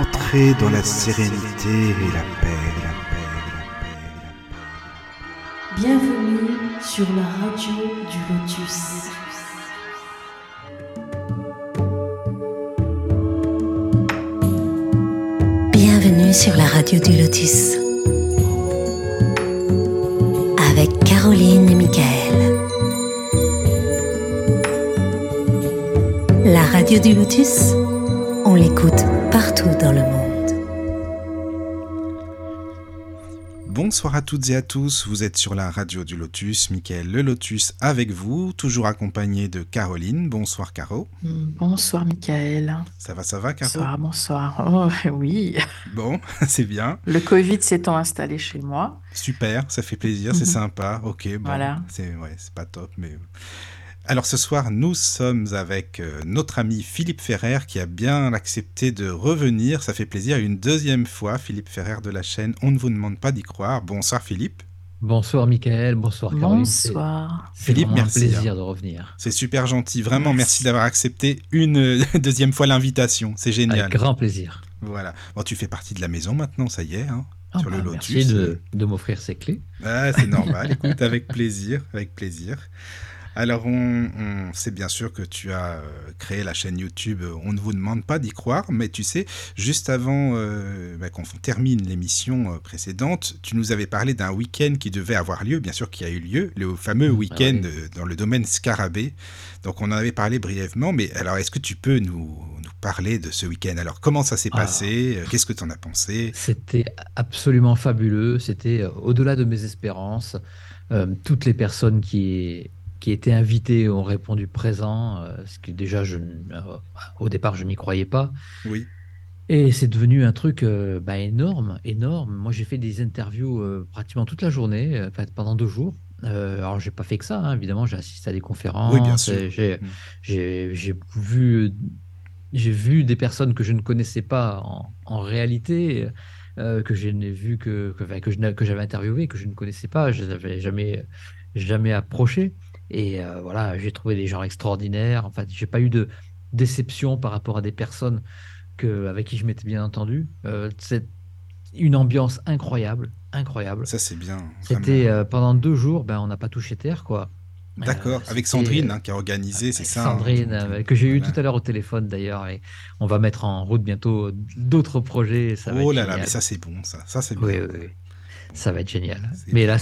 entrez dans la sérénité et la paix, la paix, la paix, la paix. Bienvenue sur la radio du Lotus. Bienvenue sur la radio du Lotus. Avec Caroline et Michael. La radio du Lotus, on l'écoute partout dans le monde. Bonsoir à toutes et à tous, vous êtes sur la radio du Lotus, Michael le Lotus avec vous, toujours accompagné de Caroline. Bonsoir Caro. Bonsoir Michael. Ça va, ça va Caro? Bonsoir, bonsoir. Oh, oui, Bon, c'est bien. le Covid s'étant installé chez moi. Super, ça fait plaisir, c'est Mhm. sympa. Ok, bon, Voilà. c'est ouais, c'est pas top, mais. Alors ce soir, nous sommes avec euh, notre ami Philippe Ferrer qui a bien accepté de revenir. Ça fait plaisir une deuxième fois, Philippe Ferrer de la chaîne On ne vous demande pas d'y croire. Bonsoir Philippe. Bonsoir Michael, bonsoir Caroline. C'est- Bonsoir. C'est Philippe, merci, un plaisir de revenir. C'est super gentil, vraiment merci, Merci. d'avoir accepté une deuxième fois l'invitation. C'est génial. Avec grand plaisir. Voilà. Bon, tu fais partie de la maison maintenant, ça y est. Hein Ah Sur le bah, Lotus, Merci de, de m'offrir ces clés. Ah, c'est normal, écoute, avec plaisir, avec plaisir. Alors, on, on sait bien sûr que tu as euh, créé la chaîne YouTube. On ne vous demande pas d'y croire, mais tu sais, juste avant euh, bah, qu'on termine l'émission euh, précédente, tu nous avais parlé d'un week-end qui devait avoir lieu, bien sûr qui a eu lieu, le fameux week-end ah euh, dans le domaine Scarabée. Donc, on en avait parlé brièvement, mais alors, est-ce que tu peux nous, nous parler de ce week-end? Alors, comment ça s'est Ah. passé? Qu'est-ce que tu en as pensé? C'était absolument fabuleux. C'était au-delà de mes espérances. Euh, toutes les personnes qui, qui étaient invitées ont répondu présent, euh, ce qui déjà, je, euh, au départ, je n'y croyais pas. Oui, Et c'est devenu un truc euh, bah, énorme, énorme. Moi, j'ai fait des interviews euh, pratiquement toute la journée, euh, pendant deux jours. Alors, j'ai pas fait que ça, hein, évidemment. J'ai assisté à des conférences. Oui, J'ai, Mm. j'ai, vu, j'ai vu des personnes que je ne connaissais pas en, en réalité, que je n'ai vu que, que, que je que j'avais interviewé, que je ne connaissais pas. Je n'avais jamais, jamais approché. Et euh, voilà, j'ai trouvé des gens extraordinaires. En fait, j'ai pas eu de déception par rapport à des personnes que, avec qui je m'étais bien entendu. Euh, c'est une ambiance incroyable, incroyable. ça c'est bien. C'était euh, pendant deux jours, ben, on n'a pas touché terre, quoi. D'accord, Euh, avec Sandrine hein, qui a organisé, c'est ça hein, Sandrine, que j'ai eu voilà. tout à l'heure au téléphone d'ailleurs, et on va mettre en route bientôt d'autres projets. Ça Oh là là, mais ça c'est bon, ça, ça c'est Oui, bien. oui, oui. Ça va être génial. Mais bien. là,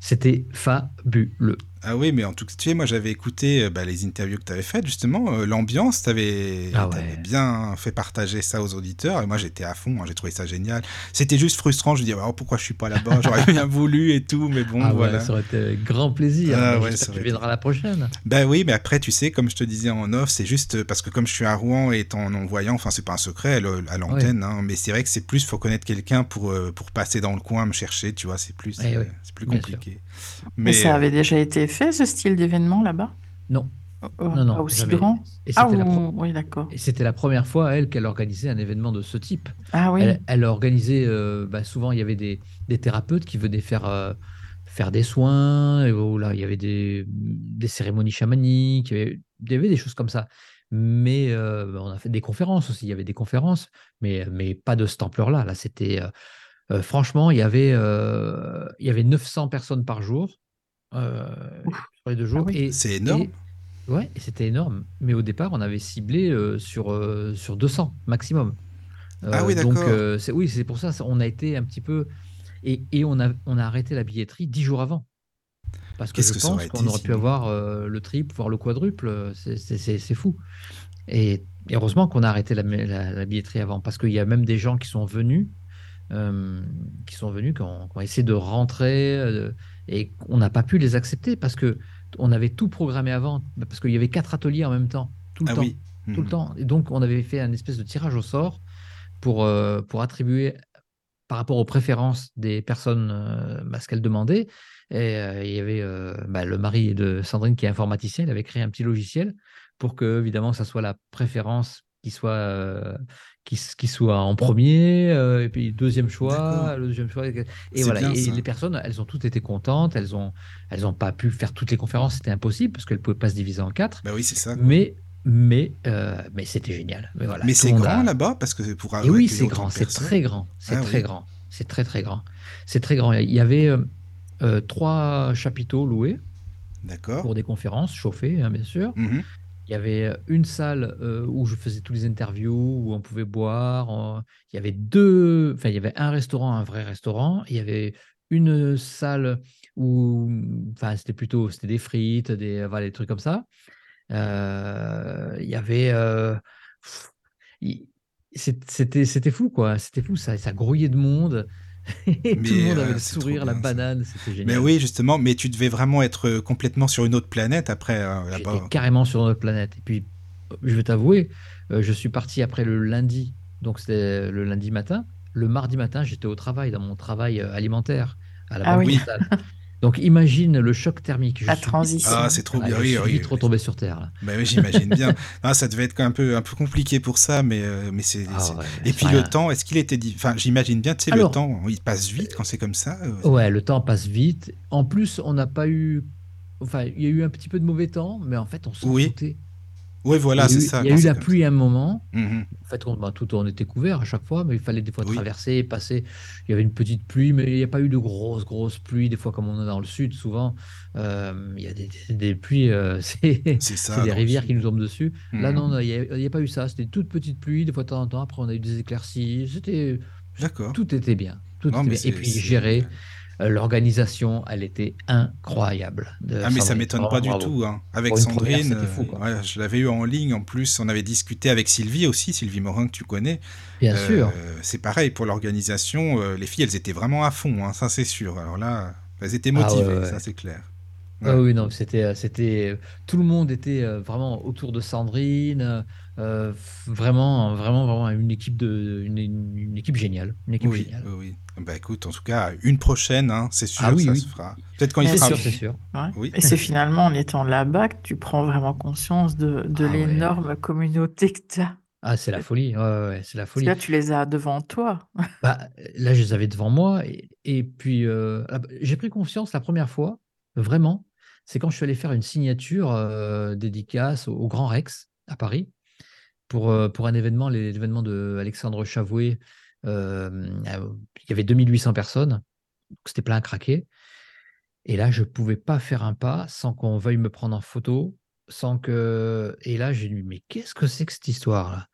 c'était fabuleux. Ah oui, mais en tout cas, tu sais, moi j'avais écouté euh, bah, les interviews que tu avais faites, justement, euh, l'ambiance, tu avais, Ah ouais. bien fait partager ça aux auditeurs, et moi j'étais à fond, hein, j'ai trouvé ça génial. C'était juste frustrant, je me disais, oh, pourquoi je suis pas là-bas, j'aurais bien voulu et tout, mais bon, ah ouais, ça aurait été grand plaisir. Ah ouais, ça tu viendras la prochaine. Ben oui, mais après, tu sais, comme je te disais en off, c'est juste parce que comme je suis à Rouen et étant non-voyant, enfin, c'est pas un secret à l'antenne, hein, mais c'est vrai que c'est plus, faut connaître quelqu'un pour, euh, pour passer dans le coin, me chercher, tu vois, c'est plus, Eh c'est plus compliqué. Mais ça avait déjà été fait, ce style d'événement là-bas? Non, Oh, oh, non, non. Pas aussi jamais. grand? Et Ah pro- oui, d'accord. et c'était la première fois, elle, qu'elle organisait un événement de ce type. Ah oui. Elle, organisé, euh, bah, souvent il y avait des, des thérapeutes qui venaient faire, euh, faire des soins, et où là il y avait des, des cérémonies chamaniques, il y avait, il y avait des choses comme ça. Mais euh, on a fait des conférences aussi, il y avait des conférences, mais, mais pas de cette ampleur-là. Là, c'était euh, franchement, il y, avait, euh, il y avait 900 personnes par jour euh, sur les deux jours. oui. C'est énorme. et- ouais, c'était énorme. Mais au départ, on avait ciblé euh, sur, euh, sur 200 maximum. Ah oui, donc, d'accord. euh, c'est, oui, c'est pour ça, ça, on a été un petit peu. Et, et on, a, on a arrêté la billetterie dix jours avant. Parce que Qu'est-ce je que pense aurait qu'on aurait pu avoir euh, le triple, voire le quadruple. C'est, c'est- c'est- c'est fou. Et, et heureusement qu'on a arrêté la, la- la billetterie avant. Parce qu'il y a même des gens qui sont venus, euh, qui sont venus, qui ont, qui ont essayé de rentrer. euh, et on n'a pas pu les accepter parce que on avait tout programmé avant. Parce qu'il y avait quatre ateliers en même temps. Tout le Ah temps oui. tout le Mhm. temps. Et donc, on avait fait un espèce de tirage au sort pour, euh, pour attribuer par rapport aux préférences des personnes bah, ce qu'elles demandaient. Et il y avait bah, le mari de Sandrine qui est informaticien, il avait créé un petit logiciel pour que, évidemment, ça soit la préférence qui soit, euh, qui, qui soit en premier, euh, et puis deuxième choix, le deuxième choix. Et voilà. bien, Et les personnes, elles ont toutes été contentes, elles ont, elles ont pas pu faire toutes les conférences, c'était impossible parce qu'elles ne pouvaient pas se diviser en quatre. Bah oui, c'est ça. Mais mais, euh, mais c'était génial. Mais, voilà, Mais c'est grand a- là-bas parce que pour Et oui, c'est grand, c'est très grand, c'est Ah très oui. grand, c'est très très grand. C'est très grand. Il y avait euh, euh, trois chapiteaux loués D'accord. pour des conférences chauffées, hein, bien sûr. Mhm. Il y avait une salle euh, où je faisais tous les interviews, où on pouvait boire. euh, il y avait deux, enfin, il y avait un restaurant, un vrai restaurant. Il y avait une salle où, enfin, c'était plutôt, c'était des frites, des, voilà, des trucs comme ça. Euh, il y avait, euh, c'était, c'était fou, quoi. C'était fou, ça, ça grouillait de monde. Et tout Mais, le monde euh, avait le sourire, la banane, c'était Mais génial. oui, justement, mais tu devais vraiment être euh, complètement sur une autre planète après euh, là-bas. carrément sur notre planète. Et puis, je vais t'avouer, je suis parti après le lundi. Donc, c'était le lundi matin. Le mardi matin, j'étais au travail, dans mon travail alimentaire, à la Ah banque oui. Donc, imagine le choc thermique. Je La suis- transition. Ah, c'est trop Ah, bien. je Oui, suis oui, vite oui. retombé sur Terre. là. Bah oui, j'imagine bien. Ah, ça devait être un peu, un peu compliqué pour ça, mais, euh, mais c'est. Ah ouais, Et c'est puis rien. le temps, est-ce qu'il était. Enfin, j'imagine bien, tu sais, le Alors- temps, il passe vite quand c'est comme ça. euh. Ouais, le temps passe vite. En plus, on n'a pas eu. Enfin, il y a eu un petit peu de mauvais temps, mais en fait, on s'en Oui. foutait. Oui, voilà, il y a c'est eu, ça. il y a eu la pluie à un moment. Mhm. En fait, on, bah, tout, on était couvert à chaque fois, mais il fallait des fois Oui. traverser, passer. Il y avait une petite pluie, mais il n'y a pas eu de grosses, grosses pluies. Des fois, comme on est dans le sud, souvent, euh, il y a des, des- des pluies, euh, c'est des rivières qui nous tombent dessus. Là, non, non, il n'y a, pas eu ça. C'était toute petite pluie, des fois de temps en temps. Après, on a eu des éclaircies. C'était, D'accord. tout était bien. Tout Non, était bien. Et puis, euh, l'organisation, elle était incroyable. de Ah mais ça Sandrine. m'étonne Vraiment pas du bravo. tout. hein. Avec première, Sandrine, fou, euh, quoi. ouais, je l'avais eu en ligne en plus. On avait discuté avec Sylvie aussi, Sylvie Morin que tu connais. Bien Euh, sûr. C'est pareil pour l'organisation. euh, les filles, elles étaient vraiment à fond, hein, ça c'est sûr. Alors là, elles étaient Ah ouais, motivées, ouais, ça c'est clair. Ah oui, non, c'était, c'était, tout le monde était vraiment autour de Sandrine, euh, vraiment, vraiment, vraiment une équipe de, une, une- une équipe géniale, une équipe Oui, géniale. oui, oui. Bah écoute, en tout cas, une prochaine, hein, c'est sûr, Ah oui, ça oui. se fera. Peut-être quand il fera. sûr, c'est sûr. Ouais. Oui. Et c'est finalement en étant là-bas que tu prends vraiment conscience de, de Ah ouais. l'énorme communauté que tu as. Ah, c'est la folie, ouais, c'est la Parce que folie. là, tu les as devant toi. Bah, là, je les avais devant moi, et, et puis euh, ah bah, j'ai pris confiance la première fois, vraiment. C'est quand je suis allé faire une signature euh, dédicace au, au Grand Rex à Paris pour, euh, pour un événement, les- l'événement de Alexandre Chavoué. Euh, euh, il y avait 2800 personnes, donc c'était plein à craquer. Et là, je ne pouvais pas faire un pas sans qu'on veuille me prendre en photo, sans que. Et là, j'ai dit, mais qu'est-ce que c'est que cette histoire-là?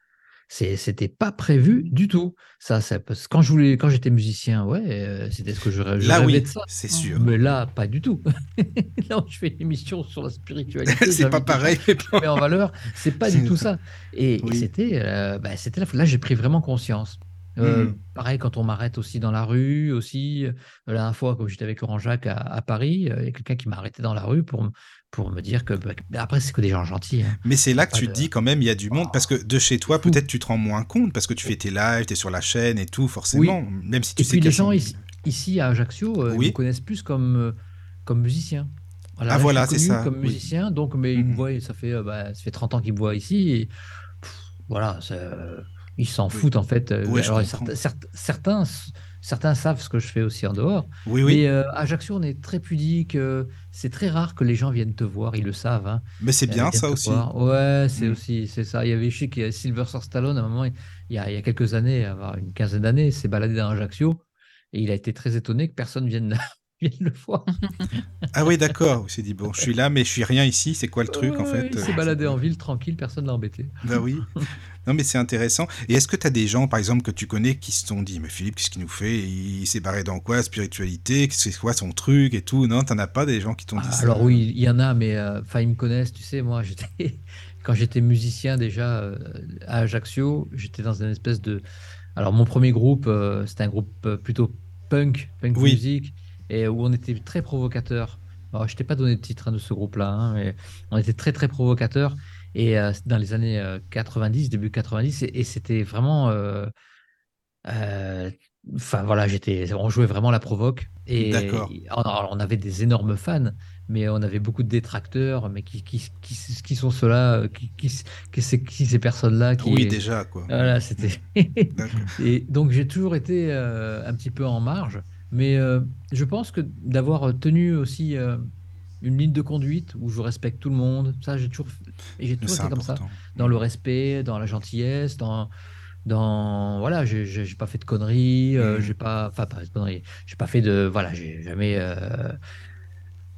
C'était pas prévu du tout. Ça, ça, parce que quand je voulais, quand j'étais musicien, ouais, euh, c'était ce que je, je Là, rêvais oui, de ça. c'est sûr. Mais là, pas du tout. là, je fais une émission sur la spiritualité. c'est pas pareil. mais en valeur. C'est pas du tout ça. Et, c'était, euh, bah, c'était là, là, j'ai pris vraiment conscience. Euh, Mhm. Pareil, quand on m'arrête aussi dans la rue, aussi. euh, La dernière fois, quand j'étais avec Laurent Jacques à, à Paris, euh, il y a quelqu'un qui m'a arrêté dans la rue pour, me- pour me dire que. bah, que- après, c'est que des gens gentils. hein. Mais c'est là que tu de- te dis quand même, il y a du monde, parce que de chez toi, Fou. peut-être tu te rends moins compte, parce que tu fais tes lives, tu es sur la chaîne et tout, forcément. Même si tu Et sais puis les gens ici, ici à Ajaccio, euh, ils Oui. me connaissent plus comme, comme musicien. Voilà, Ah, là, voilà, c'est ça, Comme oui. musicien, donc mais ils Mhm. me voient, ça fait, bah, ça fait 30 ans qu'ils me voient ici. Et, pff, voilà, ça, euh, ils s'en Oui. foutent en fait. Euh, alors, certains, certes- certains, certains savent ce que je fais aussi en dehors. Oui, oui. Mais euh, à Ajaccio, on est très pudique. euh, c'est très rare que les gens viennent te voir, ils le savent. hein. Mais c'est bien ça aussi. voir. Ouais, c'est Mm. aussi c'est ça. Il y avait je sais qu'il y a Sylvester Stallone à un moment, il y a, il y a quelques années, avoir une quinzaine d'années, s'est baladé dans Ajaccio et il a été très étonné que personne vienne, vienne le voir. Ah oui, d'accord. Il s'est dit, bon, je suis là, mais je suis rien ici. C'est quoi le truc, en fait Il euh, s'est baladé c'est en ville tranquille, personne l'a embêté. Bah oui. Non, mais c'est intéressant. Et est-ce que tu as des gens, par exemple, que tu connais qui se sont dit, mais Philippe, qu'est-ce qu'il nous fait? Il s'est barré dans quoi Spiritualité? C'est quoi son truc et tout? Non, t'en as pas des gens qui t'ont dit Ah, ça? Alors oui, il y en a, mais euh, enfin ils me connaissent, tu sais, moi j'étais quand j'étais musicien déjà euh, à Ajaccio, j'étais dans une espèce de alors mon premier groupe euh, c'était un groupe euh, plutôt punk, punk Oui. music et où on était très provocateur. Alors je t'ai pas donné de titre hein, de ce groupe-là, hein, mais on était très très provocateur et euh, dans les années euh, 90, début 90 et, et c'était vraiment euh, euh, Enfin voilà, j'étais, on jouait vraiment la provoque. Et alors, on avait des énormes fans, mais on avait beaucoup de détracteurs, mais qui, qui, qui, qui sont ceux-là, euh, qui, qui, ces personnes-là qui Oui, déjà, quoi. voilà, c'était et donc j'ai toujours été euh, un petit peu en marge, mais euh, je pense que d'avoir tenu aussi euh, une ligne de conduite où je respecte tout le monde. Ça, j'ai toujours, et j'ai toujours comme ça, dans le respect, dans la gentillesse, dans, dans, voilà, j'ai pas fait de conneries, euh, Mhm. j'ai pas, enfin pas de conneries, j'ai pas fait de, voilà, j'ai jamais, euh,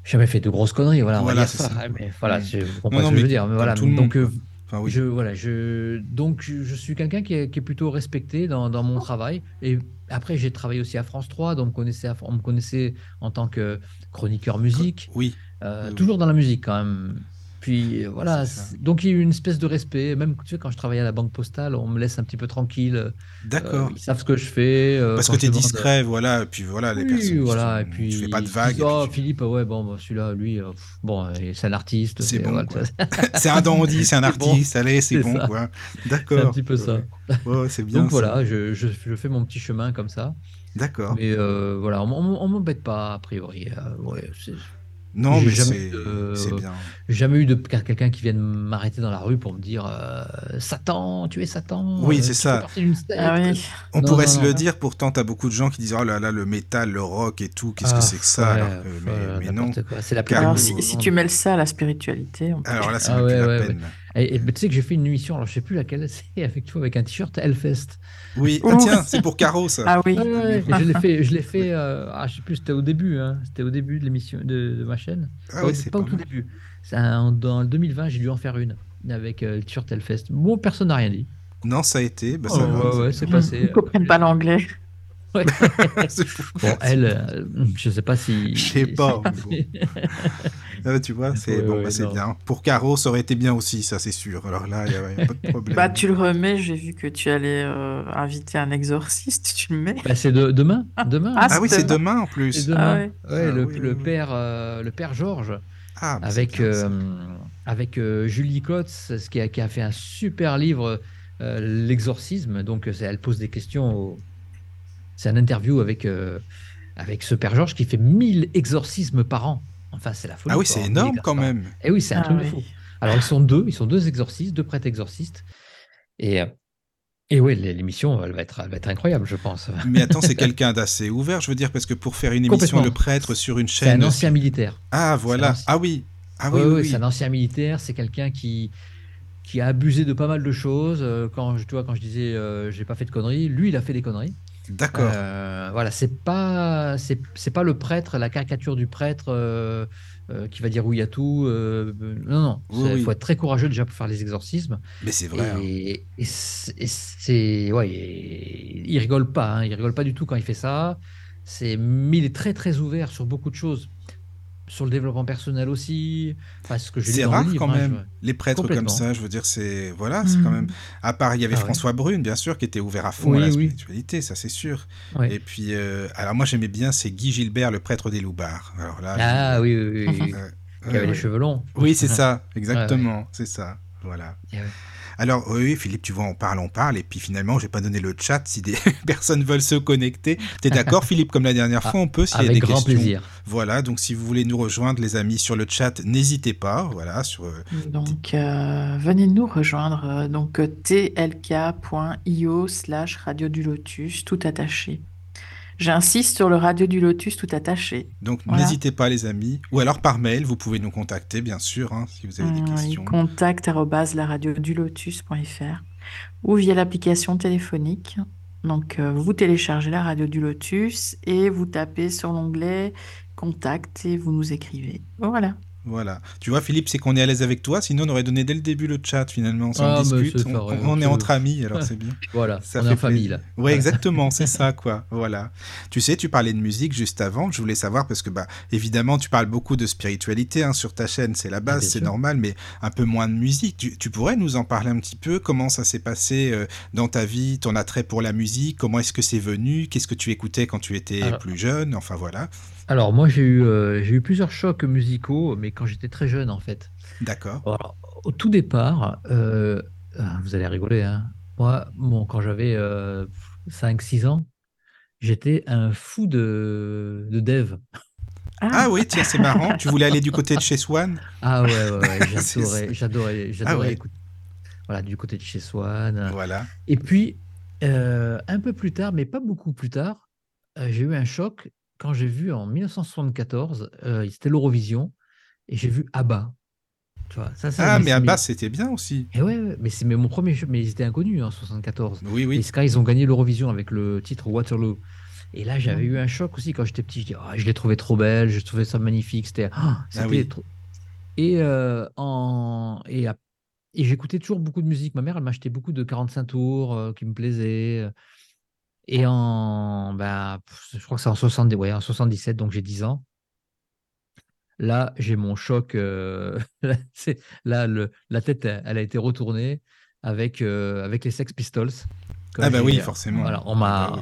jamais fait de grosses conneries, voilà, on Voilà, va dire c'est ça. ça. Mais voilà, c'est- vous Non, comprenez ce que mais je veux dire. Mais voilà, tout donc monde, euh. Enfin, oui. je, voilà, je, donc je, suis quelqu'un qui est, qui est plutôt respecté dans, dans mon travail. Et après, j'ai travaillé aussi à France 3, donc on me connaissait, à- on me connaissait en tant que chroniqueur musique, Oui, euh, oui. toujours dans la musique quand même. Puis euh, voilà, C'est c'est- donc il y a eu une espèce de respect. Même tu sais, quand je travaillais à la banque postale, on me laisse un petit peu tranquille. euh, d'accord. ils savent ce que je fais. euh, Parce que tu es demande- discret, voilà, et puis voilà, les oui, personnes. voilà, sont- et puis Tu fais pas de vagues. disent, oh, Philippe, ouais, bon, bah, celui-là, lui, euh, pff, bon, c'est un artiste. C'est bon, C'est un dandy, c'est un C'est bon. artiste, allez, c'est C'est bon, quoi. c'est D'accord. un petit peu ça. Ouais, c'est bien. Donc ça. voilà, je, je, je fais mon petit chemin comme ça. D'accord. Mais euh, voilà, on, on, on m'embête pas, a priori. euh, ouais, c'est- Non, mais c'est c'est bien. J'ai jamais eu de quelqu'un qui vienne m'arrêter dans la rue pour me dire euh, Satan, tu es Satan. Oui, euh, c'est tu ça. Ah oui. On Non, pourrait non, se non. le dire, pourtant, t'as beaucoup de gens qui disent Oh là là, le métal, le rock et tout, qu'est-ce Ah, que c'est que ça ouais, alors Mais, mais non. C'est la. Alors, si, au tu mêles ça à la spiritualité, on peut- Alors là, c'est Ah ouais, la ouais, ouais. peine. Et, et- mais tu sais que j'ai fait une émission, alors je sais plus laquelle, c'est avec toi avec un t-shirt Hellfest. Oui, ah, tiens, c'est pour Caro, ça. Ah oui. Ouais, je l'ai fait, je l'ai fait. euh, ah, je sais plus, c'était au début, hein, c'était au début de l'émission de, de ma chaîne. Ah Pas ouais, au- c'est pas au pas tout mal. début. Dans le 2020, j'ai dû en faire une avec euh, le t-shirt Hellfest. Bon, personne n'a rien dit. Non, ça a été. Bah, Oh, ça ouais, ouais, c'est Ils passé. ne comprennent pas l'anglais. Ouais. Bon, elle, euh, je sais pas si. Je sais pas, mais Ah, tu vois, c'est Ouais, bon, ouais, bah, c'est bien. Pour Caro, ça aurait été bien aussi, ça, c'est sûr. Alors là, il n'y a, pas de problème. Bah, tu le remets, j'ai vu que tu allais euh, inviter un exorciste, tu le mets. Bah, c'est de- demain, demain. Ah, Ah oui, c'est demain. en plus. demain. Ah ouais. Ouais, Ah le, oui, le oui, père, euh, le père Georges. Ah, avec, bien, euh, avec euh, Julie Klotz, ce qui a, qui a fait un super livre, euh, L'exorcisme. Donc, elle pose des questions. au- C'est un interview avec, euh, avec ce père Georges qui fait 1000 exorcismes par an. Enfin, c'est la folie. Ah oui, c'est énorme 1000 quand même. Et oui, c'est un Ah truc de fou. Alors, ils sont deux, ils sont deux exorcistes, deux prêtres exorcistes. Et, euh, et ouais, l'émission, elle va être, elle va être incroyable, je pense. Mais attends, c'est quelqu'un d'assez ouvert, je veux dire, parce que pour faire une émission, le prêtre sur une C'est un chaîne. ancien militaire. Ah, voilà. ancien. Ah oui. Ah oui, oui, oui. c'est un ancien militaire, c'est quelqu'un qui, qui a abusé de pas mal de choses. Euh, Quand, je- tu vois, quand je disais euh, j'ai pas fait de conneries, lui, il a fait des conneries. D'accord. Euh, voilà, c'est pas, c'est pas le prêtre, la caricature du prêtre euh, euh, qui va dire oui à tout. euh, non, non, Oui, il oui. faut être très courageux déjà pour faire les exorcismes. Mais c'est vrai. hein. Et, et c'est, et c'est- ouais, et il rigole pas, hein, il rigole pas du tout quand il fait ça. C'est, mais il est très très ouvert sur beaucoup de choses, sur le développement personnel aussi. Enfin, ce que C'est rare livre, quand hein, même, je- les prêtres comme ça, je veux dire, c'est. Voilà, c'est quand même. À part, il y avait Ah ouais. François Brune, bien sûr, qui était ouvert à fond Oui, à la oui. spiritualité, ça c'est sûr. Ouais. Et puis, euh, alors moi j'aimais bien, c'est Guy Gilbert, le prêtre des Loubards. Alors là. Ah je- oui, oui, oui, euh, qui avait euh, les cheveux longs. Oui, c'est ça, exactement, c'est ça. Voilà. Alors, oui, Philippe, tu vois, on parle, on parle, et puis finalement, je vais pas donner le chat si des personnes veulent se connecter. T'es d'accord, Philippe, comme la dernière fois, on peut s'il y a Avec des grand questions. plaisir. Voilà, donc si vous voulez nous rejoindre, les amis, sur le chat, n'hésitez pas. Voilà, sur. euh, Donc, euh, venez nous rejoindre. euh, Donc, tlk.io slash radio du lotus, tout attaché. J'insiste sur le radio du lotus, tout attaché. Donc Voilà. n'hésitez pas, les amis. Ou alors par mail, vous pouvez nous contacter, bien sûr, hein, si vous avez des Hum, questions. Contact laradiodulotus.fr ou via l'application téléphonique. Donc, euh, vous téléchargez la radio du lotus et vous tapez sur l'onglet Contact et vous nous écrivez. Voilà. Voilà. Tu vois, Philippe, c'est qu'on est à l'aise avec toi, sinon on aurait donné dès le début le chat, finalement. Si Ah, on discute, on, est entre amis, alors c'est bien. Voilà, Ça on est en famille là. Ouais, exactement, c'est ça, quoi. Voilà. Tu sais, tu parlais de musique juste avant. Je voulais savoir parce que, bah, évidemment, tu parles beaucoup de spiritualité hein, sur ta chaîne, c'est la base, bien c'est normal, mais un peu moins de musique. Tu, tu pourrais nous en parler un petit peu? Comment ça s'est passé euh, dans ta vie, ton attrait pour la musique? Comment est-ce que c'est venu? Qu'est-ce que tu écoutais quand tu étais Alors- plus jeune? Enfin, voilà. Alors moi j'ai eu, euh, j'ai eu plusieurs chocs musicaux, mais quand j'étais très jeune en fait. D'accord. Alors, au tout départ, euh, ah, vous allez rigoler, hein. Moi, bon, quand j'avais 5-6 ans, j'étais un fou de, de dev. Ah oui, tiens, c'est marrant. tu voulais aller du côté de chez Swan? Ah ouais, ouais, ouais, C'est j'adorais, j'adorais, j'adorais Ah ouais. écouter. Voilà, du côté de chez Swan. Voilà. Et puis, euh, un peu plus tard, mais pas beaucoup plus tard, euh, j'ai eu un choc quand j'ai vu en 1974, euh, c'était l'Eurovision, et j'ai vu ABBA. Tu vois, ça, ça, Ah, mais à bas, c'était bien aussi. Et ouais, ouais, mais c'est mais mon premier jeu, mais ils étaient inconnus en 74. Oui, Et oui. c'est quand ils ont gagné l'Eurovision avec le titre Waterloo. Et là, j'avais eu un choc aussi quand j'étais petit. Je dis, Ah, je l'ai trouvé trop belle, je trouvais ça magnifique. C'était, ah, c'était oui. trop. Et, euh, en... et, ap- et j'écoutais toujours beaucoup de musique. Ma mère, elle m'achetait beaucoup de 45 tours euh, qui me plaisaient. Et en, bah, je crois que c'est en, 70, ouais, en 77, donc j'ai 10 ans. Là, j'ai mon choc. euh, là, le, la tête, elle, a été retournée avec, euh, avec les Sex Pistols. Ah, bah oui, forcément. Voilà, on m'a.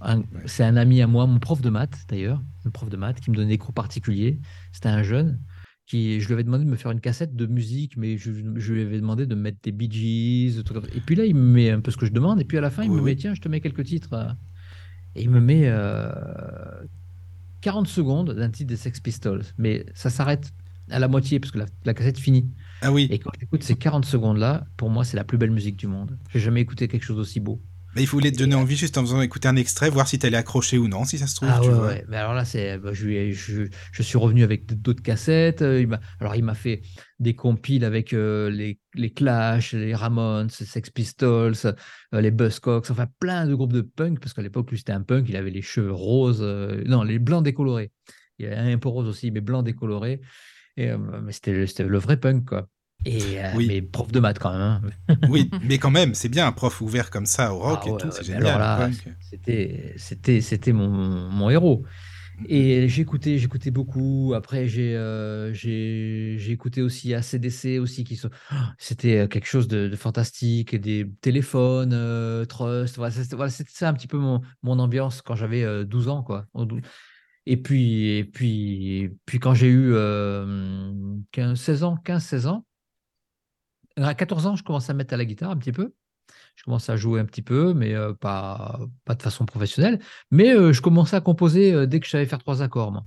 Ah, bah C'est un ami à moi, mon prof de maths d'ailleurs, un prof de maths qui me donnait des cours particuliers. C'était un jeune qui, je lui avais demandé de me faire une cassette de musique, mais je, je lui avais demandé de me mettre des Bee Gees, trucs. Et puis là, il me met un peu ce que je demande, et puis à la fin, il Oui, me oui. met, tiens, je te mets quelques titres. euh. Et il me met euh, 40 secondes d'un titre des Sex Pistols, mais ça s'arrête à la moitié parce que la, la cassette finit. Ah oui. Et quand j'écoute ces 40 secondes-là, pour moi, c'est la plus belle musique du monde. J'ai jamais écouté quelque chose d'aussi beau. Mais il voulait te donner envie juste en faisant écouter un extrait, voir si t'allais accrocher ou non, si ça se trouve. Ah tu ouais, vois. ouais. Mais alors là, c'est, bah, je, suis revenu avec d'autres cassettes. euh, il alors, il m'a fait des compiles avec euh, les, les Clash, les Ramones, les Sex Pistols, euh, les Buzzcocks, enfin plein de groupes de punk, parce qu'à l'époque, lui, c'était un punk, il avait les cheveux roses, euh, non, les blancs décolorés. Il y avait un peu rose aussi, mais blanc décoloré. Et, mais c'était, c'était le vrai punk, quoi. Et, euh, Oui. Mais prof de maths quand même. hein. Oui, mais quand même, c'est bien un prof ouvert comme ça au rock Ah et ouais, tout, c'est génial. C'était, c'était, c'était mon, mon héros. Et j'écoutais, j'écoutais beaucoup. Après, j'ai, euh, j'ai, écouté aussi ACDC aussi qui sont. Ah, C'était euh, quelque chose de, de fantastique. Des téléphones, euh, Trust. Voilà, c'était, voilà, ça un petit peu mon, mon ambiance quand j'avais euh, 12 ans, quoi. Et puis, et puis, et puis quand j'ai eu euh, 15, 16 ans, 15, 16 ans, à 14 ans, je commençais à me mettre à la guitare un petit peu. Je commençais à jouer un petit peu, mais euh, pas, pas de façon professionnelle. Mais euh, je commençais à composer euh, dès que je savais faire trois accords. moi.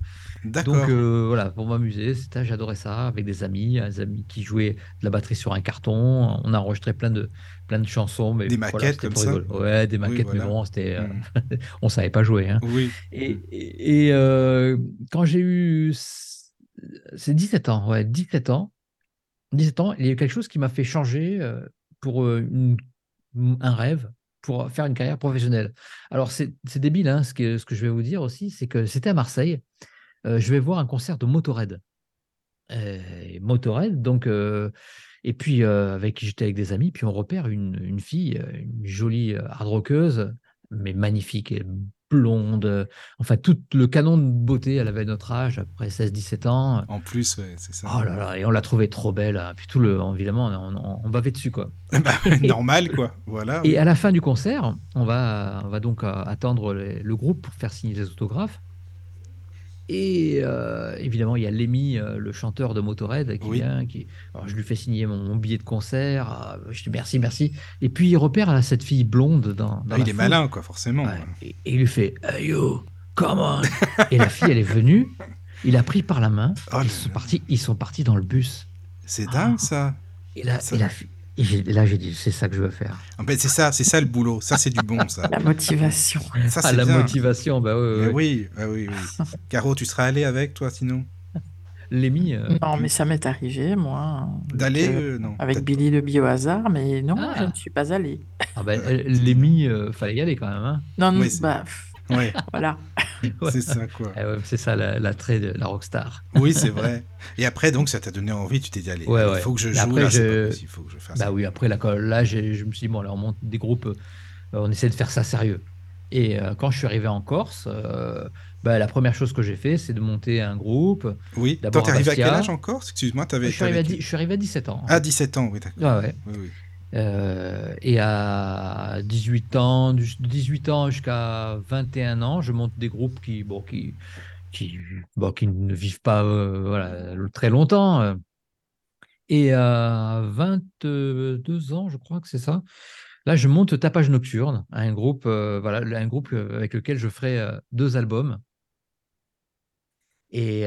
Donc voilà, pour m'amuser, c'était, j'adorais ça avec des amis, des amis qui jouaient de la batterie sur un carton. On a enregistré plein de, plein de chansons. Mais Des voilà, maquettes comme ça? Ouais, des maquettes, voilà. mais bon, c'était, euh, Mm. on savait pas jouer. hein. Oui. Et, et- et, quand j'ai eu, c'est 17 ans, ouais, 17 ans, 17 ans, il y a eu quelque chose qui m'a fait changer euh, pour euh, un rêve, pour faire une carrière professionnelle. Alors, c'est débile, hein, ce, que, ce que je vais vous dire aussi, c'est que c'était à Marseille. Euh, je vais voir un concert de Motorhead. Motorhead, donc, et puis avec j'étais avec des amis, puis on repère une, une fille, une jolie hard rockeuse, mais magnifique, blonde, euh, enfin tout le canon de beauté, elle avait notre âge, après 16-17 ans. En plus, ouais, c'est ça. Oh là là, et on l'a trouvée trop belle. hein. Puis tout le, évidemment, on, on, on bavait dessus quoi. Bah, normal, quoi. Voilà. Et à la fin du concert, on va, on va donc euh, attendre les- le groupe pour faire signer les autographes. Et euh, évidemment, il y a Lemmy, euh, le chanteur de Motorhead, qui Oui. vient. Qui... Alors, je lui fais signer mon, mon billet de concert. euh, je dis merci, merci. Et puis il repère là, cette fille blonde dans. dans Ah, la il est malin, quoi, forcément. Ouais. Et, et il lui fait Hey yo, come on Et la fille, elle est venue. Il a pris par la main. Oh ils, sont partis, ils sont partis dans le bus. C'est dingue, ça. Et là, Ça- et la fille- et là j'ai dit C'est ça que je veux faire. En fait, c'est ça, c'est ça le boulot. Ça, c'est du bon, ça. La motivation. Ça, Ah, c'est la bien. motivation, bah ouais, ouais, ouais. oui, ah oui, oui. Caro, tu seras allé avec, toi, sinon? Lémi, euh, Non, mais ça m'est arrivé, moi. D'aller avec, euh, euh, Non. avec Billy le Biohazard, mais non, Ah. je ne suis pas allée. ah bah, Lémi, euh, fallait y aller quand même. Hein. Non, non, Oui, c'est- bah, pff. Ouais, voilà. C'est ça, quoi. Ah ouais, c'est ça la- l'attrait de la rockstar. Oui, c'est vrai. Et après, donc, ça t'a donné envie, tu t'es dit, allez, Ouais, il ouais. faut que je joue, après, là, je- pas possible, il faut que je fasse Bah ça. oui, après là, quand- là j'ai- je me suis dit, bon, là, on monte des groupes, euh, on essaie de faire ça sérieux. Et euh, quand je suis arrivé en Corse, euh, bah, la première chose que j'ai fait, c'est de monter un groupe. Oui, t'es à arrivé à quel âge encore Excuse-moi, Je t'avais... suis, arrivé à je suis arrivé à 17 ans. Ah, 17 ans, oui, d'accord. Ouais, ouais. Oui, oui. Euh, et à 18 ans, de 18 ans jusqu'à 21 ans, je monte des groupes qui, bon, qui, qui, bon, qui ne vivent pas euh, très longtemps. Et à 22 ans, je crois que c'est ça, là, je monte Tapage Nocturne, un groupe, euh, voilà, un groupe avec lequel je ferai deux albums. Et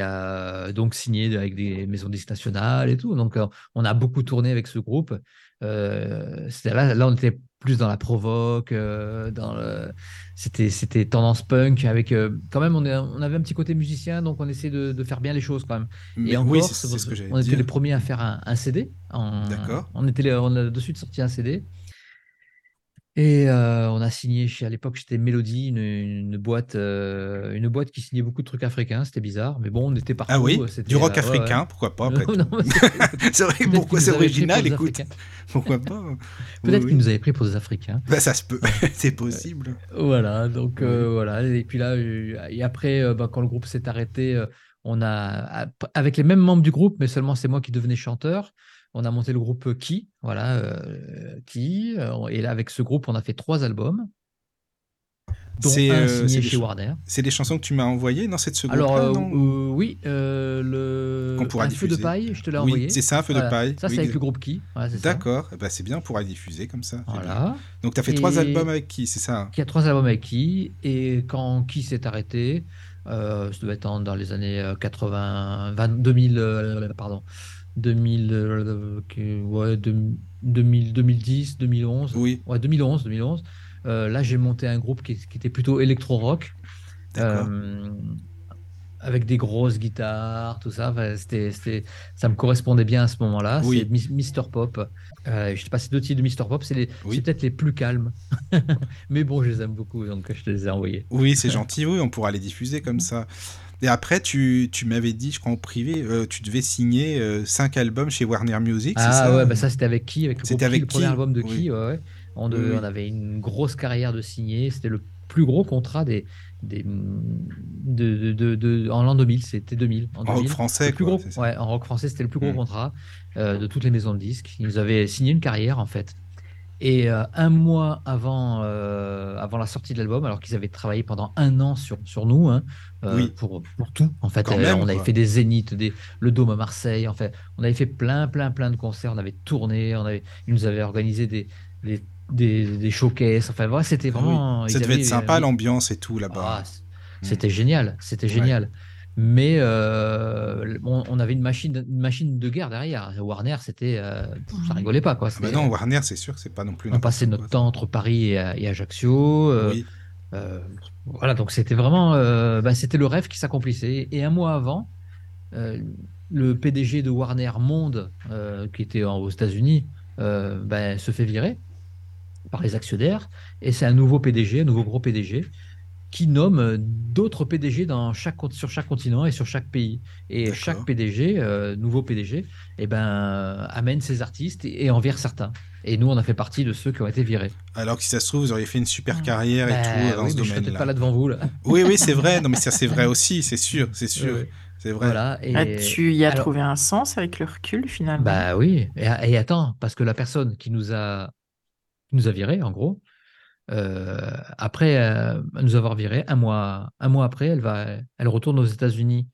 donc signé avec des maisons disques nationales et tout. Donc, on a beaucoup tourné avec ce groupe. Euh, là, là, on était plus dans la provoque, euh, dans le... c'était, c'était tendance punk, avec euh, quand même, on, est- on avait un petit côté musicien, donc on essaie de, de faire bien les choses quand même. Mais Et en oui, Corse, c'est c'est ce que j'allais on était les premiers à faire un, un CD. en- D'accord. On, était les- on a de suite sorti un CD. Et euh, on a signé chez, à l'époque, c'était Melody, une, une boîte, euh, une boîte qui signait beaucoup de trucs africains. C'était bizarre, mais bon, on était partout. Ah oui, c'était, du rock euh, ouais, ouais. africain, pourquoi pas après Non, c'est- vrai, pourquoi c'est original, écoute. Pourquoi pas? Peut-être Oui, qu'ils oui. nous avaient pris pour des Africains. Bah, ça se peut, c'est possible. Voilà, donc euh, voilà. Et puis là, euh, et après, euh, bah, quand le groupe s'est arrêté, euh, on a, avec les mêmes membres du groupe, mais seulement c'est moi qui devenais chanteur, on a monté le groupe Qui, voilà, euh, Qui. euh, Et là, avec ce groupe, on a fait trois albums, C'est euh, chez ch- Warner. c'est des chansons que tu m'as envoyées dans cette seconde Alors, euh, non euh, oui, euh, le Qu'on pourra Un feu de diffuser. paille, je te l'ai Oui, envoyé. c'est ça, un feu Voilà. de paille. Ça, c'est avec le groupe Qui. Voilà. D'accord, eh ben, c'est bien, on pourra diffuser comme ça. Voilà. Donc, tu as fait trois albums avec qui, c'est ça qui a trois albums avec qui et quand qui s'est arrêté euh, ça devait être dans les années euh, 80 20 2000 euh, pardon 2000 euh, ouais, deux- 2000 2010 2011 Oui, ouais 2011 2011 Euh, là j'ai monté un groupe qui, qui était plutôt électro rock d'accord. euh, avec des grosses guitares, tout ça. Enfin, c'était, ça me correspondait bien à ce moment-là. Oui. C'est Mister Pop. Je sais pas, c'est deux titres de Mister Pop. C'est, les, Oui. peut-être les plus calmes. Mais bon, je les aime beaucoup, donc je te les ai envoyés. Oui, c'est gentil, oui, on pourra les diffuser comme ça. Et après, tu, tu m'avais dit, je crois en privé, euh, tu devais signer euh, cinq albums chez Warner Music, Ah ça? ouais, bah ça c'était avec qui Avec le, C'était avec le premier album de Oui. qui ouais, ouais. On, devait- Oui, oui. on avait une grosse carrière de signer. C'était le plus gros contrat des, des, de, de, de- de- en l'an 2000. C'était 2000. En En rock 2000. français, plus quoi, gros, ouais, en rock français, c'était le plus gros contrat euh, de toutes les maisons de disques. Ils nous avaient signé une carrière, en fait. Et euh, un mois avant, euh, avant la sortie de l'album, alors qu'ils avaient travaillé pendant un an sur, sur nous, hein, euh, Oui. pour, pour tout, en fait. Quand Euh, même, on avait quoi. fait des zéniths, des, le Dôme à Marseille, en fait. On avait fait plein, plein, plein de concerts. On avait tourné, on avait, ils nous avaient organisé des, des, des, des showcases. Enfin, voilà, c'était Ah vraiment. oui. Ça devait avaient- être sympa, euh, l'ambiance et tout là-bas. ah, c- c'était génial, c'était Ouais. génial. Mais euh, on, on avait une machine, une machine de guerre derrière. Warner, c'était, euh, ça rigolait pas quoi. Ah bah non, Warner, c'est sûr c'est pas non plus on passait notre quoi. temps entre Paris et, et Ajaccio. euh, Oui, euh, voilà, donc c'était vraiment, euh, bah, c'était le rêve qui s'accomplissait. Et un mois avant, euh, le PDG de Warner Monde, qui était aux États-Unis, ben, se fait virer par les actionnaires. Et c'est un nouveau PDG, un nouveau gros PDG, qui nomme d'autres PDG dans chaque, sur chaque continent et sur chaque pays. Et chaque PDG, euh, nouveau PDG, eh ben, amène ses artistes et, et en vire certains. Et nous, on a fait partie de ceux qui ont été virés. alors que si ça se trouve, vous auriez fait une super carrière et Ben tout dans oui, ce mais je peut-être domaine-là. pas là devant vous. Là. Oui, oui, c'est vrai. Non, mais ça, c'est vrai aussi, c'est sûr, c'est sûr. C'est vrai. Voilà. Et... Ah, tu y as alors- trouvé un sens avec le recul finalement? Bah oui, et, et attends, parce que la personne qui nous a, qui nous a virés, en gros, euh, après euh, nous avoir virés, un mois, après, elle va, elle retourne aux États-Unis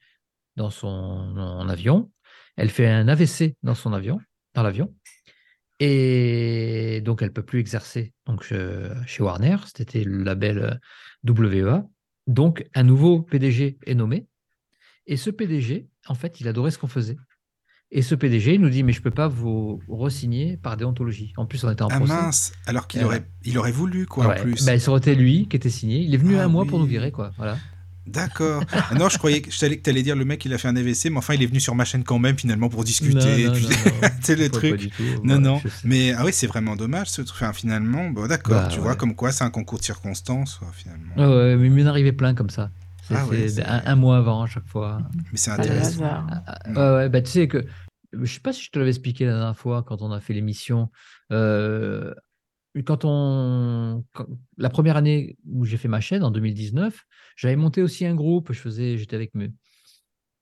dans son avion. Elle fait un AVC dans son avion, dans l'avion, et donc elle peut plus exercer donc chez, chez Warner. C'était le label euh, WEA. Donc un nouveau PDG est nommé, et ce PDG, en fait, il adorait ce qu'on faisait. Et ce PDG nous dit mais je peux pas vous re-signer par déontologie. En plus on était en Ah procès. mince, alors qu'il Euh, aurait, il aurait voulu, quoi, Ouais. en plus. Ben, ça aurait été lui qui était signé. Il est venu Ah un mois pour nous virer quoi. Voilà. D'accord. Ah non, je croyais que que t'allais dire le mec, il a fait un AVC, mais enfin, il est venu sur ma chaîne quand même, finalement, pour discuter. C'est le truc. tout. Non, Ouais, non. Mais ah oui, c'est vraiment dommage ce truc. Enfin, finalement, bon, d'accord, Bah, tu ouais. vois, comme quoi c'est un concours de circonstances, finalement. Ouais, mais il m'en arrivait plein comme ça. C'est Ah ouais, c'est c'est un, mois avant à chaque fois. Mais c'est intéressant. Ah. Ouais, ouais, bah, tu sais que je sais pas si je te l'avais expliqué la dernière fois quand on a fait l'émission. euh, quand on quand- la première année où j'ai fait ma chaîne en 2019, j'avais monté aussi un groupe. Je faisais, j'étais avec mes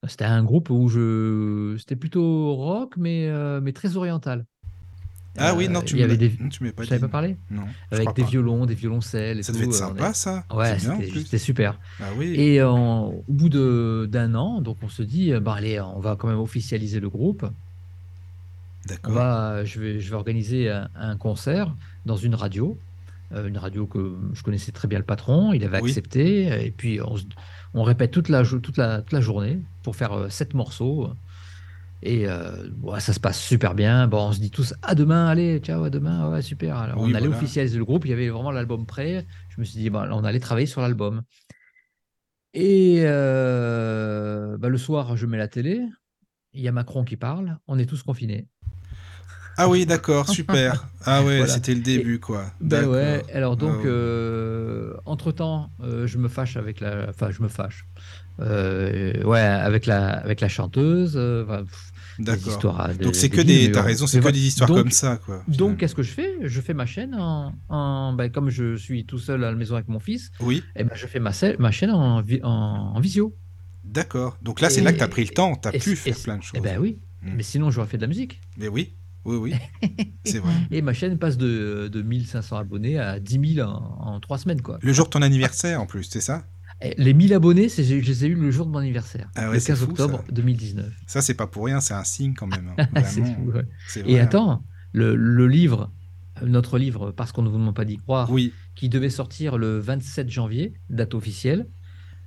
c'était un groupe où je c'était plutôt rock mais euh, mais très oriental. Ah oui, non, Euh, tu l'as- des non, tu m'avais pas dit. pas parlé Non, avec des pas. violons, des violoncelles et Ça tout. devait être euh, sympa, ça. Ouais, c'était super. Ah oui. Et en- au bout de- d'un an, donc on se dit, euh, bah allez, on va quand même officialiser le groupe. On D'accord. va, je vais, je vais organiser un, un concert dans une radio, euh, une radio que je connaissais très bien le patron. Il avait Oui. accepté. Et puis on, répète toute la, toute la, toute la journée pour faire euh, sept morceaux. Et euh, ouais, ça se passe super bien. Bon, on se dit tous à demain, allez, ciao, à demain, ouais, super. Alors, Oui, on allait voilà. officialiser le groupe, il y avait vraiment l'album prêt. Je me suis dit, bon, on allait travailler sur l'album. Et euh, bah, le soir, je mets la télé, il y a Macron qui parle, on est tous confinés. Ah oui, d'accord, super. Ah ouais, Voilà. c'était le début, quoi. Ben ouais, alors donc, Ah ouais. euh, entre-temps, je me fâche avec la... Enfin, je me fâche. Ouais, avec la, avec la chanteuse. enfin, pff, des D'accord. histoires. Donc c'est que des t'as raison, c'est que des histoires Donc- comme ça, quoi. Donc, qu'est-ce que je fais? Je fais ma chaîne en, en- ben, comme je suis tout seul à la maison avec mon fils, Oui, et ben, je fais ma, chaîne en, vi- en, en visio. d'accord. Donc là, c'est là que t'as pris le temps, t'as et- pu et- faire plein de choses. Eh ben oui, Mm. mais sinon j'aurais fait de la musique. Mais oui, oui, oui, c'est vrai. Et ma chaîne passe de, de 1500 abonnés à 10 000 en, en trois semaines. Quoi. Le jour de ton anniversaire, en plus, c'est ça? Les 1000 abonnés, c'est- je les ai eu le jour de mon anniversaire, Ah ouais, le c'est 15 fou, octobre ça. 2019. Ça, c'est pas pour rien, c'est un signe quand même. hein. C'est Vraiment, fou, ouais. c'est Et vrai. attends, le, le livre, notre livre, parce qu'on ne vous demande pas d'y croire, Oui, qui devait sortir le 27 janvier, date officielle,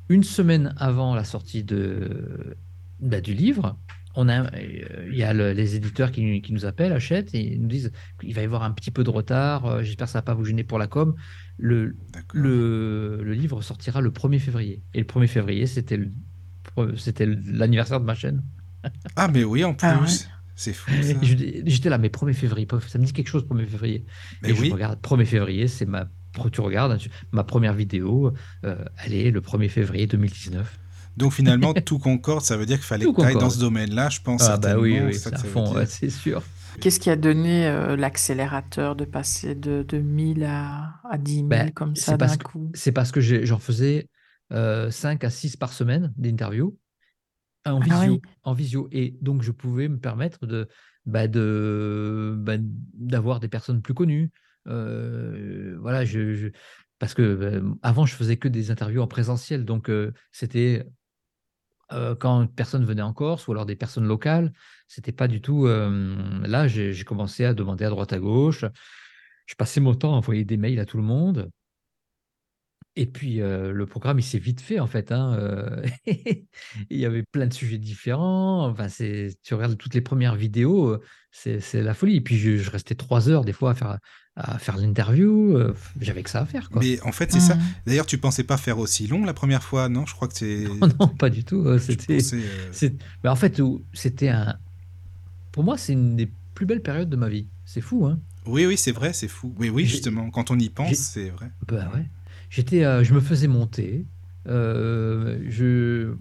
une semaine avant la sortie de, bah, du livre, on a, euh, il y a le- les éditeurs qui, qui nous appellent, achètent, et ils nous disent qu'il va y avoir un petit peu de retard, euh, j'espère que ça ne va pas vous gêner pour la com. Le, le, le livre sortira le 1er février. Et le 1er février, c'était le- c'était l'anniversaire de ma chaîne. Ah, mais oui, en plus. Ah ouais. C'est fou, J'étais là, mais 1er février, ça me dit quelque chose, 1er février. Mais et oui. je regarde 1er février, c'est ma. Tu regardes, hein, tu- ma première vidéo, euh, elle est le 1er février 2019. Donc finalement, tout concorde, ça veut dire qu'il fallait Tout que tu ailles dans ce domaine-là, je pense. Ah bah oui, oui, c'est fond, ouais, c'est sûr. Qu'est-ce qui a donné euh, l'accélérateur de passer de, de 1000 à, à 10 000 Ben, comme ça d'un coup? C'est parce que j'en faisais 5 à 6 par semaine d'interviews en Ah visio, oui. en visio. Et donc, je pouvais me permettre de, bah, de, bah, d'avoir des personnes plus connues. Euh, voilà, je, je- parce que euh, avant, je faisais que des interviews en présentiel. Donc, euh, c'était euh, quand personne venait en Corse ou alors des personnes locales. C'était pas du tout. euh, là, j'ai commencé à demander à droite à gauche. Je passais mon temps à envoyer des mails à tout le monde. Et puis, euh, le programme, il s'est vite fait, en fait. hein, il y avait plein de sujets différents. Enfin, tu regardes toutes les premières vidéos, c'est, la folie. Et puis, je restais trois heures, des fois, à faire, à faire l'interview. euh, J'avais que ça à faire, quoi. Mais en fait, c'est ça. Mhm. D'ailleurs, tu pensais pas faire aussi long la première fois, non? Je crois que c'est. Oh non, pas du tout. euh, C'était, pensais, euh, mais en fait, c'était un. Pour moi, c'est une des plus belles périodes de ma vie. C'est fou, hein. Oui, oui, c'est vrai, c'est fou. Oui, oui, justement, quand on y pense, c'est vrai. Bah ouais. J'étais, euh, je me faisais monter. euh, je,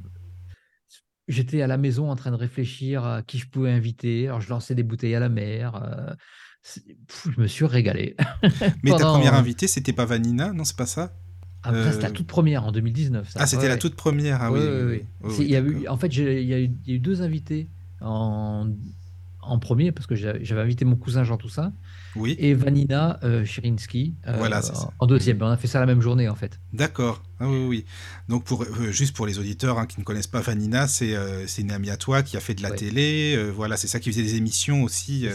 j'étais à la maison en train de réfléchir à qui je pouvais inviter. Alors je lançais des bouteilles à la mer. Euh, pff, je me suis régalé. Mais ta première invitée, c'était pas Vanina, non, c'est pas ça? Après, Euh, c'était la toute première en 2019. ça. Ah, c'était Ouais, la ouais. toute première. Ah oui. Y a eu, en fait, il y, a eu, il y a eu deux invités en, en premier parce que j'avais invité mon cousin Jean Toussaint Oui, et Vanina euh, Chirinsky euh, Voilà, en, ça. en deuxième. On a fait ça la même journée en fait. d'accord. Ah oui, oui. Donc, pour, euh, juste pour les auditeurs hein, qui ne connaissent pas Vanina, c'est euh, c'est une amie à toi qui a fait de la Ouais. télé. euh, voilà, c'est ça qui faisait des émissions aussi.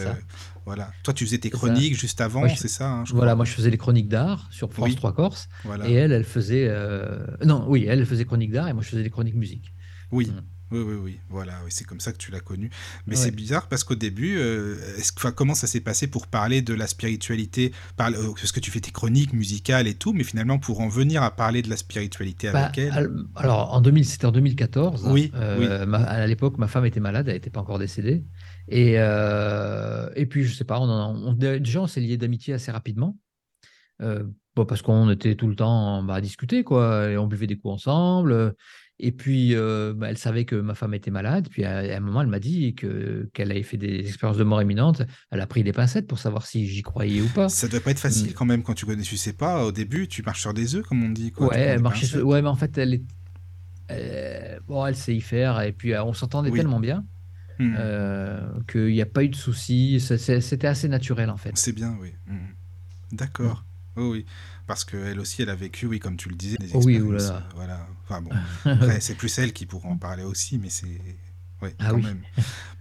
Voilà. Toi, tu faisais tes ça. chroniques juste avant, c'est ça hein, je Voilà, crois. moi je faisais les chroniques d'art sur France Oui. 3 Corse. Voilà. Et elle, elle faisait. euh, Non, oui, elle, faisait chronique d'art et moi je faisais les chroniques musique. Oui. Mm. Oui, oui, oui, voilà, oui, c'est comme ça que tu l'as connu. Mais Ouais. c'est bizarre parce qu'au début, euh, que- comment ça s'est passé pour parler de la spiritualité parle- euh, Parce que tu fais tes chroniques musicales et tout, mais finalement pour en venir à parler de la spiritualité Bah, avec elle. al- alors, en 2000, c'était en 2014. Oui, Euh, ma- à l'époque, ma femme était malade, elle n'était pas encore décédée. Et, euh, et puis, je sais pas, on, on- déjà, on s'est liés d'amitié assez rapidement. Euh, bon, parce qu'on était tout le temps bah, à discuter, quoi. Et on buvait des coups ensemble. Et puis, euh, bah, elle savait que ma femme était malade. Puis, à, à un moment, elle m'a dit que, qu'elle avait fait des expériences de mort imminente. Elle a pris des pincettes pour savoir si j'y croyais ou pas. Ça doit pas être facile Mm. quand même quand tu connais, tu sais pas. Au début, tu marches sur des œufs, comme on dit. Quoi. Ouais, elle marchait sur- ouais, mais en fait, elle est. euh, bon, elle sait y faire. Et puis, on s'entendait Oui. tellement bien Mm. euh, qu'il n'y a pas eu de soucis. C'était assez naturel, en fait. C'est bien, oui. Mm. D'accord. Oui, oui. Parce qu'elle aussi, elle a vécu, oui, comme tu le disais, des Oh oui, expériences. oulala. euh, Voilà. Enfin bon, après, c'est plus elle qui pourra en parler aussi, mais c'est. Oui, Ah quand oui. même.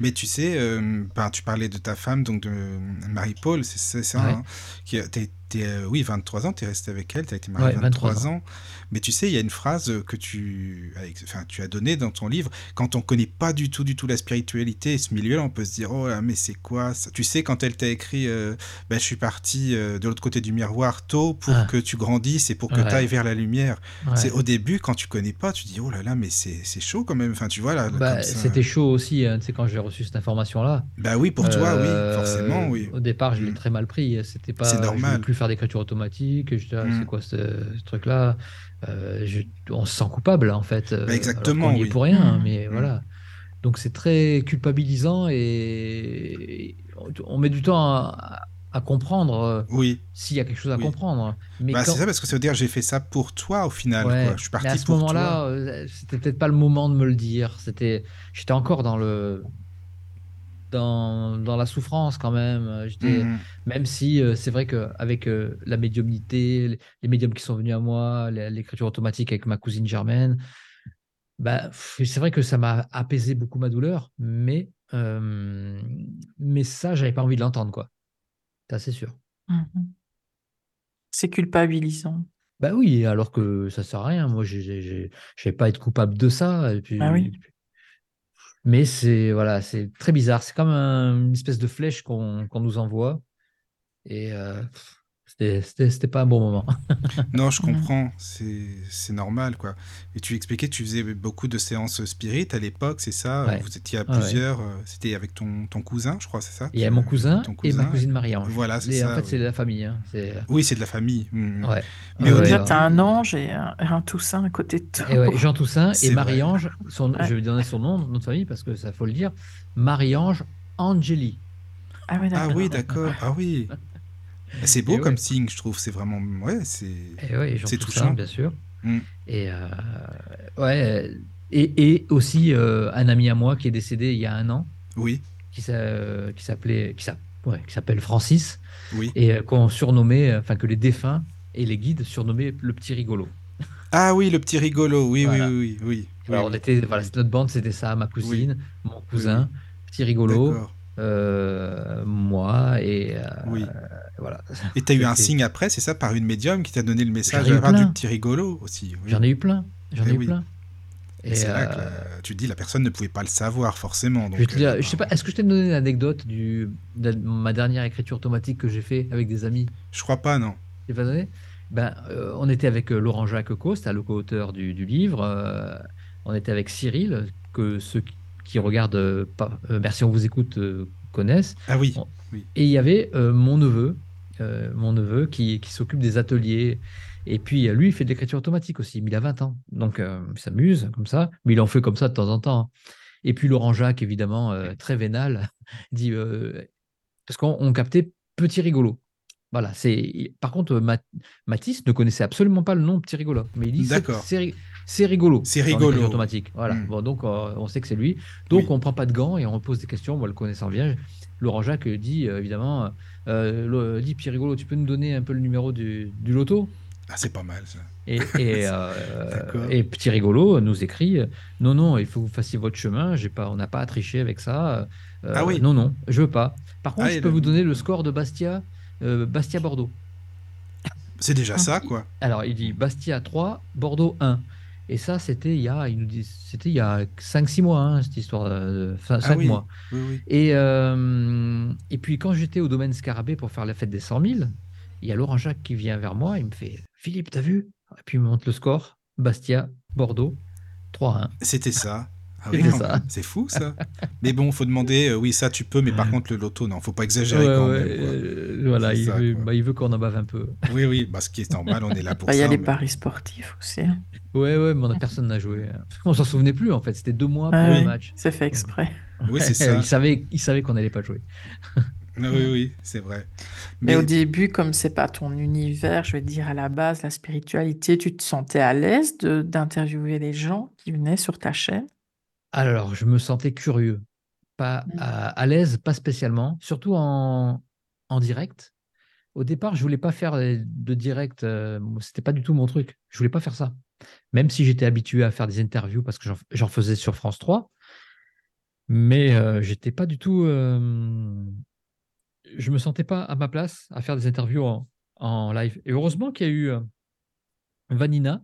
Mais tu sais, euh, ben, tu parlais de ta femme, donc de Marie-Paul, c'est c'est ça, Ouais. hein, qui t'es, euh, oui, 23 ans, tu es resté avec elle, tu as été marié Ouais, 23, 23 ans. Mais tu sais, il y a une phrase que tu, avec- enfin, tu as donnée dans ton livre. Quand on connaît pas du tout, du tout la spiritualité et ce milieu-là, on peut se dire, oh là, mais c'est quoi ça? Tu sais, quand elle t'a écrit, euh, ben, je suis parti euh, de l'autre côté du miroir tôt pour Ah. que tu grandisses et pour que Ouais. tu ailles vers la lumière. Ouais. C'est au début, quand tu connais pas, tu dis, oh là là, mais c'est c'est chaud quand même. Enfin, tu vois, là, Bah, c'était chaud aussi, hein, tu sais, quand j'ai reçu cette information-là. Bah oui, pour toi, oui, forcément, oui. Au départ, je l'ai Mm. très mal pris. C'était pas. C'est normal. Plus faire d'écriture automatique. Je disais, ah, Mm. c'est quoi ce, ce truc-là? Euh, je- On se sent coupable, en fait. euh, alors exactement, qu'on y est oui. pour rien, Mm. mais Mm. voilà. Donc, c'est très culpabilisant et on met du temps à, à comprendre euh, Oui, s'il y a quelque chose à Oui. comprendre. Mais bah, quand- c'est ça parce que ça veut dire j'ai fait ça pour toi au final. Ouais, quoi. Je suis mais parti à ce moment-là, c'était peut-être pas le moment de me le dire. C'était, j'étais encore dans le, dans, dans la souffrance quand même. Euh, J'étais, Mhm. même si euh, c'est vrai qu'avec euh, la médiumnité, les, les médiums qui sont venus à moi, l'é- l'écriture automatique avec ma cousine Germaine, bah, c'est vrai que ça m'a apaisé beaucoup ma douleur, mais, euh, mais ça, j'avais pas envie de l'entendre, quoi. C'est assez sûr. Mhm. C'est culpabilisant. Bah oui, alors que ça sert à rien. Moi, je vais pas être coupable de ça. Et puis, Ah oui. Mais c'est voilà, c'est très bizarre. C'est comme un- une espèce de flèche qu'on nous envoie. Et euh, c'était- pas un bon moment. Non, je comprends, c'est c'est normal quoi. Et tu expliquais que tu faisais beaucoup de séances spirit à l'époque, c'est ça? Ouais. Vous étiez à ouais. plusieurs, euh, c'était avec ton, ton cousin, je crois, c'est ça? Il y a Tu- mon cousin ton et ma cousin, cousine Marie-Ange. Voilà, c'est ça. En fait, c'est la famille. hein. C'est Oui, c'est de la famille. Mhm. ouais. Mais au Déjà, ouais. t'as un ange et un, un Toussaint à côté de toi. Et ouais, Jean Toussaint et. Marie-Ange, je vais donner son nom, de famille, parce que ça faut le dire. Marie-Ange Angeli. Ah oui, Ah oui, d'accord. Ah oui. C'est beau Et comme ouais. signe, je trouve. C'est vraiment. Ouais, c'est. Ouais, C'est touchant. bien sûr. Mm. Et euh, ouais, et, et aussi euh, un ami à moi qui est décédé il y a un an, Oui, qui s'a- qui s'appelait, qui ouais, s'appelle Francis, oui. et euh, qu'on surnommait, euh, enfin que les défunts et les guides surnommaient le petit rigolo. Ah oui, le petit rigolo. Oui, Voilà. oui, oui, oui. oui, Alors on était, voilà, notre bande, c'était ça, ma cousine, mon cousin, oui. petit rigolo, D'accord. Euh, moi et euh, Oui. voilà. Et tu as eu un signe après, c'est ça, par une médium qui t'a donné le message à du petit rigolo aussi. oui. J'en ai eu plein, j'en Eh ai eu oui. plein. Et c'est là euh, que euh, tu te dis la personne ne pouvait pas le savoir forcément. Je, te euh, sais pas, est-ce que je t'ai donné l'anecdote du, de ma dernière écriture automatique que j'ai fait avec des amis? Je crois pas, non. Je t'ai pas donné? Ben, euh, On était avec euh, Laurent Jacques Coste, le co-auteur du, du livre. euh, on était avec Cyril, que ceux qui, qui regardent euh, pas, euh, Merci, on vous écoute euh, connaissent. Ah oui. Bon. Et il y avait euh, mon neveu, euh, mon neveu qui, qui s'occupe des ateliers. Et puis, euh, lui, il fait de l'écriture automatique aussi, mais il a 20 ans. Donc, euh, il s'amuse comme ça, mais il en fait comme ça de temps en temps. Et puis, Laurent Jacques, évidemment, euh, très vénal, dit euh, parce qu'on on captait petit rigolo. Voilà, c'est. Par contre, Ma- Mathis ne connaissait absolument pas le nom Petit Rigolo, mais il dit c'est- D'accord. C'est ri- c'est rigolo. C'est rigolo. automatique. Voilà. Hmm. Bon, donc euh, on sait que c'est lui. Donc Oui. on prend pas de gants et on pose des questions. Moi, le connaissant bien, Laurent Jacques dit euh, évidemment, euh, le- dit Petit Rigolo, tu peux nous donner un peu le numéro du, du loto? Ah, c'est pas mal ça. et, et, euh, et Petit Rigolo nous écrit non non il faut que vous fassiez votre chemin j'ai pas on n'a pas à tricher avec ça Euh, Ah oui. non non je veux pas par contre Ah, je peux le- vous donner le score de Bastia euh, Bastia Bordeaux C'est déjà ça, quoi. alors il dit Bastia 3 Bordeaux 1 et ça c'était il y a il nous dit c'était il y a 5 6 mois hein, cette histoire de 5 Ah oui. mois Oui, oui. et, euh, et puis quand j'étais au domaine Scarabée pour faire la fête des 100 000, il y a Laurent Jacques qui vient vers moi, il me fait Philippe, t'as vu? Et puis il me montre le score Bastia, Bordeaux, 3-1. C'était ça. Ah oui, ça. C'est fou ça. mais bon, faut demander. euh, oui, ça tu peux, mais par contre le loto, non, faut pas exagérer Ouais, quand ouais, même. quoi. euh, voilà, il, ça, veut, bah, il veut qu'on en bave un peu. Oui, oui, bah, ce qui est normal, on est là pour Bah, Il y ça. a les mais- paris sportifs aussi. hein. Ouais, ouais, mais on a personne n'a joué. On s'en souvenait plus en fait, c'était deux mois pour Ouais, le match. C'est fait exprès. Oui, c'est ça. il savait, il savait qu'on n'allait pas jouer. Ah Oui, oui, c'est vrai. Mais au début, comme c'est pas ton univers, je vais dire à la base, la spiritualité, tu te sentais à l'aise d'interviewer les gens qui venaient sur ta chaîne? Alors, je me sentais curieux, pas Mm. à, à l'aise, pas spécialement, surtout en, en direct. Au départ, je voulais pas faire de direct, euh, c'était pas du tout mon truc. Je voulais pas faire ça. Même si j'étais habitué à faire des interviews parce que j'en- j'en faisais sur France 3, mais euh, j'étais pas du tout. euh, je me sentais pas à ma place à faire des interviews en, en live. Et heureusement qu'il y a eu euh, Vanina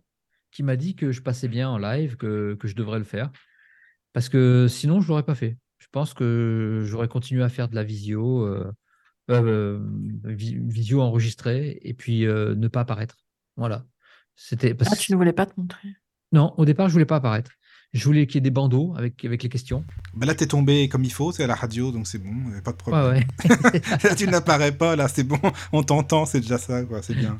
qui m'a dit que je passais bien en live, que, que je devrais le faire. Parce que sinon, je ne l'aurais pas fait. Je pense que j'aurais continué à faire de la visio, euh, euh, vi- visio enregistrée, et puis euh, ne pas apparaître. Voilà. C'était parce Ah, tu ne voulais pas te montrer? Non, au départ, je voulais pas apparaître. Je voulais qu'il y ait des bandeaux avec, avec les questions. Bah là, t'es tombé comme il faut, c'est à la radio, donc c'est bon, pas de problème. ouais. Là, tu n'apparais pas, là, c'est bon, on t'entend, c'est déjà ça, quoi, c'est bien.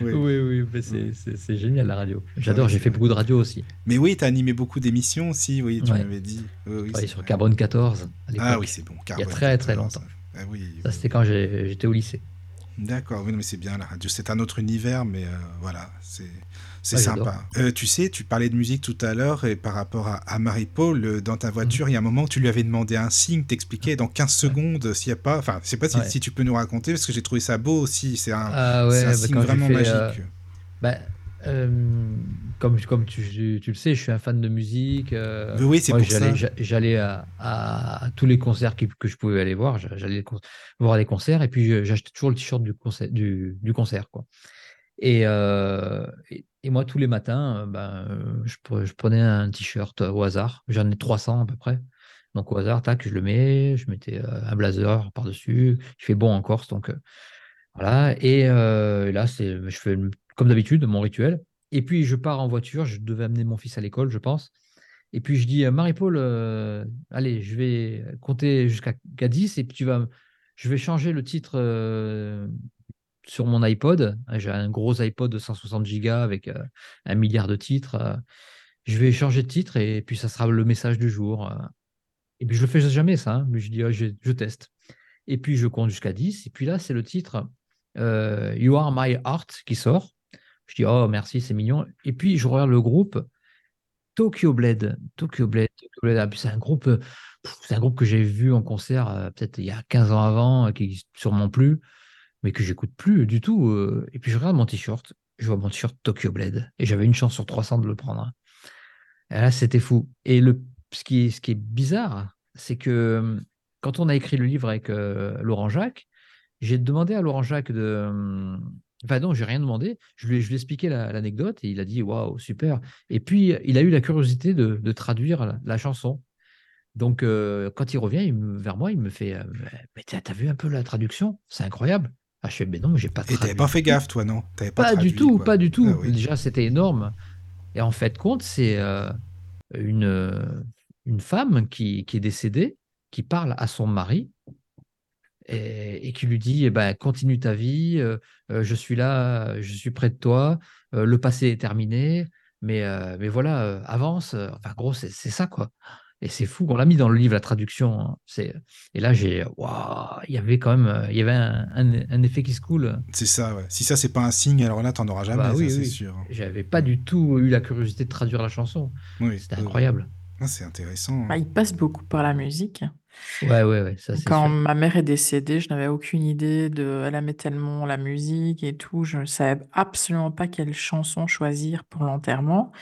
Oui. Oui, c'est- génial la radio. J'adore, j'ai fait beaucoup de radio aussi. Mais oui, t'as animé beaucoup d'émissions aussi, oui, tu Ouais. m'avais dit. Oui, oui, sur. Carbone 14 à l'époque. Ah oui, c'est bon, Carbone très, très 14, longtemps. Ah oui, Ça, c'était quand j'étais au lycée. D'accord, oui, mais c'est bien la radio. C'est un autre univers, mais euh, voilà, c'est c'est j'adore. sympa. Euh, tu sais, tu parlais de musique tout à l'heure et par rapport à, à Marie-Paul, euh, dans ta Mhm. voiture, il y a un moment tu lui avais demandé un signe, t'expliquais dans 15 secondes s'il n'y a pas. Enfin, je sais pas si, Ouais. si tu peux nous raconter parce que j'ai trouvé ça beau aussi. C'est un, Ah ouais, c'est un bah, signe vraiment fait, magique. euh, bah, comme comme tu, tu le sais, je suis un fan de musique. euh, Oui, c'est j'allais, ça. j'a- J'allais à, à- à tous les concerts qui- que je pouvais aller voir. j'a- J'allais voir les concerts et puis j'achetais toujours le t-shirt du concert, du, du concert, quoi. Et, euh, et, et moi, tous les matins, euh, ben, euh, je, pre- je prenais un t-shirt euh, au hasard. J'en ai 300 à peu près. Donc au hasard, tac, je le mets, je mettais un blazer par-dessus. Il fait bon en Corse, donc voilà. Et là, c'est, je fais comme d'habitude mon rituel. Et puis je pars en voiture. Je devais amener mon fils à l'école, je pense. Et puis je dis, Marie-Paul, allez, je vais compter jusqu'à qu'à 10 et puis tu vas, je vais changer le titre sur mon iPod. J'ai un gros iPod de 160 gigas avec euh, un milliard de titres. euh. je vais changer de titre et puis ça sera le message du jour. euh. Et puis je le fais jamais ça. hein, mais je dis, ah, je, teste. Et puis je compte jusqu'à 10. Et puis là, c'est le titre You Are My Heart qui sort. Je dis, oh merci, c'est mignon. Et puis je regarde le groupe Tokyo Blade. Tokyo Blade. Tokyo Blade. Ah, c'est un groupe, c'est un groupe que j'ai vu en concert peut-être il y a 15 ans avant, qui n'existe sûrement plus, mais que j'écoute plus du tout. euh. Et puis je regarde mon t-shirt, je vois mon t-shirt Tokyo Blade. Et j'avais une chance sur 300 de le prendre. Et là, c'était fou. Et le, ce, qui ce qui est bizarre, c'est que euh, quand on a écrit le livre avec euh, Laurent Jacques, j'ai demandé à Laurent Jacques de. Enfin, non, j'ai rien demandé. Je lui, je lui ai expliqué la- l'anecdote et il a dit Waouh, super. Et puis, il a eu la curiosité de, traduire la, chanson. Donc, quand il revient vers moi, il me fait Mais t'as vu un peu la traduction? C'est incroyable. Ah, je fais Mais non, j'ai pas Et t'avais pas fait gaffe, toi, non? Pas, du tout, quoi. pas du tout. Ah oui. Déjà, c'était énorme. Et en fait, compte, c'est euh, une, euh, une femme qui, qui est décédée, qui parle à son mari et, et qui lui dit eh ben, continue ta vie, euh, je suis là, je suis près de toi, euh, le passé est terminé, mais, mais voilà, avance. Enfin, gros, c'est ça, quoi. Et c'est fou, on l'a mis dans le livre, la traduction. hein. C'est Et là, j'ai. Waouh, il y avait quand même euh, il y avait un, un- un effet qui se coule. C'est ça, ouais. Si ça, c'est pas un signe, alors là, t'en auras jamais, Bah ça, oui, c'est oui. sûr. J'avais pas du tout eu la curiosité de traduire la chanson. Oui, C'était incroyable. Ah, c'est intéressant. Bah, il passe beaucoup par la musique. Ouais, ouais, ouais, ça Quand sûr. ma mère est décédée, je n'avais aucune idée de. Elle aimait tellement la musique et tout. Je ne savais absolument pas quelle chanson choisir pour l'enterrement.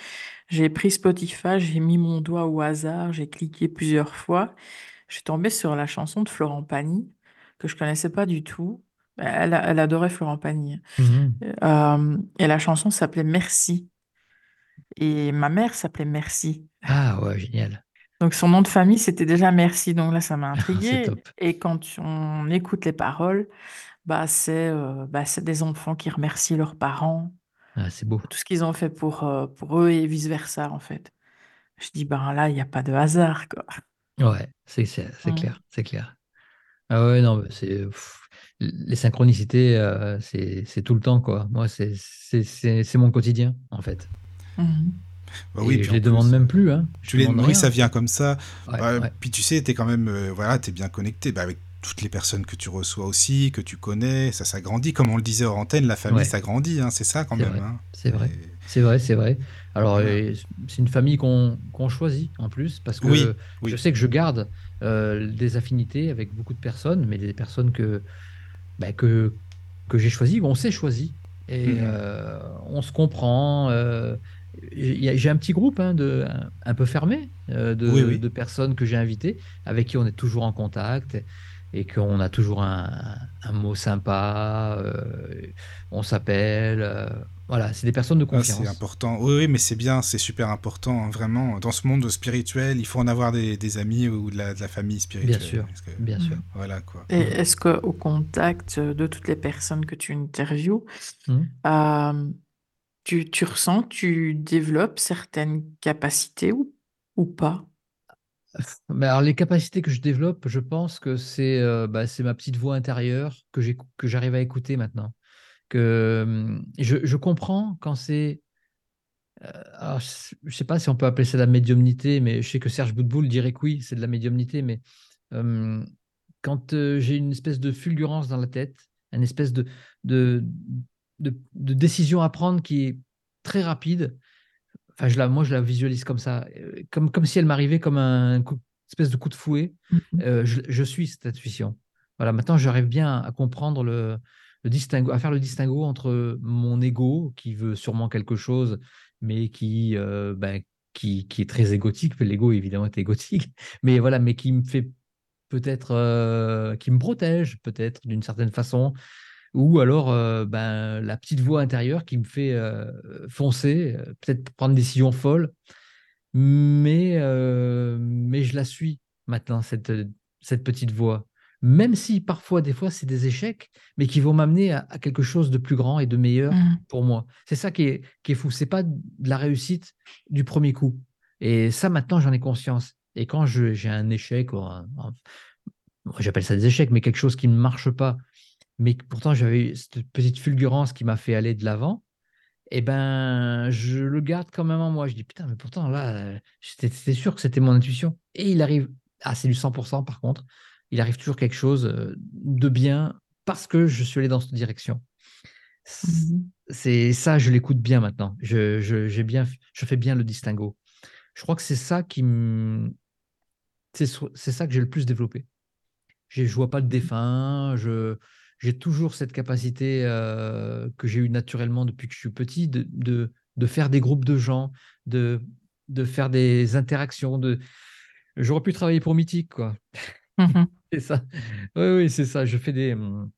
J'ai pris Spotify, j'ai mis mon doigt au hasard, j'ai cliqué plusieurs fois. Je suis tombée sur la chanson de Florent Pagny, que je connaissais pas du tout. Elle, elle adorait Florent Pagny. Mhm. Euh, et la chanson s'appelait Merci. Et ma mère s'appelait Merci. Ah ouais, génial. Donc son nom de famille, c'était déjà Merci. Donc là, ça m'a Ah, intriguée. Et quand on écoute les paroles, bah, c'est euh, bah, c'est des enfants qui remercient leurs parents Ah, c'est beau. tout ce qu'ils ont fait pour, euh, pour eux et vice-versa, en fait. Je dis, ben là, il n'y a pas de hasard, quoi. Ouais, c'est c'est c'est Mm. clair, c'est clair. Ah ouais, non, c'est pff, les synchronicités, euh, c'est c'est tout le temps quoi. Moi, c'est c'est c'est c'est mon quotidien en fait. Mhm. Bah Et oui, puis je les plus, demande même plus. Hein. Je Tu les demande oui, rien. ça vient comme ça. Ouais, Bah, ouais. Puis tu sais, t'es quand même, euh, voilà, t'es bien connecté bah, avec toutes les personnes que tu reçois aussi, que tu connais. Ça s'agrandit, comme on le disait hors antenne, la famille Ouais. s'agrandit, hein, c'est ça quand même. hein. c'est vrai. Et- C'est vrai, c'est vrai. Alors, euh, c'est une famille qu'on qu'on choisit en plus parce que Oui, oui. je sais que je garde euh, des affinités avec beaucoup de personnes, mais des personnes que, bah, que, que j'ai choisies, on s'est choisi. Et Mhm. euh, on se comprend. euh, j'ai un petit groupe hein, de, un, un peu fermé de, oui. de personnes que j'ai invitées, avec qui on est toujours en contact. Et qu'on a toujours un, un mot sympa, euh, on s'appelle. euh, voilà, c'est des personnes de Ah, c'est confiance. important. Oui, oui, mais c'est bien, c'est super important, hein, vraiment. Dans ce monde spirituel, il faut en avoir des, des amis ou de la, de la famille Bien spirituelle. sûr, parce que- bien sûr. voilà, quoi. Et est-ce qu'au contact de toutes les personnes que tu interviews, Mhm. euh, tu, tu ressens que tu développes certaines capacités ou, ou pas? Alors, les capacités que je développe, je pense que c'est euh, bah, ma petite voix intérieure que j'arrive à écouter maintenant. Que hum, je, comprends quand c'est. euh, je ne sais pas si on peut appeler ça de la médiumnité, mais je sais que Serge Boutboul dirait que oui, c'est de la médiumnité. Mais quand euh, j'ai une espèce de fulgurance dans la tête, une espèce de, de décision à prendre qui est très rapide, Enfin, je la, moi, je la visualise comme ça, euh, comme, comme si elle m'arrivait comme un coup, espèce de coup de fouet. Mhm. Euh, je, je suis cette intuition. Voilà, maintenant, j'arrive bien à comprendre le, le distinguo, à faire le distinguo entre mon ego, qui veut sûrement quelque chose, mais qui, euh, ben, qui, qui est très égotique. L'ego, évidemment, est égotique, mais voilà, mais qui me fait peut-être, euh, qui me protège peut-être d'une certaine façon, ou alors euh, ben, la petite voix intérieure qui me fait euh, foncer, euh, peut-être prendre des décisions folles, mais, euh, mais je la suis maintenant, cette, cette petite voix. Même si parfois, des fois, c'est des échecs, mais qui vont m'amener à, à quelque chose de plus grand et de meilleur Mhm. pour moi. C'est ça qui est, qui est fou. C'est pas de la réussite du premier coup. Et ça, maintenant, j'en ai conscience. Et quand j'ai un échec, ou un- un- moi, j'appelle ça des échecs, mais quelque chose qui ne marche pas, mais pourtant j'avais eu cette petite fulgurance qui m'a fait aller de l'avant, eh ben, je le garde quand même en moi. Je dis, putain, mais pourtant, là, c'était sûr que c'était mon intuition. Et il arrive, ah, c'est du 100% par contre, il arrive toujours quelque chose euh, de bien parce que je suis allé dans cette direction. Mhm. C'est ça, je l'écoute bien maintenant. Je, je, bien, je fais bien le distinguo. Je crois que c'est ça qui me, c'est ça que j'ai le plus développé. Je ne vois pas de défunt. Je, j'ai toujours cette capacité euh, que j'ai eue naturellement depuis que je suis petit de, de, de faire des groupes de gens, de, de faire des interactions. De... J'aurais pu travailler pour Mythique, quoi. Mhm. C'est ça. Oui, oui, c'est ça. Je fais des. hum,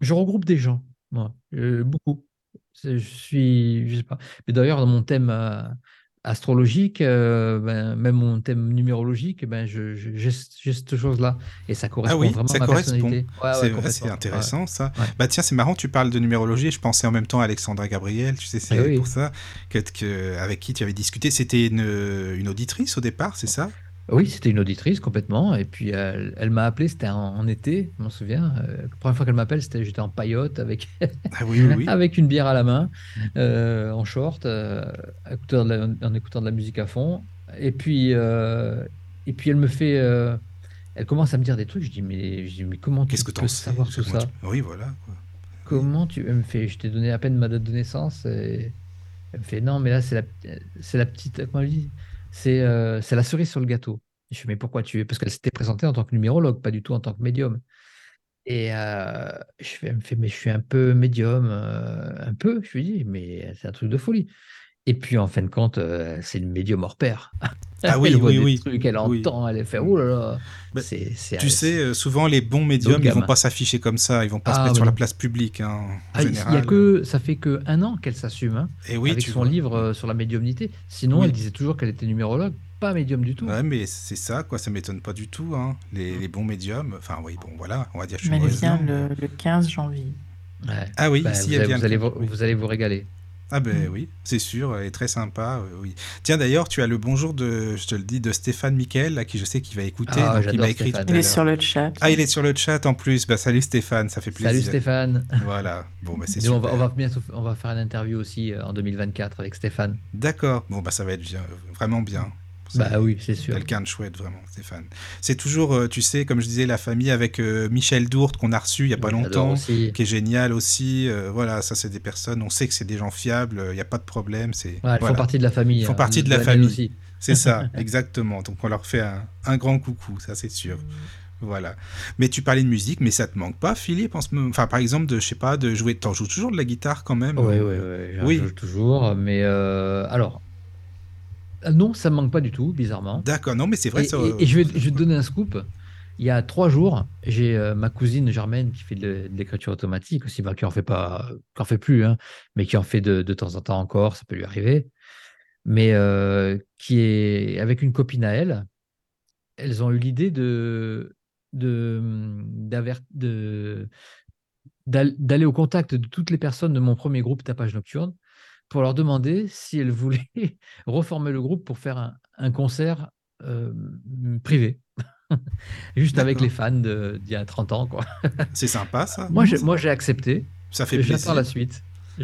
Je regroupe des gens, moi, euh, beaucoup. Je suis, je sais pas. Mais d'ailleurs, dans mon thème euh, astrologique, euh, ben, même mon thème numérologique, ben, je, j'ai cette chose-là. Et ça correspond Ah oui, vraiment ça à ma correspond. personnalité. Ouais, ouais, c'est intéressant ça. Bah tiens, c'est marrant, tu parles de numérologie. Je pensais en même temps à Alexandra Gabriel, tu sais, c'est Ah oui. pour ça que, que- avec qui tu avais discuté. C'était une, une auditrice au départ, c'est ça? Oui, c'était une auditrice complètement. Et puis elle, elle m'a appelé, c'était en, en été, je m'en souviens. Euh, la première fois qu'elle m'appelle, c'était j'étais en paillote avec, Ah oui, oui, oui. avec une bière à la main, euh, en short, euh, écoutant de la- en écoutant de la musique à fond. Et puis, euh, et puis elle me fait, elle commence à me dire des trucs. Je dis mais, je dis, mais comment tu Qu'est-ce que peux savoir tout ça? tu- Oui, voilà. quoi. Comment tu Elle me fait, je t'ai donné à peine ma date de naissance. Et elle me fait non, mais là c'est la, c'est la petite, comment elle dit? C'est euh, c'est la cerise sur le gâteau. Je fais mais pourquoi tu es Parce qu'elle s'était présentée en tant que numérologue, pas du tout en tant que médium. Et euh, je me fait mais je suis un peu médium, euh, un peu. Je lui dis mais c'est un truc de folie. Et puis en fin de compte, euh, c'est une médium hors pair. Ah oui, elle voit oui, des oui. trucs, elle Oui. entend, elle fait oh là là. Bah, c'est, c'est, Tu sais, euh, souvent les bons médiums, ils vont pas s'afficher comme ça, ils vont pas se Ah, mettre mais sur la place publique hein, en Ah, il y a que ça fait que un an qu'elle s'assume. hein. Et oui, avec tu son vois. livre euh, sur la médiumnité. Sinon, Oui. elle disait toujours qu'elle était numérologue, pas médium du tout. Ouais, mais c'est ça, quoi, ça m'étonne pas du tout. Hein. Les, les bons médiums, enfin oui, bon, voilà, on va dire que je suis Mais elle vient le, le 15 janvier. Ouais. Ah oui, Bah, ici, vous, elle allez, vient vous, le allez 15, vous, oui. vous allez vous régaler. Ah ben Mm. oui, c'est sûr, elle est très sympa, euh, oui. Tiens d'ailleurs, tu as le bonjour de, je te le dis, de Stéphane Michael, là, qui je sais qu'il va écouter, Ah, donc il j'adore m'a écrit à Il est sur le chat. Ah, il est sur le chat en plus. Bah salut Stéphane, ça fait plaisir. Salut Stéphane. Voilà. Bon bah c'est Nous, on, va, on, va bientôt, on va faire une interview aussi euh, en 2024 avec Stéphane. D'accord. Bon bah ça va être bien, vraiment bien. C'est Bah oui, c'est sûr. Quelqu'un de chouette vraiment, Stéphane. C'est toujours, euh, tu sais, comme je disais, la famille avec euh, Michel Dourte qu'on a reçu il y a pas longtemps. qui est génial aussi. euh, voilà, ça c'est des personnes, on sait que c'est des gens fiables, il n'y a pas de problème. C'est Ouais, voilà. font partie de la famille. Ils font hein, partie de la famille. aussi. C'est ça, exactement. Donc on leur fait un, un grand coucou, ça c'est sûr. Voilà. Mais tu parlais de musique, mais ça te manque pas, Philippe, en ce moment Enfin, par exemple, de, je sais pas, de jouer. T'en joues toujours de la guitare quand même Oui, euh, oui, oui. J'en Oui. joue toujours. Mais euh, alors, non, ça me manque pas du tout, bizarrement. D'accord, non, mais c'est vrai Et, ça. et- et je, vais, je vais te donner un scoop. Il y a trois jours, j'ai euh, ma cousine Germaine qui fait de, l'écriture automatique aussi, bah, qui en fait pas, qui en fait plus, hein, mais qui en fait de, de, temps en temps encore, ça peut lui arriver. Mais euh, qui est avec une copine à elle, elles ont eu l'idée de de d'aller au contact de toutes les personnes de mon premier groupe Tapage Nocturne pour leur demander si elles voulaient reformer le groupe pour faire un, concert euh, privé. Juste avec les fans d'il y a 30 ans. quoi. C'est sympa ça. Moi, j'ai accepté. Ça fait plaisir. J'attends la suite.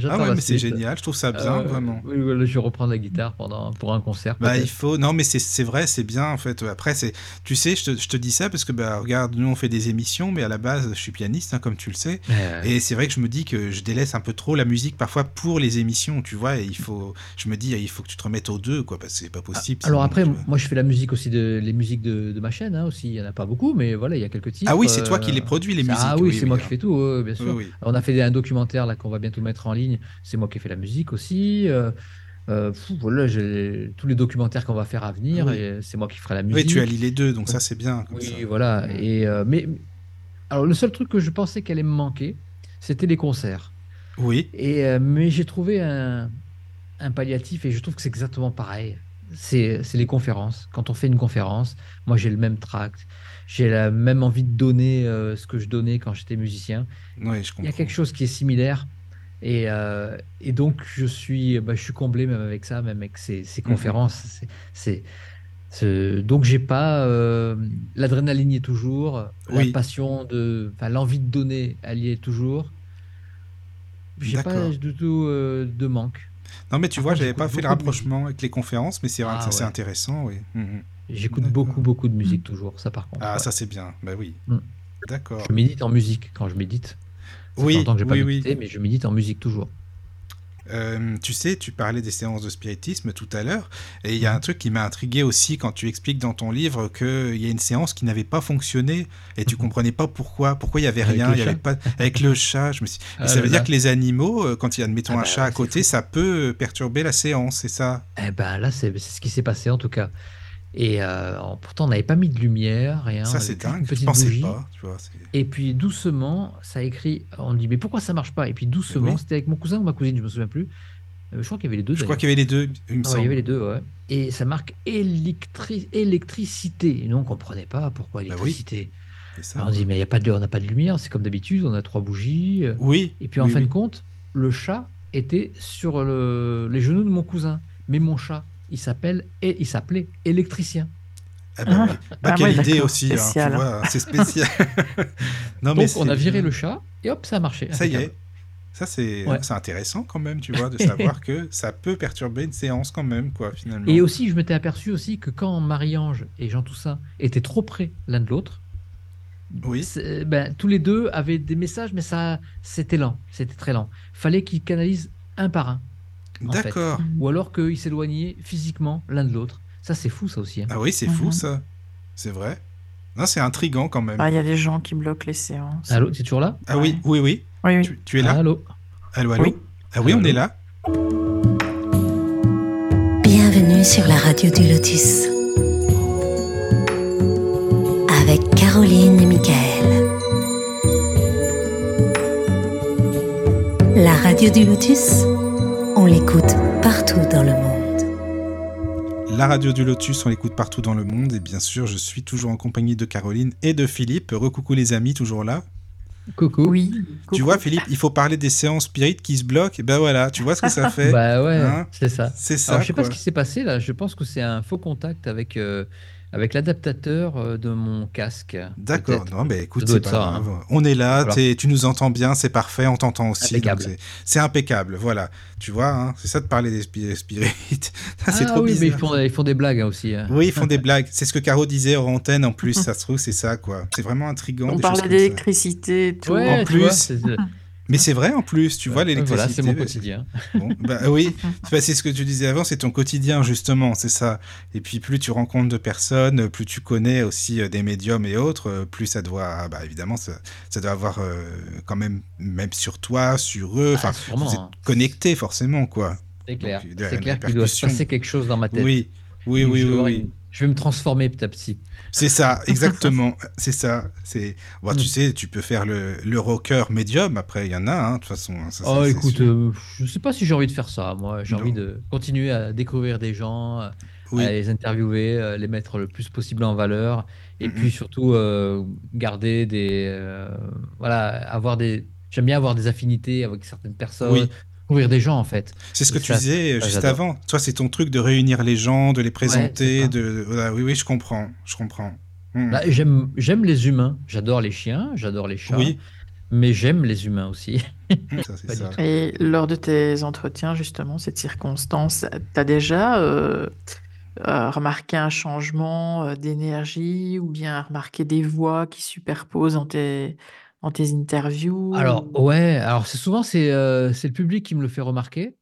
Ah ouais, mais c'est génial, je trouve ça bien, euh, vraiment. Oui, je vais reprendre la guitare pendant, pour un concert. Bah, il faut. Non, mais c'est vrai, c'est bien, en fait. Après, c'est tu sais, je te, je te, dis ça parce que, bah, regarde, nous, on fait des émissions, mais à la base, je suis pianiste, hein, comme tu le sais. Et c'est vrai que je me dis que je délaisse un peu trop la musique parfois pour les émissions, tu vois. Et il faut. Je me dis, il faut que tu te remettes aux deux, quoi, parce que c'est pas possible. Alors après, moi, je fais la musique aussi, de, les musiques de, de ma chaîne hein, aussi. Il y en a pas beaucoup, mais voilà, il y a quelques titres. Ah oui, c'est toi qui les produis, les musiques. Ah oui, c'est moi qui fais tout, bien sûr. On a fait un documentaire là qu'on va bientôt mettre en ligne. C'est moi qui fait la musique aussi. Euh, euh, voilà, j'ai tous les documentaires qu'on va faire à venir, et c'est moi qui ferai la musique. Oui, tu allies les deux, donc ça c'est bien. oui, voilà. Et euh, mais alors le seul truc que je pensais qu'elle allait me manquer, c'était les concerts. Oui. Et mais j'ai trouvé un, un, palliatif et je trouve que c'est exactement pareil. C'est les conférences. Quand on fait une conférence, moi j'ai le même tract, j'ai la même envie de donner ce que je donnais quand j'étais musicien. Oui, je comprends. Il y a quelque chose qui est similaire. Et, euh, et, donc, je suis, bah, je suis comblé même avec ça, même avec ces, ces mmh conférences. C'est, donc, j'ai pas. Euh, l'adrénaline y est toujours. La passion, de, l'envie de donner, elle y est toujours. J'ai pas du tout euh, de manque. Non, mais tu vois, j'avais pas fait le rapprochement avec les conférences, mais c'est ah, c'est intéressant, oui. Mmh J'écoute beaucoup, beaucoup de musique toujours, ça par contre. Ah, ça c'est bien, bah oui. Mmh. D'accord. Je médite en musique quand je médite oui, que pas oui, mais je médite en musique toujours. Euh, tu sais, tu parlais des séances de spiritisme tout à l'heure, et il y a un truc qui m'a intrigué aussi quand tu expliques dans ton livre qu'il y a une séance qui n'avait pas fonctionné et tu mhm. comprenais pas pourquoi, pourquoi il y avait rien, il y avait pas avec le chat. Je me suis... Ah ça veut dire que les animaux, euh, quand il y a admettons ah un bah, chat à côté, ça peut perturber la séance, c'est ça? Eh ben là, c'est ce qui s'est passé en tout cas. Et euh, pourtant, on n'avait pas mis de lumière, rien. Ça, c'est dingue. Petite bougie. Pas, tu vois, et puis, doucement, ça a écrit. On dit, mais pourquoi ça marche pas? Et puis, doucement, c'était avec mon cousin ou ma cousine, je me souviens plus. Euh, je crois qu'il y avait les deux. Je crois qu'il y avait les deux, il me il y avait les deux, ouais. Et ça marque électri électricité. Et nous, on ne comprenait pas pourquoi bah électricité. Ça, on dit, mais y a pas de, on n'a pas de lumière, c'est comme d'habitude, on a trois bougies. Oui. Et puis, en fin de compte, le chat était sur le, les genoux de mon cousin. Mais mon chat, il s'appelle et il s'appelait électricien. Ah bah, bah, quelle idée aussi, hein, c'est spécial. non, Donc on a viré le chat et hop, ça a marché. Ça y est. Ça, c'est intéressant quand même, tu vois, de savoir que ça peut perturber une séance quand même, quoi, finalement. Et aussi, je m'étais aperçu aussi que quand Marie-Ange et Jean Toussaint étaient trop près l'un de l'autre, oui. Ben, tous les deux avaient des messages, mais ça, c'était lent, c'était très lent. Fallait qu'ils canalisent un par un. D'accord. Ou alors qu'ils s'éloignaient physiquement l'un de l'autre. Ça, c'est fou, ça aussi. Hein. Ah oui, c'est fou, mhm. ça. C'est vrai. Non, c'est intriguant quand même. Ah, il y a des gens qui bloquent les séances. Allô, tu es toujours là? Ah oui, oui, oui. Tu, es là? Allô? Allô, allô? Ah oui, on est là. Bienvenue sur la radio du Lotus. Avec Caroline et Michael. La radio du Lotus l'écoute partout dans le monde. La radio du Lotus, on l'écoute partout dans le monde. Et bien sûr, je suis toujours en compagnie de Caroline et de Philippe. Recoucou les amis, toujours là. Coucou. Oui. Tu vois, Philippe, il faut parler des séances spirites qui se bloquent. Et ben voilà, tu vois ce que ça fait. bah ouais, hein? c'est ça. C'est ça. je sais pas ce qui s'est passé là. Je pense que c'est un faux contact avec. Euh, avec l'adaptateur euh, de mon casque. D'accord, non, mais écoute, c'est pas hein. grave. On est là, tu nous entends bien, c'est parfait, on t'entend aussi. C'est impeccable, voilà. Tu vois, hein, c'est ça de parler des spirites. Ah, c'est trop oui, mais ils font, ils font des blagues hein, aussi. Oui, ils font des blagues. C'est ce que Caro disait en antenne en plus, ça se trouve, c'est ça, quoi. C'est vraiment intriguant. On parlait d'électricité, tout. en plus. Mais c'est vrai en plus, tu vois, l'électricité. Voilà, c'est mon quotidien. bah, oui, c'est ce que tu disais avant, c'est ton quotidien justement, c'est ça. Et puis plus tu rencontres de personnes, plus tu connais aussi euh, des médiums et autres, euh, plus ça doit, ah, bah, évidemment, ça, ça doit avoir euh, quand même, même sur toi, sur eux, ah, enfin, vous êtes hein. connecté forcément, quoi. C'est clair. C'est clair qu'il doit se passer quelque chose dans ma tête. Oui, oui, oui, oui. je vais me transformer petit à petit. C'est ça, exactement. c'est ça. C'est. Bon, Tu Mm. sais, tu peux faire le, le rocker médium. Après, il y en a, hein, de toute façon. ça, Oh, ça, écoute, euh, je sais pas si j'ai envie de faire ça. Moi, j'ai envie de continuer à découvrir des gens, Oui. à les interviewer, euh, les mettre le plus possible en valeur, et puis surtout euh, garder des, euh, voilà, avoir des. J'aime bien avoir des affinités avec certaines personnes, Oui. Découvrir des gens en fait. C'est ce que tu disais juste avant. Toi, c'est ton truc de réunir les gens, de les présenter. de... voilà, oui, oui, je comprends. Je comprends. Mm. Bah, j'aime, j'aime les humains. J'adore les chiens, j'adore les chats, oui, mais j'aime les humains aussi. Mm, ça, ça. tout. Et lors de tes entretiens, justement, cette circonstance, tu as déjà euh, euh, remarqué un changement euh, d'énergie ou bien remarqué des voix qui superposent en tes, en tes interviews Alors ou- ouais, alors c'est souvent c'est euh, c'est le public qui me le fait remarquer.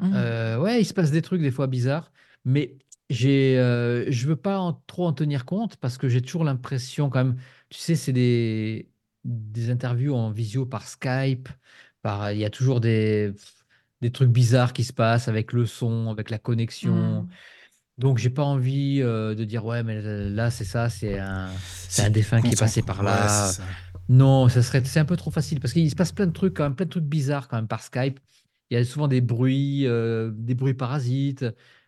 Mhm. Euh, ouais, il se passe des trucs des fois bizarres, mais j'ai, euh, je veux pas en- trop en tenir compte parce que j'ai toujours l'impression quand même, tu sais, c'est des, des interviews en visio par Skype, par, il y a toujours des, des trucs bizarres qui se passent avec le son, avec la connexion. Mhm. Donc j'ai pas envie euh, de dire ouais, mais là c'est ça, c'est un, c'est un défunt qui est passé par là. Non, ça serait, c'est un peu trop facile parce qu'il se passe plein de trucs quand même, plein de trucs bizarres quand par Skype. Il y a souvent des bruits, euh, des bruits parasites.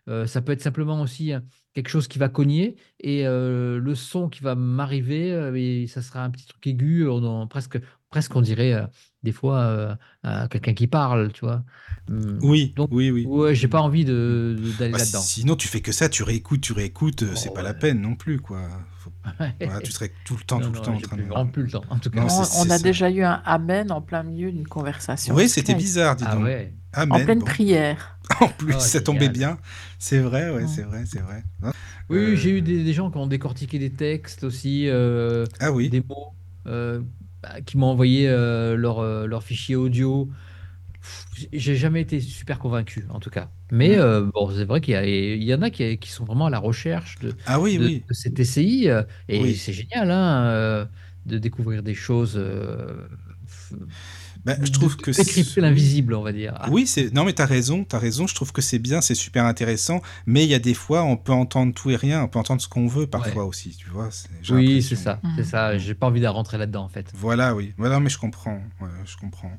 Euh, ça peut être simplement aussi hein, quelque chose qui va cogner et euh, le son qui va m'arriver, et ça sera un petit truc aigu, presque, presque on dirait euh, des fois euh, à quelqu'un qui parle, tu vois. Hum, Oui, Donc, oui, oui. ouais, j'ai pas envie de, de- d'aller Bah, là-dedans. sinon, tu fais que ça, tu réécoutes, tu réécoutes, euh, c'est Oh, pas la peine non plus, quoi. Faut- voilà, tu serais tout le temps, Non, tout le non, temps en train plus- de. plus le temps, en tout cas. Non, on, c'est- on c'est a ça. déjà eu un amen en plein milieu d'une conversation. Oui, c'était bizarre, dis Ah donc. ouais. Amen. En pleine bon. prière. En plus, Ah, ça tombait bien. C'est vrai, ouais, c'est vrai, c'est vrai. Oui, j'ai eu des, des gens qui ont décortiqué des textes aussi, euh, Ah oui. des mots, euh, bah, qui m'ont envoyé euh, leur, euh, leur fichier audio. J'ai jamais été super convaincu, en tout cas. Mais euh, bon, c'est vrai qu'il y, en a qui, qui sont vraiment à la recherche de, Ah oui, de, oui. de ces TCI. euh, et Oui. c'est génial hein, de découvrir des choses, Bah, je trouve de que décrypter c'est- l'invisible, on va dire. Oui, c'est non mais t'as raison, t'as raison. Je trouve que c'est bien, c'est super intéressant. Mais il y a des fois, on peut entendre tout et rien, on peut entendre ce qu'on veut parfois aussi, tu vois. Oui, c'est ça, c'est ça. J'ai pas envie de rentrer là-dedans, en fait. Voilà, oui. Voilà, mais je comprends. ouais, je comprends.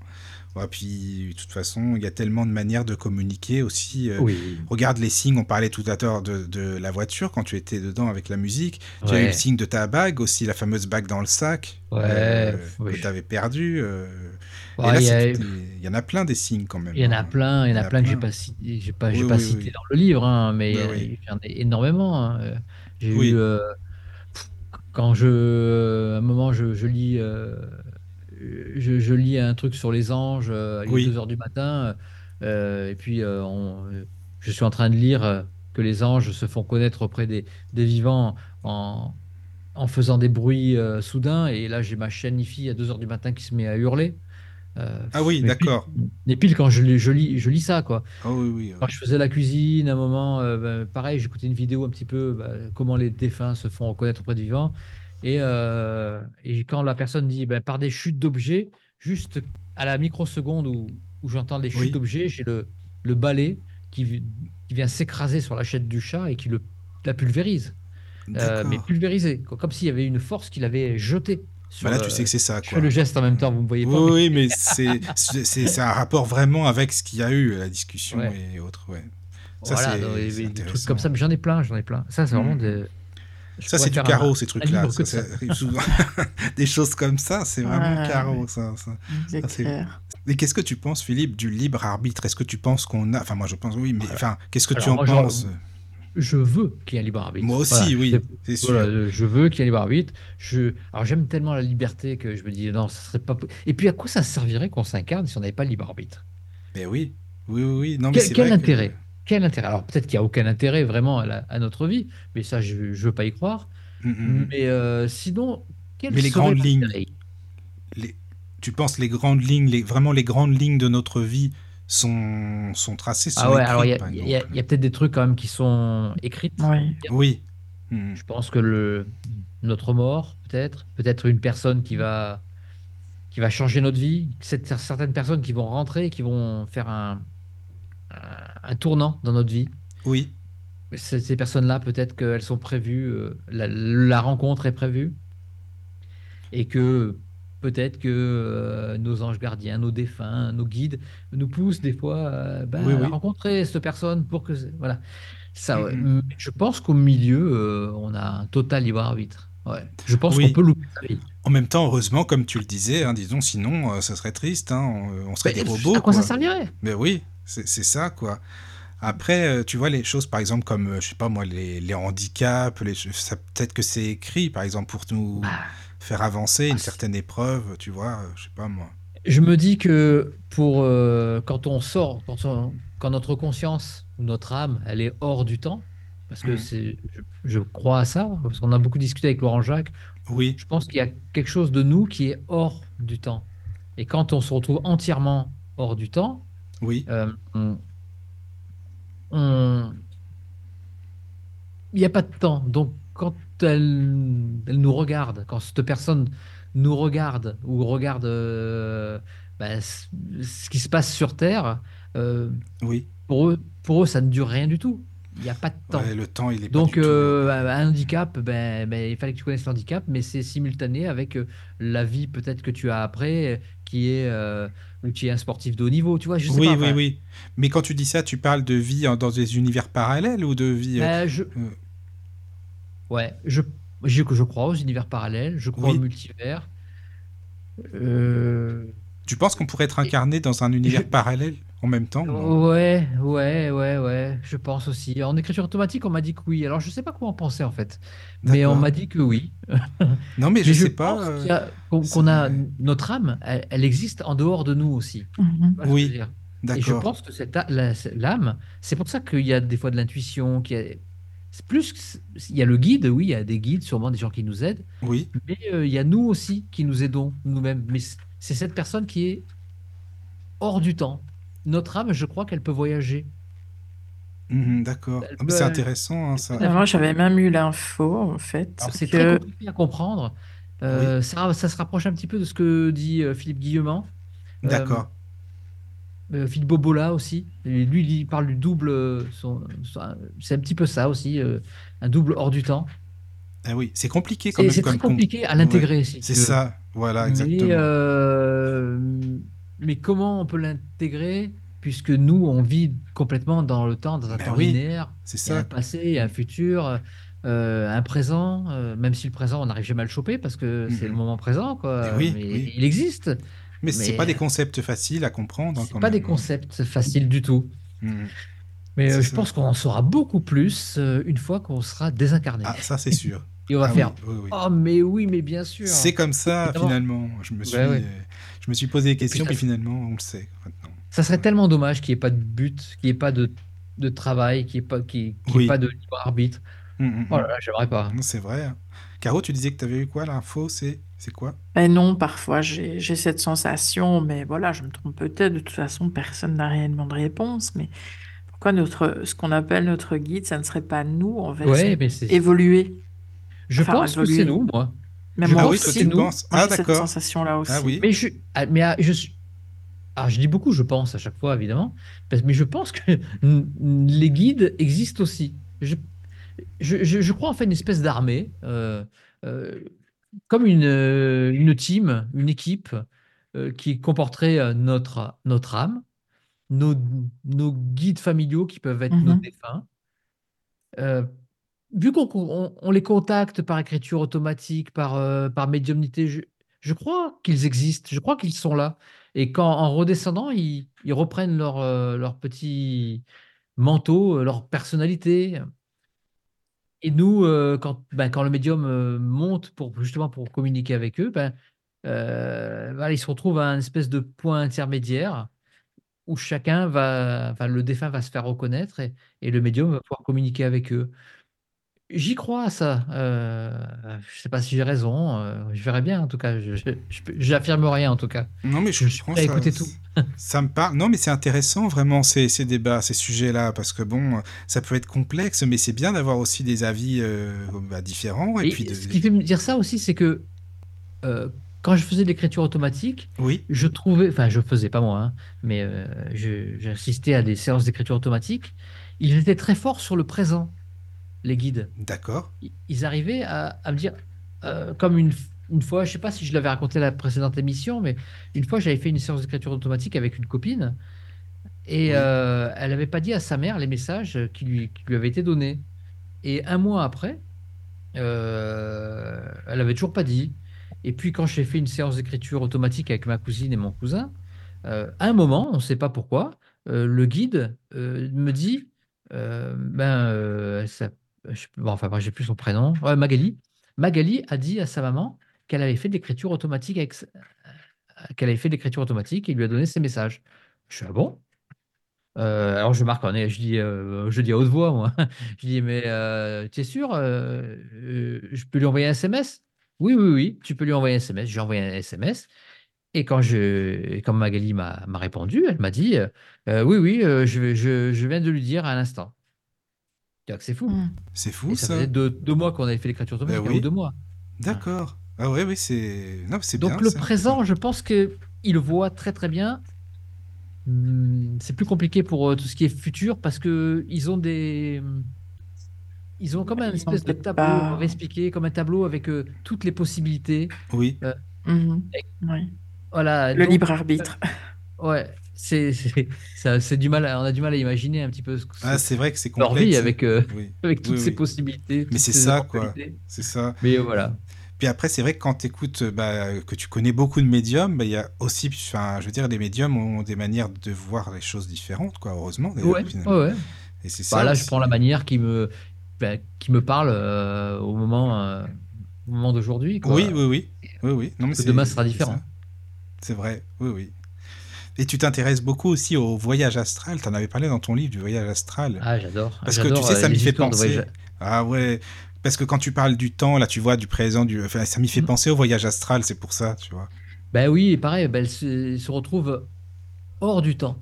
Ouais, puis, de toute façon, il y a tellement de manières de communiquer aussi. euh, Oui. Regarde les signes, on parlait tout à l'heure de, de la voiture quand tu étais dedans avec la musique. Tu as eu le signe de ta bague, aussi la fameuse bague dans le sac Ouais, euh, oui. que tu avais perdu. euh. Là, il y a- c'était- il y en a plein des signes quand même. Il y en a hein. plein, il y en a plein que j'ai pas cité, j'ai pas, j'ai Oui, pas oui, cité dans le livre, hein, mais Bah euh, il y en a énormément. hein. Euh, J'ai eu, euh, quand je, à un moment, je, je lis, euh, je, je lis un truc sur les anges, euh, Oui. 2 heures du matin, euh, et puis euh, on- euh, je suis en train de lire euh, que les anges se font connaître auprès des, des vivants en, en faisant des bruits euh, soudains, et là j'ai ma chienne Ify à 2 heures du matin qui se met à hurler. Euh, Ah oui, d'accord. Et pile quand je, lis- je lis, je lis ça, quoi. Oh oui, oui. Quand je faisais la cuisine, à un moment, euh, ben, pareil, j'écoutais une vidéo un petit peu, bah, comment les défunts se font reconnaître auprès des vivants. Et, euh, et quand la personne dit, ben, par des chutes d'objets, juste à la microseconde où, où j'entends des chutes d'objets, j'ai le, le balai qui, qui vient s'écraser sur la chaîne du chat et qui le, la pulvérise. Mais pulvérisé, co- comme s'il y avait une force qui l'avait jeté. Sur Bah là, le- tu sais que c'est ça, Je quoi. fais le geste en même temps, vous me voyez pas. Oui, mais- oui, mais c'est c'est c'est un rapport vraiment avec ce qu'il y a eu, la discussion Ouais. et autres, ouais. Ça, Voilà, et- des trucs comme ça, mais j'en ai plein, j'en ai plein. Ça, c'est vraiment Mm. des. je Ça, c'est du un- carreau, ces trucs-là. de. Des choses comme ça, c'est vraiment Ouais, carreau, ça. ça. Clair. Et qu'est-ce que tu penses, Philippe, du libre arbitre? Est-ce que tu penses qu'on a... Enfin, moi, je pense oui, mais enfin, qu'est-ce que tu en moi, je- penses? Je veux qu'il y ait un libre arbitre. Moi aussi, Voilà, oui, c'est- sûr. voilà, je veux qu'il y ait un libre arbitre. Je... Alors, j'aime tellement la liberté que je me dis, non, ça serait pas. Et puis, à quoi ça servirait qu'on s'incarne si on n'avait pas le libre arbitre? Mais oui, oui, oui, oui. Non, mais Quel, quel que- intérêt? Quel intérêt? Alors, peut-être qu'il n'y a aucun intérêt vraiment à, la- à notre vie, mais ça, je ne veux pas y croire. Mm, mm, mm. Mais euh, sinon, quel Mais les grandes lignes. Les- Tu penses les grandes lignes, les... vraiment les grandes lignes de notre vie sont, sont tracées sont Ah ouais, alors il y a, écrites, par il y a- peut-être des trucs quand même qui sont écrits. Oui. Oui. Je pense que le, notre mort, peut-être, peut-être une personne qui va, qui va changer notre vie, certaines personnes qui vont rentrer, qui vont faire un, un, tournant dans notre vie. Oui. ces, ces personnes-là, peut-être qu'elles sont prévues, euh, la, la rencontre est prévue, et que peut-être que euh, nos anges gardiens, nos défunts, nos guides nous poussent des fois euh, Oui, à rencontrer cette personne pour que... Voilà. Ça, ouais. Mais Je pense qu'au milieu, euh, on a un total libre arbitre. Ouais. Je pense qu'on peut louper sa vie. En même temps, heureusement, comme tu le disais, hein, disons, sinon, ça serait triste, hein, on, on serait Mais des robots, à quoi ça servirait? Mais oui, c'est ça, quoi. Après, tu vois, les choses, par exemple, comme, je sais pas moi, les, les handicaps, les, peut-être que c'est écrit, par exemple, pour nous Bah, faire avancer ah, une c'est- certaine épreuve, tu vois, euh, je sais pas moi. Je me dis que pour euh, quand on sort, quand, on- quand notre conscience ou notre âme, elle est hors du temps, parce que Mhm. c'est, je, je crois à ça, parce qu'on a beaucoup discuté avec Laurent Jacques, Oui, je pense qu'il y a quelque chose de nous qui est hors du temps. Et quand on se retrouve entièrement hors du temps, oui, euh, on, on- il n'y a pas de temps. Donc, quand elle, elle nous regarde, quand cette personne nous regarde ou regarde euh, ben, ce qui se passe sur Terre, euh, oui. pour eux, pour eux, ça ne dure rien du tout. Il n'y a pas de temps. Ouais, le temps, il est pas Donc, du tout. euh, un handicap, ben, ben, il fallait que tu connaisses l'handicap, mais c'est simultané avec la vie peut-être que tu as après, qui est euh, où tu es un sportif de haut niveau, tu vois, je sais Oui, pas. oui, enfin, oui. Mais quand tu dis ça, tu parles de vie en- dans des univers parallèles ou de vie... ben, je, ouais, je, je, je crois aux univers parallèles, je crois Oui. au multivers. Euh, Tu penses qu'on pourrait être incarné dans un univers je- parallèle en même temps? Ouais, ouais, ouais, ouais, je pense aussi. En écriture automatique, on m'a dit que oui. Alors, je sais pas quoi en penser en fait, mais on m'a dit que oui. Non, mais je Mais je sais pas. pense euh, qu'on a notre âme, elle, elle existe en dehors de nous aussi. Je veux Oui, Et je pense que cette l'âme, c'est pour ça qu'il y a des fois de l'intuition, qu'il y a, c'est plus, il y a le guide, oui, il y a des guides, sûrement des gens qui nous aident, Oui, mais euh, il y a nous aussi qui nous aidons nous-mêmes. Mais c'est cette personne qui est hors du temps. Notre âme, je crois qu'elle peut voyager. Mhm, d'accord. Ah, c'est elle- intéressant, hein, ça. Moi, j'avais même eu l'info, en fait, c'est très compliqué à comprendre. Oui, Euh, ça, ça se rapproche un petit peu de ce que dit euh, Philippe Guillemant. Euh, d'accord. Euh, Philippe Bobola aussi. Et lui, il parle du double. euh, c'est un petit peu ça aussi, euh, un double hors du temps. Ah oui, c'est compliqué quand C'est même c'est très com- compliqué à Ouais, l'intégrer, si c'est ça. Voilà, Mais, exactement. euh, mais comment on peut l'intégrer puisque nous, on vit complètement dans le temps, dans un Ben temps oui, linéaire. c'est Il y a un ça. passé, il y a un futur, euh, un présent, euh, même si le présent, on n'arrive jamais à le choper parce que c'est le moment présent, quoi. oui, Mais oui. il existe. Mais c'est Mais pas des euh, concepts faciles à comprendre hein, c'est pas des même. hein. concepts faciles du tout. Mhm, Mais euh, C'est je ça. pense qu'on en saura beaucoup plus euh, une fois qu'on sera désincarné. Ah, ça c'est sûr. Et on va Ah faire oui, oui. Oh, mais oui, mais bien sûr. C'est comme ça Évidemment. finalement. Je me suis, je me suis posé des puis questions, ça- puis finalement on le sait maintenant. Ça serait tellement dommage qu'il n'y ait pas de but, qu'il n'y ait pas de, de travail, qu'il n'y ait pas, y ait pas de libre arbitre. Mhm, mhm. Oh là là, j'aimerais pas. C'est vrai. hein. Caro, tu disais que tu avais eu quoi l'info C'est c'est quoi? Ben non, parfois j'ai j'ai cette sensation, mais voilà, je me trompe peut-être. De toute façon, personne n'a réellement de réponse. Mais pourquoi notre, ce qu'on appelle notre guide, ça ne serait pas nous en Ouais, version mais c'est. évoluée? Je Enfin, pense que c'est évoluer. nous, moi. Mais Je moi Ah oui, pense que tu c'est nous. penses Ah j'ai cette d'accord. sensation-là aussi. Ah oui. Mais je, ah, mais ah, je suis. Ah, je dis beaucoup, je pense à chaque fois, évidemment. Parce- Mais je pense que n- les guides existent aussi. Je, je, je- je crois en fait une espèce d'armée, euh, euh, comme une, euh, une team, une équipe euh, qui comporterait euh, notre, notre âme, nos, nos guides familiaux qui peuvent être nos Mhm. défunts. Euh, vu qu'on on- on les contacte par écriture automatique, par, euh, par médiumnité, je, je crois qu'ils existent, je crois qu'ils sont là. Et quand en redescendant, ils, ils reprennent leur, leur petit manteau, leur personnalité. Et nous, euh, quand, ben, quand le médium euh, monte pour justement pour communiquer avec eux, ben, euh, ils se retrouvent à un espèce de point intermédiaire où chacun va, le défunt va se faire reconnaître et le médium va pouvoir communiquer avec eux. J'y crois à ça. Euh, je sais pas si j'ai raison. euh, je verrai bien en tout cas. J'affirme rien en tout cas. Non mais je, Je comprends écouter tout. Ça me parle. Non mais c'est intéressant vraiment ces, ces débats, ces sujets-là, parce que bon, ça peut être complexe, mais c'est bien d'avoir aussi des avis euh, bah, différents et, Et puis de. ce qui fait me dire ça aussi, c'est que euh, quand je faisais de l'écriture automatique, Oui, je trouvais, enfin, je faisais pas moi, hein, mais j'assistais à des séances d'écriture automatique. Ils étaient très forts sur le présent, les guides. d'accord. Ils arrivaient à, à me dire, euh, comme une, une fois, je sais pas si je l'avais raconté la précédente émission, mais une fois, j'avais fait une séance d'écriture automatique avec une copine et Oui. euh, elle n'avait pas dit à sa mère les messages qui lui, qui lui avaient été donnés. Et un mois après, euh, elle avait toujours pas dit. Et puis quand j'ai fait une séance d'écriture automatique avec ma cousine et mon cousin, euh, à un moment, on ne sait pas pourquoi, euh, le guide me dit, ben, ça- je, bon, enfin, j'ai plus son prénom, Magali. Magali a dit à sa maman qu'elle avait fait de l'écriture automatique euh, qu'elle avait fait de l'écriture automatique et lui a donné ses messages. Je suis ah bon? Euh, alors je marque, en- je dis, euh, je dis à haute voix, moi. Je dis, mais euh, tu es sûr, euh, euh, je peux lui envoyer un SMS? Oui, oui, oui, tu peux lui envoyer un SMS. J'ai envoyé un SMS. Et quand, je, quand Magali m'a répondu, elle m'a dit, euh, Euh, oui, oui, euh, je, je, je viens de lui dire à l'instant. C'est fou. Mm. C'est Et fou ça ça. faisait deux, deux mois qu'on avait fait l'écriture automatique, Ben un oui. ou deux mois. D'accord. Ah ouais, oui, c'est. Non, c'est bien. Donc le ça. présent, je pense que il le voit très très bien. Hum, C'est plus compliqué pour euh, tout ce qui est futur parce que ils ont des, ils ont comme un espèce de tableau, pas- on va expliquer, comme un tableau avec euh, toutes les possibilités. Oui. Mhm. Oui. Voilà. Le donc, libre arbitre. Ouais, c'est du mal, à- on a du mal à imaginer un petit peu ce que Ah, c'est vrai que c'est leur vie avec euh, Oui. avec toutes Oui, ces possibilités. Mais c'est ces ça, quoi. C'est ça. Mais voilà. Puis après, c'est vrai que quand tu écoutes, bah, que tu connais beaucoup de médiums, bah, il y a aussi, enfin, je veux dire, les médiums ont des manières de voir les choses différentes, quoi, heureusement. Ouais, finalement. ouais. Et c'est Bah, ça. là, je prends la manière qui me, ben, qui me parle euh, au moment, euh, au moment d'aujourd'hui. Oui, oui, oui. oui, oui. Non, mais demain sera différent. C'est vrai, oui, oui. Et tu t'intéresses beaucoup aussi au voyage astral. Tu en avais parlé dans ton livre du voyage astral. Ah, j'adore. Parce que tu sais, ça euh, m'y fait penser. Ah ouais. Parce que quand tu parles du temps, là, tu vois, du présent, du... Enfin, ça m'y fait Mhm. penser au voyage astral, c'est pour ça, tu vois. Ben oui, pareil, ben, elle se, elle se retrouve hors du temps.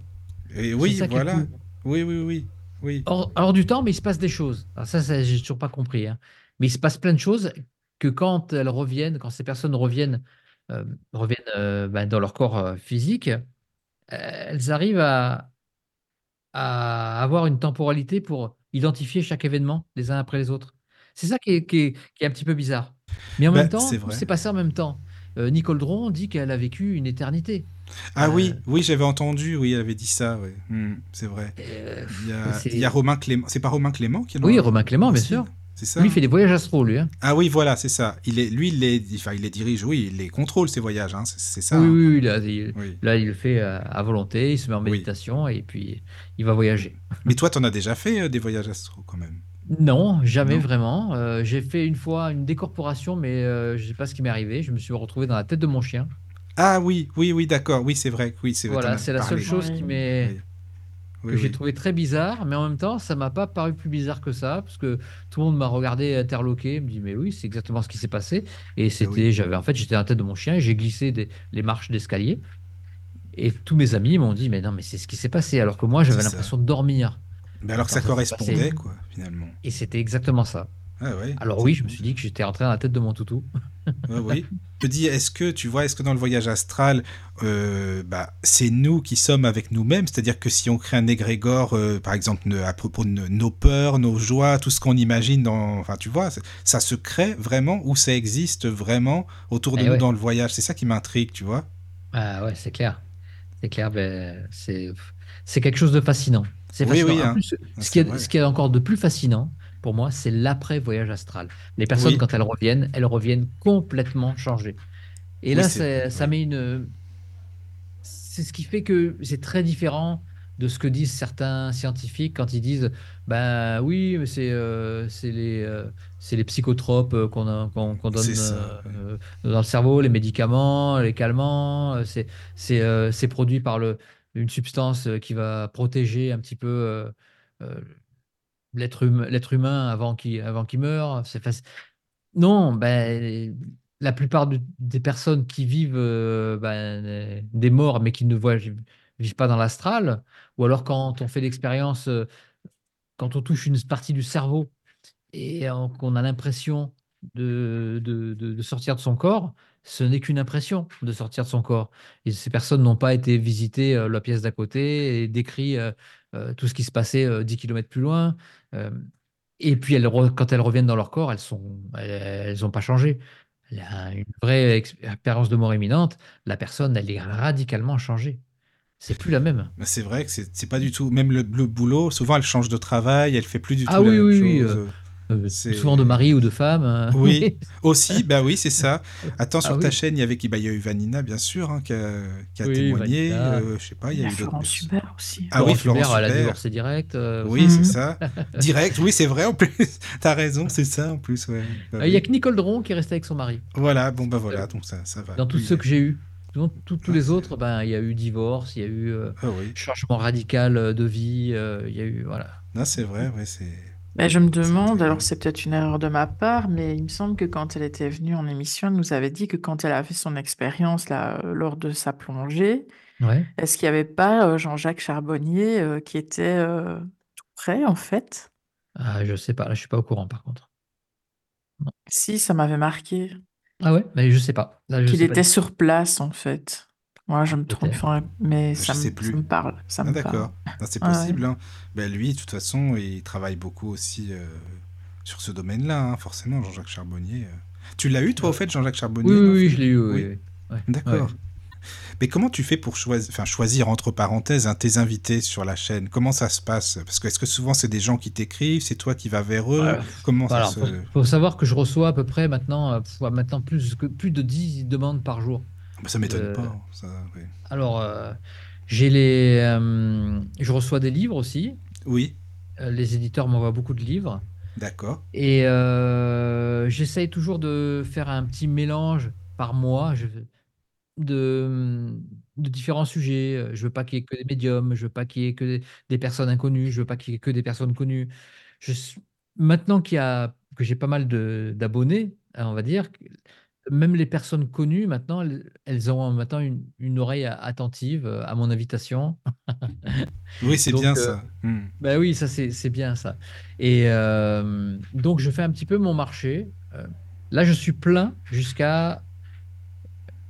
Et oui, voilà. cool. Oui, oui, oui. Oui. Hors, hors du temps, mais il se passe des choses. Alors ça, ça j'ai toujours pas compris. hein. Mais il se passe plein de choses que quand elles reviennent, quand ces personnes reviennent, euh, reviennent euh, ben, dans leur corps physique, elles arrivent à, à avoir une temporalité pour identifier chaque événement les uns après les autres. C'est ça qui est, qui est- qui est un petit peu bizarre. Mais en Ben, même temps, c'est passé en même temps. Euh, Nicole Dron dit qu'elle a vécu une éternité. Ah oui, Euh, oui, j'avais entendu, oui, elle avait dit ça, oui. Hmm, c'est vrai. Euh, Il y a, c'est- il y a Romain Clément. C'est pas Romain Clément qui l'a Oui, Romain Clément, bien sûr. C'est ça Lui, il fait des voyages astro, lui. hein. Ah oui, voilà, c'est ça. Il est, lui, il les, enfin, il les dirige, oui, il les contrôle, ces voyages, hein, c'est ça. oui, hein. oui, oui, là, il, Oui. là, il le fait à volonté, il se met en Oui. méditation et puis il va voyager. Mais toi, t'en as déjà fait euh, des voyages astro, quand même? Non, jamais Non. vraiment. Euh, j'ai fait une fois une décorporation, mais euh, je sais pas ce qui m'est arrivé. Je me suis retrouvé dans la tête de mon chien. Ah oui, oui, oui, d'accord, oui, c'est vrai, oui, c'est vrai. Voilà, c'est la seule chose qui m'est Oui. que Oui, j'ai trouvé très bizarre, mais en même temps, ça m'a pas paru plus bizarre que ça, parce que tout le monde m'a regardé interloqué, me dit mais oui, c'est exactement ce qui s'est passé. Et c'était, Ah oui. j'avais en fait, j'étais dans la tête de mon chien, et j'ai glissé des, les marches d'escalier, et tous mes amis m'ont dit mais non, mais c'est ce qui s'est passé, alors que moi j'avais l'impression de dormir. Mais alors que ça ça correspondait, quoi, finalement. Et c'était exactement ça. Ah ouais. Alors oui, je me suis dit que j'étais rentré dans la tête de mon toutou. Ouais, oui. Je te dis, est-ce que, tu vois, est-ce que dans le voyage astral, euh, bah, c'est nous qui sommes avec nous-mêmes? C'est-à-dire que si on crée un égrégore, euh, par exemple, à propos de no- nos peurs, nos joies, tout ce qu'on imagine dans... Enfin, tu vois, ça se crée vraiment ou ça existe vraiment autour de Eh nous ouais. dans le voyage? C'est ça qui m'intrigue, tu vois Ah ouais, c'est clair. C'est clair, ben, c'est quelque chose de fascinant. C'est Oui, oui, hein. ce c'est qui est, ce qui est encore de plus fascinant pour moi, c'est l'après-voyage astral. Les personnes, Oui. quand elles reviennent, elles reviennent complètement changées. Et Oui, là, ça met une. C'est ce qui fait que c'est très différent de ce que disent certains scientifiques quand ils disent ben oui, mais c'est euh, c'est les, euh, c'est les psychotropes euh, qu'on qu'on donne ça, euh, dans le cerveau, les médicaments, les calmants, c'est c'est produit par le, une substance qui va protéger un petit peu l'être humain, avant qu'il avant qu'il meure. Non, ben, la plupart des personnes qui vivent euh, ben, des morts, mais qui ne voyagent- vivent pas dans l'astral, ou alors quand on fait l'expérience, euh, quand on touche une partie du cerveau et qu'on a l'impression de, de- de sortir de son corps, ce n'est qu'une impression de sortir de son corps. Et ces personnes n'ont pas été visiter euh, la pièce d'à côté et décrit euh, euh, tout ce qui se passait euh, 10 km plus loin. Et puis, elles quand elles reviennent dans leur corps, elles sont, elles n'ont pas changé. Une vraie ex- expérience de mort imminente. La personne, elle est radicalement changée. C'est plus la même. Mais c'est vrai que c'est pas du tout. Même le, le boulot, souvent elle change de travail, elle fait plus du Ah tout la oui, même oui, oui. Euh, souvent de mari ou de femme. euh, Oui, aussi, bah oui, c'est ça. Attends, sur Ah ta oui. chaîne, il y avait qui? Bah, il y a eu Vanina, bien sûr, hein, qui a, qui a Oui, témoigné. Euh, je sais pas, il Il y y a a eu d'autres. Florence Hubert aussi. Ah oui, Florence Hubert, elle a divorcé direct. euh, Oui, c'est ça. Direct, oui, c'est vrai en plus. T'as raison, c'est ça en plus, ouais. Bah Euh, Il n'y a que Nicole Dron qui est restée avec son mari. Voilà, bon bah voilà, donc ça, ça va. Dans tous ceux que j'ai eus. Dans tous tous Ah, les autres, ben, il y a eu divorce, il y a eu euh, Ah oui, changement radical de vie, euh, il y a eu. Voilà. non, c'est vrai, ouais, c'est. Ben, je me demande, alors c'est peut-être une erreur de ma part, mais il me semble que quand elle était venue en émission, elle nous avait dit que quand elle a fait son expérience là, euh, lors de sa plongée, Ouais. est-ce qu'il n'y avait pas euh, Jean-Jacques Charbonnier euh, qui était euh, tout près en fait? Ah, je sais pas, là, je suis pas au courant par contre. Si, ça m'avait marqué Ah ouais, mais je sais pas. Là, je qu'il sais pas était du- sur place en fait. Moi, je me trompe, Peut-être. enfin, mais Je ça me, sais ça plus. me parle, ça Ah me parle. d'accord, Non, c'est Ouais, ouais. possible. Hein. Ben, lui, de toute façon, il travaille beaucoup aussi euh, sur ce domaine-là, hein, forcément, Jean-Jacques Charbonnier. euh. Tu l'as eu, toi, au fait, Jean-Jacques Charbonnier Oui, oui, je l'ai eu. oui, Oui. oui. Ouais, D'accord. ouais. Mais comment tu fais pour choisir, enfin, choisir entre parenthèses hein, tes invités sur la chaîne? Comment ça se passe? Parce que est-ce que souvent c'est des gens qui t'écrivent, c'est toi qui vas vers eux? Ouais. Comment Voilà, ça se... faut, faut savoir que je reçois à peu près maintenant, euh, maintenant plus, que, plus de 10 demandes par jour. Bah, ça m'étonne Euh, pas. Ça, oui. Alors, euh, j'ai les, euh, je reçois des livres aussi. Oui, Euh, les éditeurs m'envoient beaucoup de livres. d'accord. Et euh, j'essaye toujours de faire un petit mélange par mois je- de, de différents sujets. Je veux pas qu'il y ait que des médiums, je veux pas qu'il y ait que des, des personnes inconnues, je veux pas qu'il y ait que des personnes connues. Je maintenant qu'il y a, que j'ai pas mal d'abonnés, hein, on va dire, même les personnes connues, maintenant, elles, elles ont maintenant une, une oreille attentive euh, à mon invitation. Oui, c'est bien euh, ça. Hmm. Ben oui, ça c'est bien ça. Et euh, donc je fais un petit peu mon marché. Là, je suis plein jusqu'à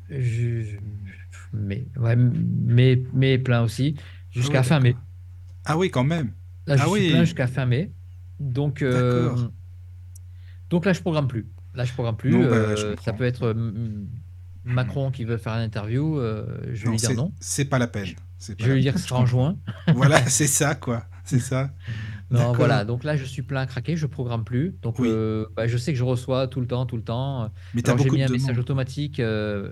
je- je- mai, ouais, mai, mai plein aussi jusqu'à ouais, fin mai. Ah oui, quand même. Là, je Ah suis oui. plein jusqu'à fin mai. Donc euh, donc là, je programme plus. Là, je programme plus. Non, bah, Euh, je ça peut être euh, Macron qui veut faire une interview. euh, je vais lui dire non. C'est pas la peine. Pas Je vais lui dire que ce sera en juin. Voilà, c'est ça, quoi. C'est ça. Non, voilà. Donc là, je suis plein à craquer. Je programme plus. Donc, Oui. euh, bah, je sais que je reçois tout le temps, tout le temps. Mais j'ai beaucoup mis de un message automatique euh,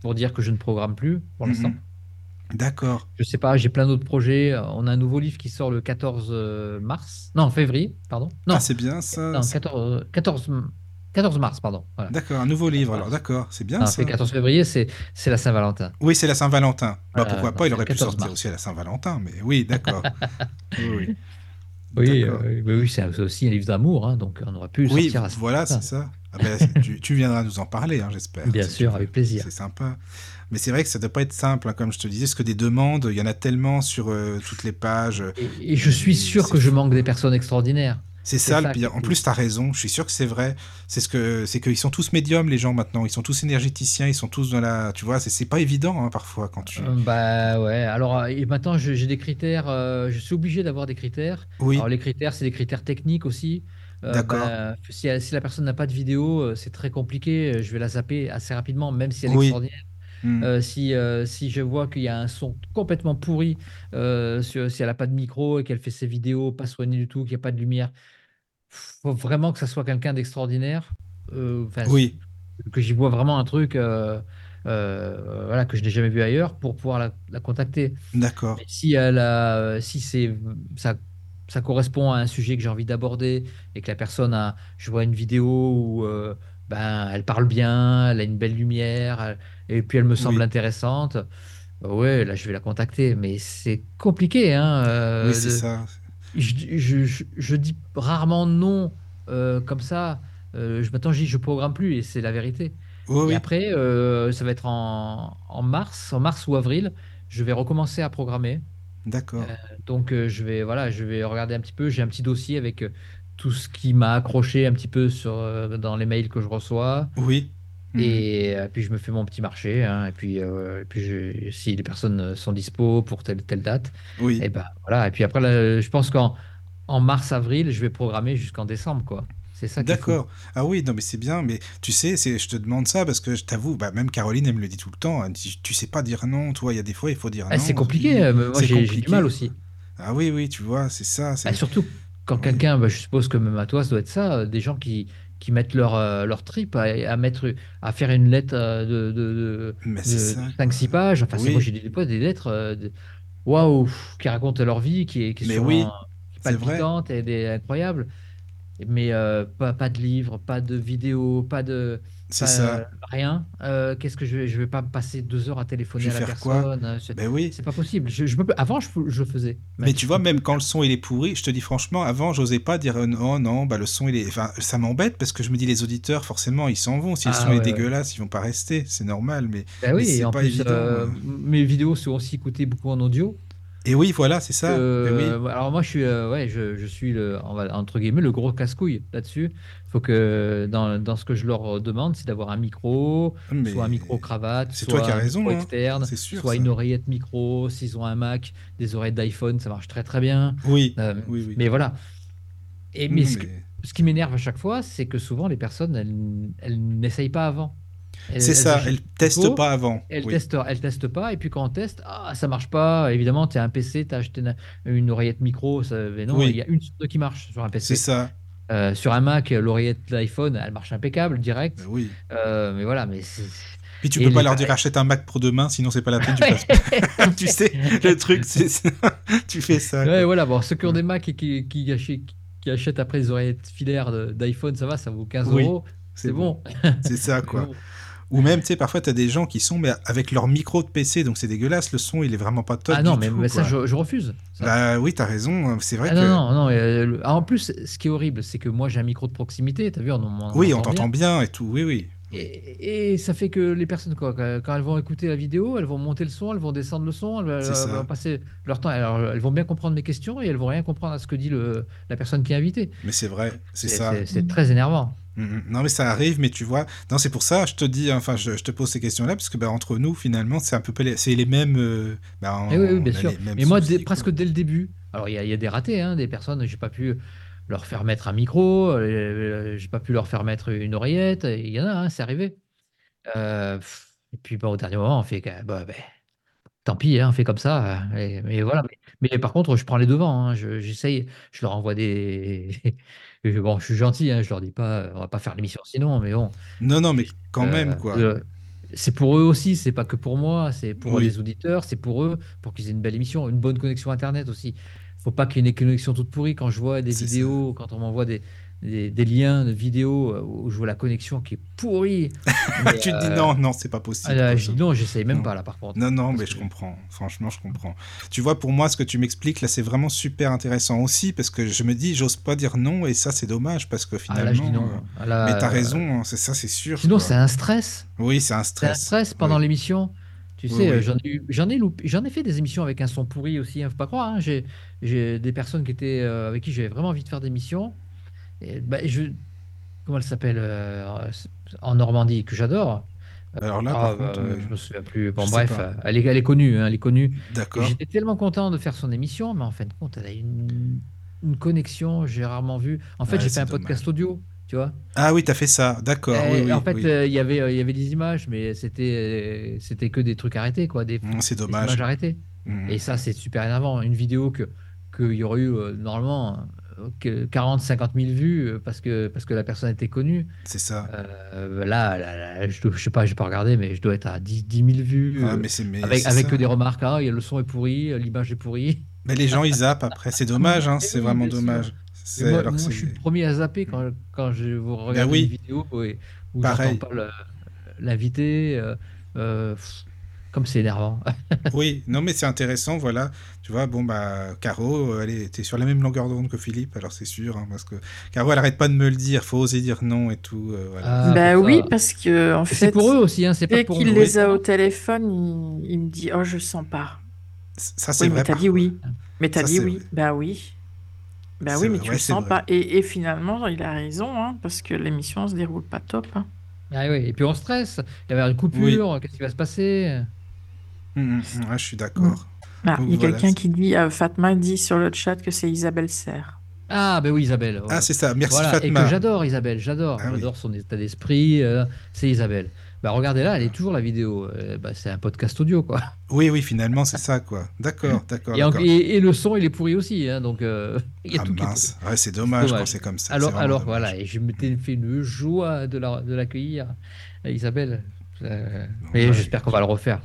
pour dire que je ne programme plus pour l'instant. Mhm. D'accord. Je sais pas, j'ai plein d'autres projets. On a un nouveau livre qui sort le 14 mars. Non, février, pardon. Non, Ah, c'est bien ça. non c'est- 14, 14, 14 mars, pardon. Voilà. D'accord, un nouveau livre. Alors, d'accord, c'est bien Non, ça. c'est 14 février, c'est la Saint-Valentin. Oui, c'est la Saint-Valentin. Bah, pourquoi pas, il aurait pu 14 sortir mars. aussi à la Saint-Valentin, mais oui, d'accord. oui, oui. Euh, oui, oui, c'est aussi un livre d'amour, hein, donc on aurait pu le Oui, sortir à voilà, c'est ça. Ah ben, tu, tu viendras nous en parler, hein, j'espère. Bien tu sûr, avec plaisir. C'est sympa. Mais c'est vrai que ça ne doit pas être simple, hein, comme je te disais, parce que des demandes, il y en a tellement sur euh, toutes les pages. Et, et je suis sûr que je manque des personnes extraordinaires. C'est ça le pire. En fou. plus, tu as raison. Je suis sûr que c'est vrai. C'est ce que c'est qu'ils sont tous médiums, les gens maintenant. Ils sont tous énergéticiens. Ils sont tous dans la. Tu vois, c'est- pas évident hein, parfois quand tu. Euh, Bah ouais, alors euh, et maintenant j'ai des critères, euh, je suis obligé d'avoir des critères. Oui, Alors les critères, c'est des critères techniques aussi. Euh, D'accord. bah, si, si la personne n'a pas de vidéo, c'est très compliqué. Je vais la zapper assez rapidement, même si elle est Oui. extraordinaire. Hmm. Euh, si, euh, si je vois qu'il y a un son complètement pourri, euh, sur- si elle n'a pas de micro et qu'elle fait ses vidéos pas soignées du tout, qu'il n'y a pas de lumière, faut vraiment que ça soit quelqu'un d'extraordinaire. Euh, oui, que j'y vois vraiment un truc euh, euh, voilà, que je n'ai jamais vu ailleurs pour pouvoir la, la contacter. d'accord. Si, elle a- si c'est, ça, ça correspond à un sujet que j'ai envie d'aborder et que la personne a, je vois une vidéo où ben, elle parle bien, elle a une belle lumière et puis elle me semble Oui. intéressante, ouais, là je vais la contacter. Mais c'est compliqué, hein, oui, c'est de- ça. Je, je- je- je dis rarement non euh, comme ça. Euh, je m'attends, je dis je programme plus et c'est la vérité. Oui, Et oui, après, euh, ça va être en, en mars, en mars ou avril, je vais recommencer à programmer. d'accord. Donc je vais voilà, je vais regarder un petit peu. J'ai un petit dossier avec tout ce qui m'a accroché un petit peu sur dans les mails que je reçois. Oui, Mhm. Et euh, puis je me fais mon petit marché. hein, et puis, euh, et puis je- si les personnes sont dispo pour telle telle date, Oui. et ben voilà. Et puis après, là, je pense qu'en en mars-avril, je vais programmer jusqu'en décembre, quoi. D'accord. Ah oui, non, mais c'est bien. Mais tu sais, je te demande ça parce que je t'avoue, bah, même Caroline, elle me le dit tout le temps. Elle dit, tu sais pas dire non, toi. Il y a des fois, il faut dire Ah, non. c'est compliqué. euh, Moi, j'ai du mal aussi. Ah oui, oui, tu vois, c'est ça. Bah, surtout quand Oui. quelqu'un, bah, je suppose que même à toi, ça doit être ça, euh, des gens qui, qui mettent leur, euh, leur trip à, à mettre, à faire une lettre euh, de, de, Mais c'est ça. 5-6 pages. Enfin, c'est- Oui. moi, j'ai des, des fois des lettres euh, waouh, qui racontent leur vie, qui est, qui Mais souvent oui, qui est c'est vrai. palpitante et des, incroyable. Mais euh, pas, pas de livres, pas de vidéos, pas de. C'est ça. rien. Euh, Qu'est-ce que je vais, je vais pas passer deux heures à téléphoner Je à la faire personne. euh, c'est- Ben oui. C'est pas possible. Je, je peux- avant, je, je le faisais. Mais tu vois, même quand le son il est pourri, je te dis franchement, avant, j'osais pas dire euh, non, non, bah le son il est. Enfin, ça m'embête parce que je me dis les auditeurs, forcément, ils s'en vont. Si le Ah, son ouais, est ouais. dégueulasse, ils vont pas rester. C'est normal. Mais Ben Mais oui, c'est et en pas plus, évident, euh, mes vidéos sont aussi écoutées beaucoup en audio. Et oui, voilà, c'est ça. Euh, oui. Alors moi, je suis, euh, ouais, je, je suis le, on va- entre guillemets le gros casse-couille là-dessus. Il faut que dans, dans ce que je leur demande, c'est d'avoir un micro, Mais soit un micro cravate, c'est soit toi qui as un micro hein. externe, sûr, soit ça. une oreillette micro. S'ils ont un Mac, des oreillettes d'iPhone, ça marche très très bien. Oui, Euh, oui, oui. Mais voilà. Et mais Non, ce, mais- ce qui m'énerve à chaque fois, c'est que souvent les personnes, elles, elles n'essayent pas avant. C'est ça, achètent elles le testent micro, pas avant. elle Oui. teste, elle teste pas, et puis quand on teste, ah, ça marche pas. Évidemment, tu as un PC, tu as acheté une, une oreillette micro, ça, mais non, Oui. il y a une sur deux qui marche sur un C'est PC. ça. Euh, sur un Mac, l'oreillette d'iPhone, elle marche impeccable, direct. Euh, Oui. Euh, mais voilà, mais c'est. Puis tu Et peux pas leur dire achète un Mac pour demain, sinon c'est pas la peine. Tu, passes- tu sais, le truc, c'est ça. tu fais ça. Ouais, voilà, bon, ceux qui ont des Macs et qui, qui, achètent, qui achètent après les oreillettes filaires de- d'iPhone, ça va, ça vaut 15 Oui, euros. C'est bon. C'est ça, quoi. Ou même, tu sais, parfois, tu as des gens qui sont mais avec leur micro de PC, donc c'est dégueulasse, le son, il est vraiment pas top. Ah non, du mais, tout, mais ça, je, je refuse. ça. Bah oui, t'as raison, c'est vrai Ah que. non, non, non. euh, le- ah, en plus, ce qui est horrible, c'est que moi, j'ai un micro de proximité, t'as vu, on, on- Oui, on bien. t'entend bien et tout, oui, oui. Et, et ça fait que les personnes, quoi, quand elles vont écouter la vidéo, elles vont monter le son, elles vont descendre le son, elles, elles vont passer leur temps. Alors, elles vont bien comprendre mes questions et elles vont rien comprendre à ce que dit le, la personne qui est invitée. Mais c'est vrai, c'est ça. c'est très énervant. Mhm. Non, mais ça arrive, mais tu vois, non, c'est pour ça, je te dis, enfin, je, je te pose ces questions-là, parce que bah, entre nous, finalement, c'est un peu les, c'est les mêmes. euh, bah, Eh oui, bien sûr. Mais moi, dès- presque dès le début, alors il y, a- il y a des ratés, hein, des personnes, j'ai pas pu leur faire mettre un micro, euh, j'ai pas pu leur faire mettre une oreillette, il y en a, hein, c'est arrivé. Euh, et puis bon, au dernier moment, on fait que, bah, ben, tant pis, hein, on fait comme ça. euh, et- mais voilà. Mais, mais par contre, je prends les devants. je- j'essaye, je leur envoie des. Et bon, je suis gentil, hein, je leur dis pas, on va pas faire l'émission sinon, mais bon. Non, non, mais quand Euh, même, quoi. euh, c'est pour eux aussi, c'est pas que pour moi, c'est pour Oui. les auditeurs, c'est pour eux, pour qu'ils aient une belle émission, une bonne connexion Internet aussi. Faut pas qu'il y ait une connexion toute pourrie. Quand je vois des ça. vidéos, quand on m'envoie des, des, des liens de vidéos euh, où je vois la connexion qui est pourrie, mais, tu te dis euh, non, non, c'est pas possible. ah je dis non, j'essaye même Non. pas là par contre. Non, non, mais que- je comprends. Franchement, je comprends. Tu vois, pour moi, ce que tu m'expliques là, c'est vraiment super intéressant aussi, parce que je me dis, j'ose pas dire non, et ça, c'est dommage, parce que Ah finalement. là, je dis non. euh, Ah là, Mais t'as euh, raison, hein, c'est ça, c'est sûr. Sinon, c'est un stress. Oui, c'est un C'est un stress. stress pendant Oui. l'émission. Tu Oui, sais, oui. j'en ai, j'en ai fait des émissions avec un son pourri aussi, hein, faut pas croire. hein. J'ai, j'ai des personnes qui étaient euh, avec qui j'avais vraiment envie de faire des missions. Et, bah, je, comment elle s'appelle euh, en Normandie que j'adore. Alors là, Ah, par bah, contre, euh, je me souviens plus. Bon, bref, euh, elle est, elle est connue, hein, elle est connue. D'accord. j'étais tellement content de faire son émission, mais en fin de compte, elle a une, une connexion, j'ai rarement vu. En fait, Ouais, j'ai fait un podcast audio, tu vois. Ah oui, t'as fait ça, d'accord. Oui, oui, en fait, oui. euh, il y avait, il y avait des images, mais c'était, c'était que des trucs arrêtés, quoi, des, Mm, c'est des dommage. images arrêtées. Mhm. Et ça, c'est super énervant. Une vidéo que qu'il y aurait eu normalement 40, 50 000 vues euh, parce que parce que la personne était connue. C'est ça. Euh, là, là, là, je, je sais pas, j'ai pas regardé, mais je dois être à 10, 10 000 vues. Ah, euh, mais mais avec avec que des remarques. Ah, a le son est pourri, l'image est pourrie. Mais les gens, ils zappent après. C'est dommage, hein, c'est oui, vraiment dommage. Moi, alors moi, je suis le premier à zapper quand, quand je vous regarde oui. une vidéo où Pareil. j'entends pas l'invité. euh, euh, comme c'est énervant. Oui, non, mais c'est intéressant, voilà. Tu vois, bon, bah, Caro, elle était sur la même longueur d'onde que Philippe, alors c'est sûr, hein, parce que Caro, elle arrête pas de me le dire, faut oser dire non et tout. euh, voilà. Ah, bah oui, ça. parce que en Et C'est fait, pour eux aussi, hein, c'est pas dès pour qu'il nous. les a au téléphone, il, il me dit Oh, je sens pas. Ça, c'est Oui, vrai. mais t'as dit oui. Mais t'as dit oui. vrai. Bah oui. Bah oui, mais vrai, tu ouais, le sens vrai. pas. Et, et finalement, il a raison, hein, parce que l'émission se déroule pas top. hein. Ah oui, et puis on stresse. Il y avait une coupure, qu'est-ce qui va se passer? Hum, hum, hum, ouais, je suis d'accord. Ah, il y a voilà, quelqu'un qui dit, euh, Fatma dit sur le chat que c'est Isabelle Serre. Ah, ben oui, Isabelle. Ah, c'est ça. Merci Voilà, et Fatma. que j'adore Isabelle, j'adore, Ah oui. j'adore son état d'esprit, euh, c'est Isabelle. Bah regardez là, elle est toujours la vidéo. Euh, bah, c'est un podcast audio quoi. Oui, oui, finalement, c'est ça, quoi. D'accord, d'accord, Et, le son il est pourri aussi, hein, donc euh, il y a Ah tout qui est mince, ouais, c'est dommage, dommage. quand c'est comme ça. Alors, alors dommage. voilà, et je m'étais fait une joie de la- de l'accueillir, Isabelle. Euh, Ouais. j'espère qu'on va le refaire.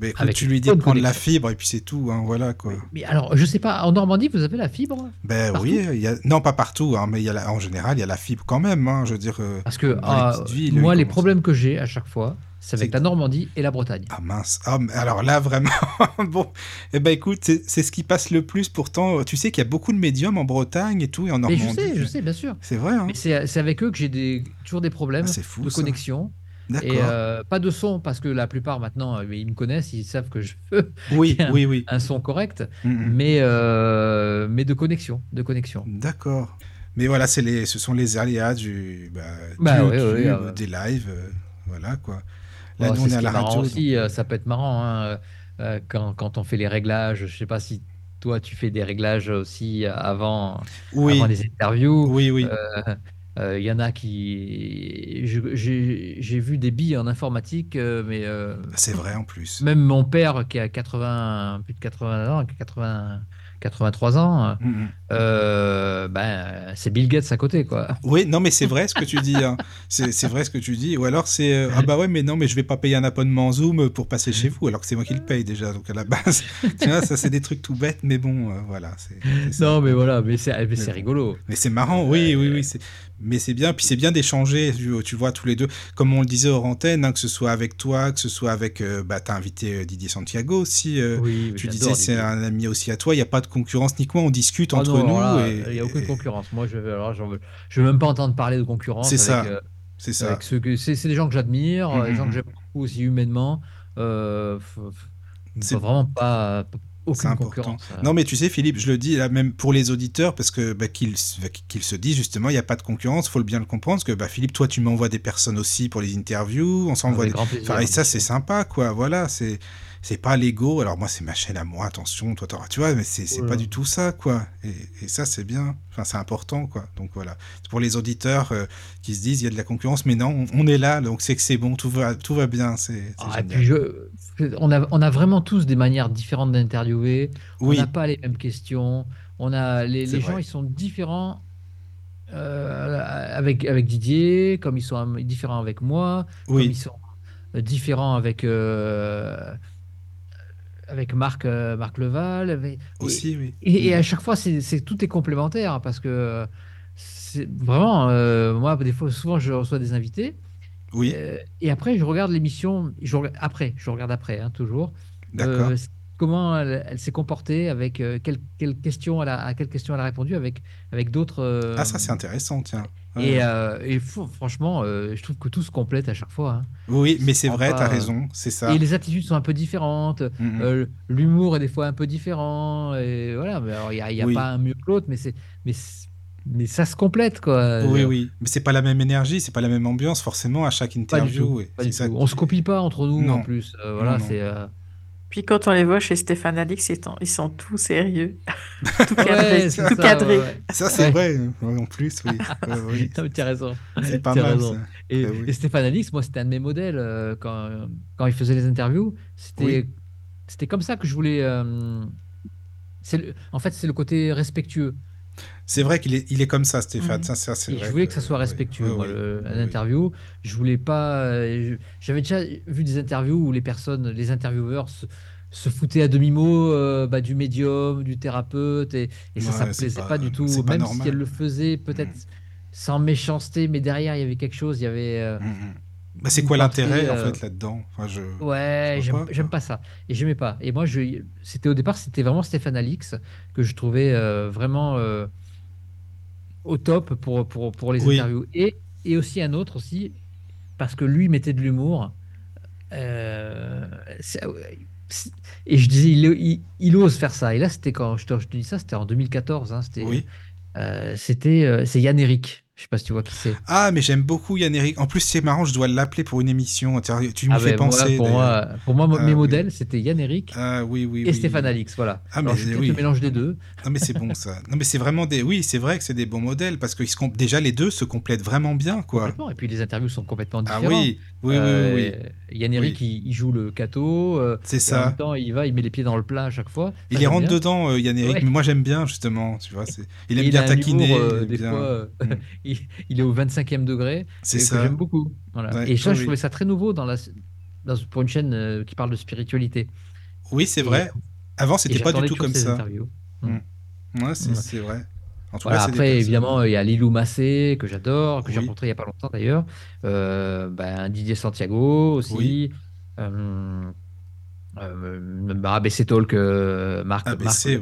Mais écoute, avec tu lui dis de prendre la fibre et puis c'est tout, hein, voilà quoi. Mais alors, je sais pas, en Normandie, vous avez la fibre? Ben Partout? oui, il y a... non pas partout, hein, mais il y a la- en général il y a la fibre quand même. hein, je veux dire, euh, Parce que euh, villes, moi, les problèmes que j'ai à chaque fois, c'est avec la Normandie et la Bretagne. Ah mince, ah, mais alors là vraiment, bon, eh ben écoute, c'est ce qui passe le plus pourtant. Tu sais qu'il y a beaucoup de médiums en Bretagne et tout, et en Mais Normandie. je sais, je sais, bien sûr. C'est vrai, hein Mais c'est avec eux que j'ai des, toujours des problèmes Ah, fou, de ça. connexion. Et euh, pas de son, parce que la plupart maintenant, euh, ils me connaissent, ils savent que je veux oui, un- oui, oui. un son correct, Mm, mm. mais, euh, mais de connexion. De connexion. D'accord. Mais voilà, les, ce sont les aléas du, bah, du Bah oui, YouTube, oui, des lives, euh, voilà quoi. Là, Bon, nous, on est à la radio. aussi, donc, ça peut être marrant hein, quand, quand on fait les réglages. Je sais pas si toi tu fais des réglages aussi avant, oui, avant les interviews. oui, oui. Euh, euh, Il y en a qui. J'ai vu des billes en informatique, euh, mais euh, C'est vrai en plus. même mon père qui a 80, plus de 80 ans, qui a 80, 83 ans, Mm, mm. Euh, ben, c'est Bill Gates à côté, quoi. Oui, non, mais c'est vrai ce que tu dis. hein. C'est vrai ce que tu dis. Ou alors c'est euh, ah bah ouais, mais non, mais je vais pas payer un abonnement Zoom pour passer chez vous, alors que c'est moi qui le paye déjà. Donc à la base, tu vois, ça c'est des trucs tout bêtes, mais bon, euh, voilà. Non, mais voilà, mais c'est rigolo. Mais c'est marrant, oui, oui, oui. Mais c'est bien, puis c'est bien d'échanger, tu, vois, tous les deux. Comme on le disait hors antenne, hein, que ce soit avec toi, que ce soit avec. bah, t'as invité Didier Santiago aussi. Oui, tu disais c'est un ami aussi à toi. Il n'y a pas de concurrence ni quoi. On discute Ah entre non, nous. et, il n'y a aucune concurrence. Moi, je j'en veux, je veux même pas entendre parler de concurrence. C'est ça, euh, C'est ça. c'est des gens que j'admire, Mhm, des gens mhm. que j'aime beaucoup aussi humainement. Euh, f- f- C'est- vraiment pas, aucune important. concurrence. euh. Non, mais tu sais, Philippe, je le dis là même pour les auditeurs, parce que bah, qu'ils bah, se disent justement, il n'y a pas de concurrence, faut le bien le comprendre, parce que bah, Philippe, toi, tu m'envoies des personnes aussi pour les interviews, on s'envoie des... Enfin, et ça, c'est sympa, quoi, voilà, c'est... C'est pas l'ego, alors moi c'est ma chaîne à moi, attention, toi, tu vois, mais c'est c'est Oh là pas du tout ça, quoi. Et, et ça c'est bien, enfin c'est important, quoi. Donc voilà. Pour les auditeurs euh, qui se disent il y a de la concurrence, mais non, on, on est là, donc c'est que c'est bon, tout va, tout va bien, c'est Ah, et génial. puis je, on, a, on a vraiment tous des manières différentes d'interviewer. Oui, On n'a pas les mêmes questions. On a, les, les gens, ils sont différents euh, avec, avec Didier, comme ils sont différents avec moi, comme ils sont euh, différents avec, euh, avec Marc, euh, Marc Leval. avec- et- aussi, oui. Et, et à chaque fois, c'est, tout est complémentaire parce que c'est vraiment, moi, des fois, souvent, je reçois des invités. Oui, Euh, et après, je regarde l'émission. Je regarde, après, je regarde après, hein, toujours. d'accord. Euh, comment elle, elle s'est comportée, avec euh, quelle, quelle question elle a, à quelle question elle a répondu, avec, avec d'autres. Ah, ça c'est intéressant, tiens. Et, et fou- franchement, je trouve que tout se complète à chaque fois. hein. Oui, mais c'est vrai, t'as euh, raison, c'est ça. Et les attitudes sont un peu différentes. Mm, mm. L'humour est des fois un peu différent. Et voilà, il n'y a, y a Oui. pas un mieux que l'autre, mais, c'est, mais, c'est- mais ça se complète, quoi. Oui, Euh, oui, mais c'est pas la même énergie, c'est pas la même ambiance forcément à chaque Pas du interview. tout. et pas du ça tout. qui- On se copie pas entre nous Non. en plus. Euh, voilà, c'est. euh, Puis quand on les voit chez Stéphane Alix, ils sont, ils sont tous sérieux, tout cadré, tout ça, cadré. ouais, ouais. Ça, c'est Ouais. vrai, en plus, oui. Ouais, oui. Tu as raison. C'est pas mal, raison. ça. Et, oui. et Stéphane Alix, moi, c'était un de mes modèles euh, quand, quand il faisait les interviews. C'était Oui. c'était comme ça que je voulais. euh, c'est le- en fait, c'est le côté respectueux. C'est vrai qu'il est, il est comme ça, Stéphane. Mhm. Ça, ça, c'est vrai je voulais que ça soit respectueux, moi, le- ouais, l'interview. Je voulais pas. euh, je- J'avais déjà vu des interviews où les personnes, les intervieweurs se, se foutaient à demi-mot euh, bah, du médium, du thérapeute, et, et ça, ça Ouais, me c'est plaisait pas- pas, du tout. Même si elle le faisait, peut-être Mhm. sans méchanceté, mais derrière, il y avait quelque chose. Il y avait. euh, Mm, mm. Bah, c'est quoi l'intérêt en euh, fait là-dedans? Enfin, je... Ouais, j'aime pas, ça. Et j'aimais pas. Et moi, je, c'était au départ, c'était vraiment Stéphane Alix que je trouvais euh, vraiment euh, au top pour, pour, pour les Oui. interviews. Et, et aussi un autre aussi, parce que lui mettait de l'humour. Euh, et je disais, il, il- il ose faire ça. Et là, c'était quand je te, je te dis ça, c'était en 2014. hein, c'était Oui, euh, c'était, c'est Yann Eric. Je sais pas si tu vois qui c'est. Ah, mais j'aime beaucoup Yann Eric. En plus, c'est marrant, je dois l'appeler pour une émission. Tu me Ah fais ben, penser. pour moi, pour moi, Ah, mes oui. modèles, c'était Yann Eric Ah oui, oui, et oui. Stéphane Alix. Voilà. Ah, mais Alors, je oui. mélange des deux. Non, mais c'est bon ça. Non, mais c'est vraiment des. Oui, c'est vrai que c'est des bons modèles parce que ils se déjà les deux se complètent vraiment bien, quoi. Complètement. Et puis les interviews sont complètement Ah différentes. oui, oui, oui, Euh, oui. Yann Eric, il, il joue le cateau. euh, C'est et en ça. même temps, il va, il met les pieds dans le plat à chaque fois. Ça, Il rentre dedans, euh, Yann Eric, mais moi j'aime bien justement, tu vois. Il aime bien taquiner. Il est au 25e degré. C'est ça. j'aime beaucoup. Voilà. Ouais, et ça, oui, je trouvais ça très nouveau dans la, dans, pour une chaîne euh, qui parle de spiritualité. Oui, c'est vrai. Avant, c'était pas du tout comme ça. interviews. Ouais, c'est vrai. En tout Voilà, cas, après, évidemment, il y a Lilou Massé, que j'adore, que j'ai rencontré il n'y a pas longtemps d'ailleurs. Euh, ben, Didier Santiago aussi. Oui. Euh, euh, ABC Talk, euh, Marc, ABC.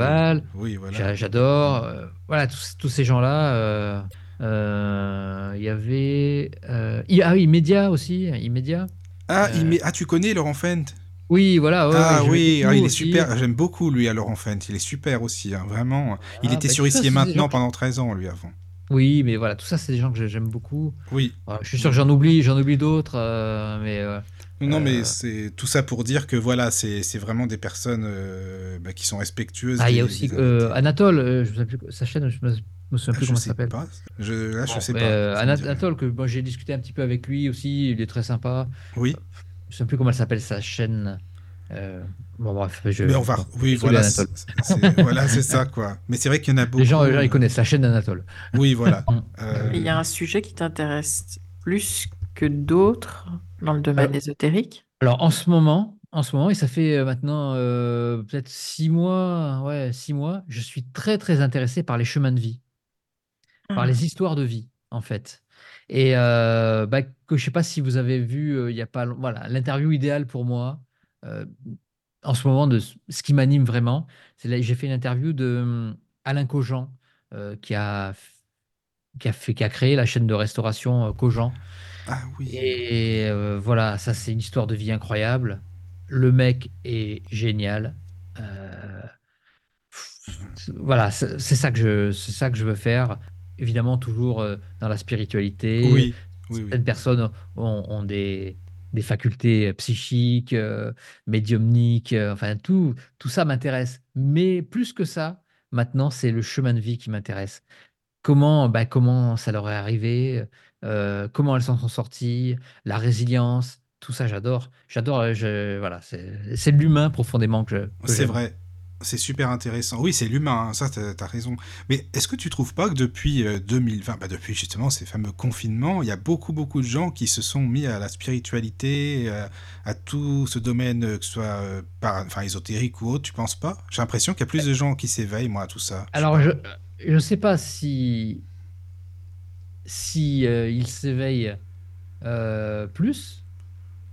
Oui, voilà. J'adore. voilà, tous, tous ces gens-là. Euh, Il y avait. euh, ah oui, aussi. Immédiat. Ah, Euh, ah, tu connais Laurent Fent Oui, voilà. ouais, Ah oui, ah, il est aussi. super. J'aime beaucoup lui à Laurent Fent. Il est super aussi, hein, vraiment. Il Ah, était bah, sur Ici et Maintenant pendant 13 ans, lui, avant. Oui, mais voilà, tout ça, c'est des gens que j'aime beaucoup. Oui. Je suis sûr que j'en oublie, j'en oublie d'autres, euh, mais euh, Non, Euh, mais c'est tout ça pour dire que voilà, c'est vraiment des personnes bah, qui sont respectueuses. ah, il y a aussi. Anatole, je me plus, sa chaîne, je me, me souviens plus je comment ça sais s'appelle. pas. Je, là, je sais pas. euh. Anatole, que moi, j'ai discuté un petit peu avec lui aussi, il est très sympa. Oui, Je ne sais plus comment elle s'appelle sa chaîne. Euh, bon, bref, je. mais on va. Oui, voilà, c'est voilà, c'est ça, quoi. Mais c'est vrai qu'il y en a beaucoup. Les gens, les gens, ils connaissent la chaîne d'Anatole. Oui, voilà. Mm. Euh, Il y a un sujet qui t'intéresse plus que d'autres dans le domaine Euh, ésotérique? Alors en ce moment, en ce moment, et ça fait maintenant euh, peut-être six mois, ouais, six mois, je suis très très intéressé par les chemins de vie, par Ah. les histoires de vie, en fait. Et euh, bah, que je sais pas si vous avez vu, euh, il y a pas, long- voilà, l'interview idéale pour moi, euh, en ce moment de ce qui m'anime vraiment, c'est là, j'ai fait une interview de hum, Alain Cogent, euh, qui a qui a fait, qui a créé la chaîne de restauration euh, Cogent. Ah oui. Et euh, voilà, ça c'est une histoire de vie incroyable. Le mec est génial. Euh, voilà, c'est c'est ça que je, c'est ça que je veux faire. Évidemment, toujours euh, dans la spiritualité. Oui, oui, oui. Certaines personnes ont, ont des, des facultés euh, psychiques, euh, médiumniques, euh, enfin tout, tout ça m'intéresse. Mais plus que ça, maintenant, c'est le chemin de vie qui m'intéresse. Comment, bah, comment ça leur est arrivé, euh, comment elles s'en sont sorties, la résilience, tout ça, j'adore. J'adore, voilà, c'est l'humain profondément que je. que C'est vrai. C'est super intéressant. Oui, c'est l'humain, hein, ça, t'as as raison. Mais est-ce que tu trouves pas que depuis euh, 2020, bah depuis justement ces fameux confinements, il y a beaucoup, beaucoup de gens qui se sont mis à la spiritualité, euh, à tout ce domaine, euh, que ce soit euh, enfin, ésotérique ou autre, tu penses pas? J'ai l'impression qu'il y a plus de gens qui s'éveillent, moi, à tout ça. Alors, je ne sais pas si, si euh, ils s'éveillent euh, plus,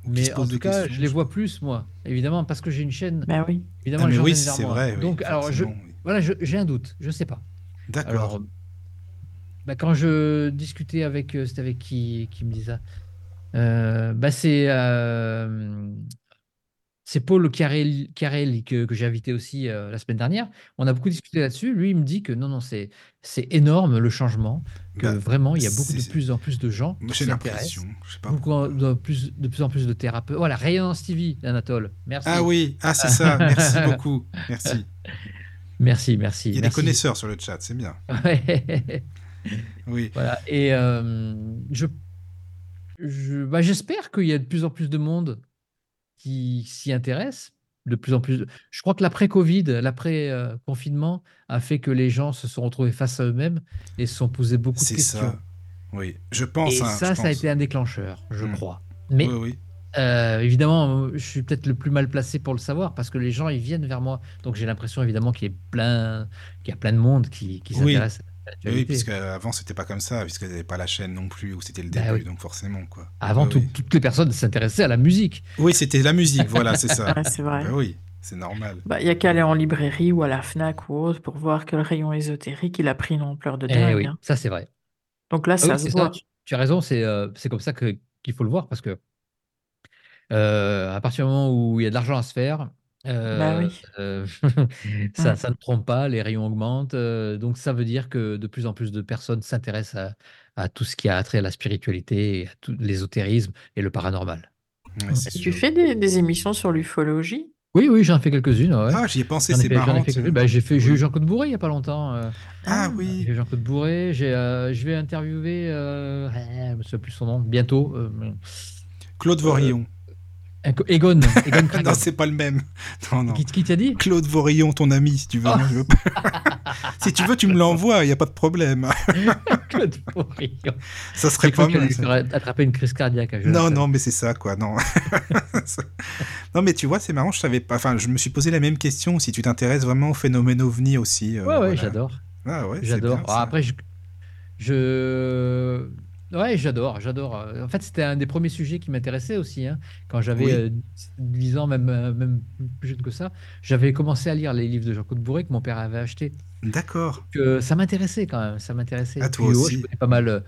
mais en tout cas, je les vois plus, moi. Évidemment, parce que j'ai une chaîne, Ben oui. évidemment, Ah, les mais gens oui, c'est vrai. oui, Donc, alors, je, oui. voilà, j'ai un doute, je ne sais pas. D'accord. Alors, bah, quand je discutais avec, euh, c'était avec qui, qui me disait ça? Euh, bah, c'est euh, c'est Paul Carrelli que, que j'ai invité aussi euh, la semaine dernière. On a beaucoup discuté là-dessus. Lui, il me dit que non, non, c'est énorme le changement, que Bah, vraiment, il y a beaucoup de plus en plus de gens j'ai l'impression. Beaucoup en- de plus, de plus en plus de thérapeutes. Voilà, Rayonnance TV, Anatole. Merci. Ah oui, ah c'est ça. Merci beaucoup. Merci. Merci, merci. Il y a des connaisseurs sur le chat, c'est bien. Oui. Voilà. Et euh, je, je, bah, j'espère qu'il y a de plus en plus de monde qui s'y intéresse. De plus en plus. Je crois que l'après-Covid, l'après-confinement a fait que les gens se sont retrouvés face à eux-mêmes et se sont posé beaucoup de C'est questions. ça. Oui. Je pense. Et hein, ça, ça a été un déclencheur, je Mm. crois. Mais Oui, oui. euh, évidemment, je suis peut-être le plus mal placé pour le savoir parce que les gens, ils viennent vers moi. Donc j'ai l'impression évidemment qu'il y, a plein, qu'il y a plein de monde qui, qui s'intéresse à Oui, puisque avant c'était pas comme ça, puisqu'il n'y avait pas la chaîne non plus, où c'était le Bah début, oui. donc forcément quoi. Avant, tout- oui. toutes les personnes s'intéressaient à la musique. Oui, c'était la musique, voilà, c'est ça. Ouais, c'est vrai. Bah oui, c'est normal. Bah, il y a qu'à aller en librairie ou à la Fnac ou autre pour voir que le rayon ésotérique, il a pris une ampleur de Eh dingue. oui, hein. ça c'est vrai. Donc là, Ah ça oui, se c'est ça, voit. tu, as raison, c'est euh, c'est comme ça que qu'il faut le voir parce que euh, à partir du moment où il y a de l'argent à se faire, Bah oui. euh, ça, Mm. ça ne trompe pas, les rayons augmentent, euh, donc ça veut dire que de plus en plus de personnes s'intéressent à, à tout ce qui a trait à la spiritualité, à tout l'ésotérisme et le paranormal. Ouais, c'est Tu sûr. fais des, des émissions sur l'ufologie? Oui, oui, j'en ai fait quelques-unes, ouais. Ah, j'y ai pensé, J'en ai c'est fait, j'en ai marrant. fait quelques-unes. Bah, j'ai fait, j'ai eu Oui. Jean-Claude Bourré il y a pas longtemps. euh, Ah Ah, oui, j'ai Jean-Claude Bourré. J'ai, euh, je vais interviewer, euh, ah, je me souviens plus son nom, bientôt. euh, Claude Vorillon. Egon, Egon non, c'est pas le même. Non, non. Qui, qui t'a dit Claude Vorillon, ton ami, si tu veux. Oh. Si tu veux, tu me l'envoies, il n'y a pas de problème. Claude Bourrillon. Ça serait pas mal. ça. attraper une crise cardiaque. à Non, non, mais c'est ça, quoi. Non. non, mais tu vois, c'est marrant, je savais pas. Enfin, je me suis posé la même question si tu t'intéresses vraiment au phénomène ovni aussi. euh, Ouais, ouais, voilà. j'adore. Ah ouais, J'adore. Après, je, je- Ouais, j'adore, j'adore. Euh, En fait, c'était un des premiers sujets qui m'intéressait aussi. hein. Quand j'avais Oui. euh, 10 ans, même, euh, même plus jeune que ça, j'avais commencé à lire les livres de Jean-Claude Bourré que mon père avait acheté. D'accord. Que ça m'intéressait quand même, ça m'intéressait. Ah, Puis, toi aussi. connais pas mal, euh,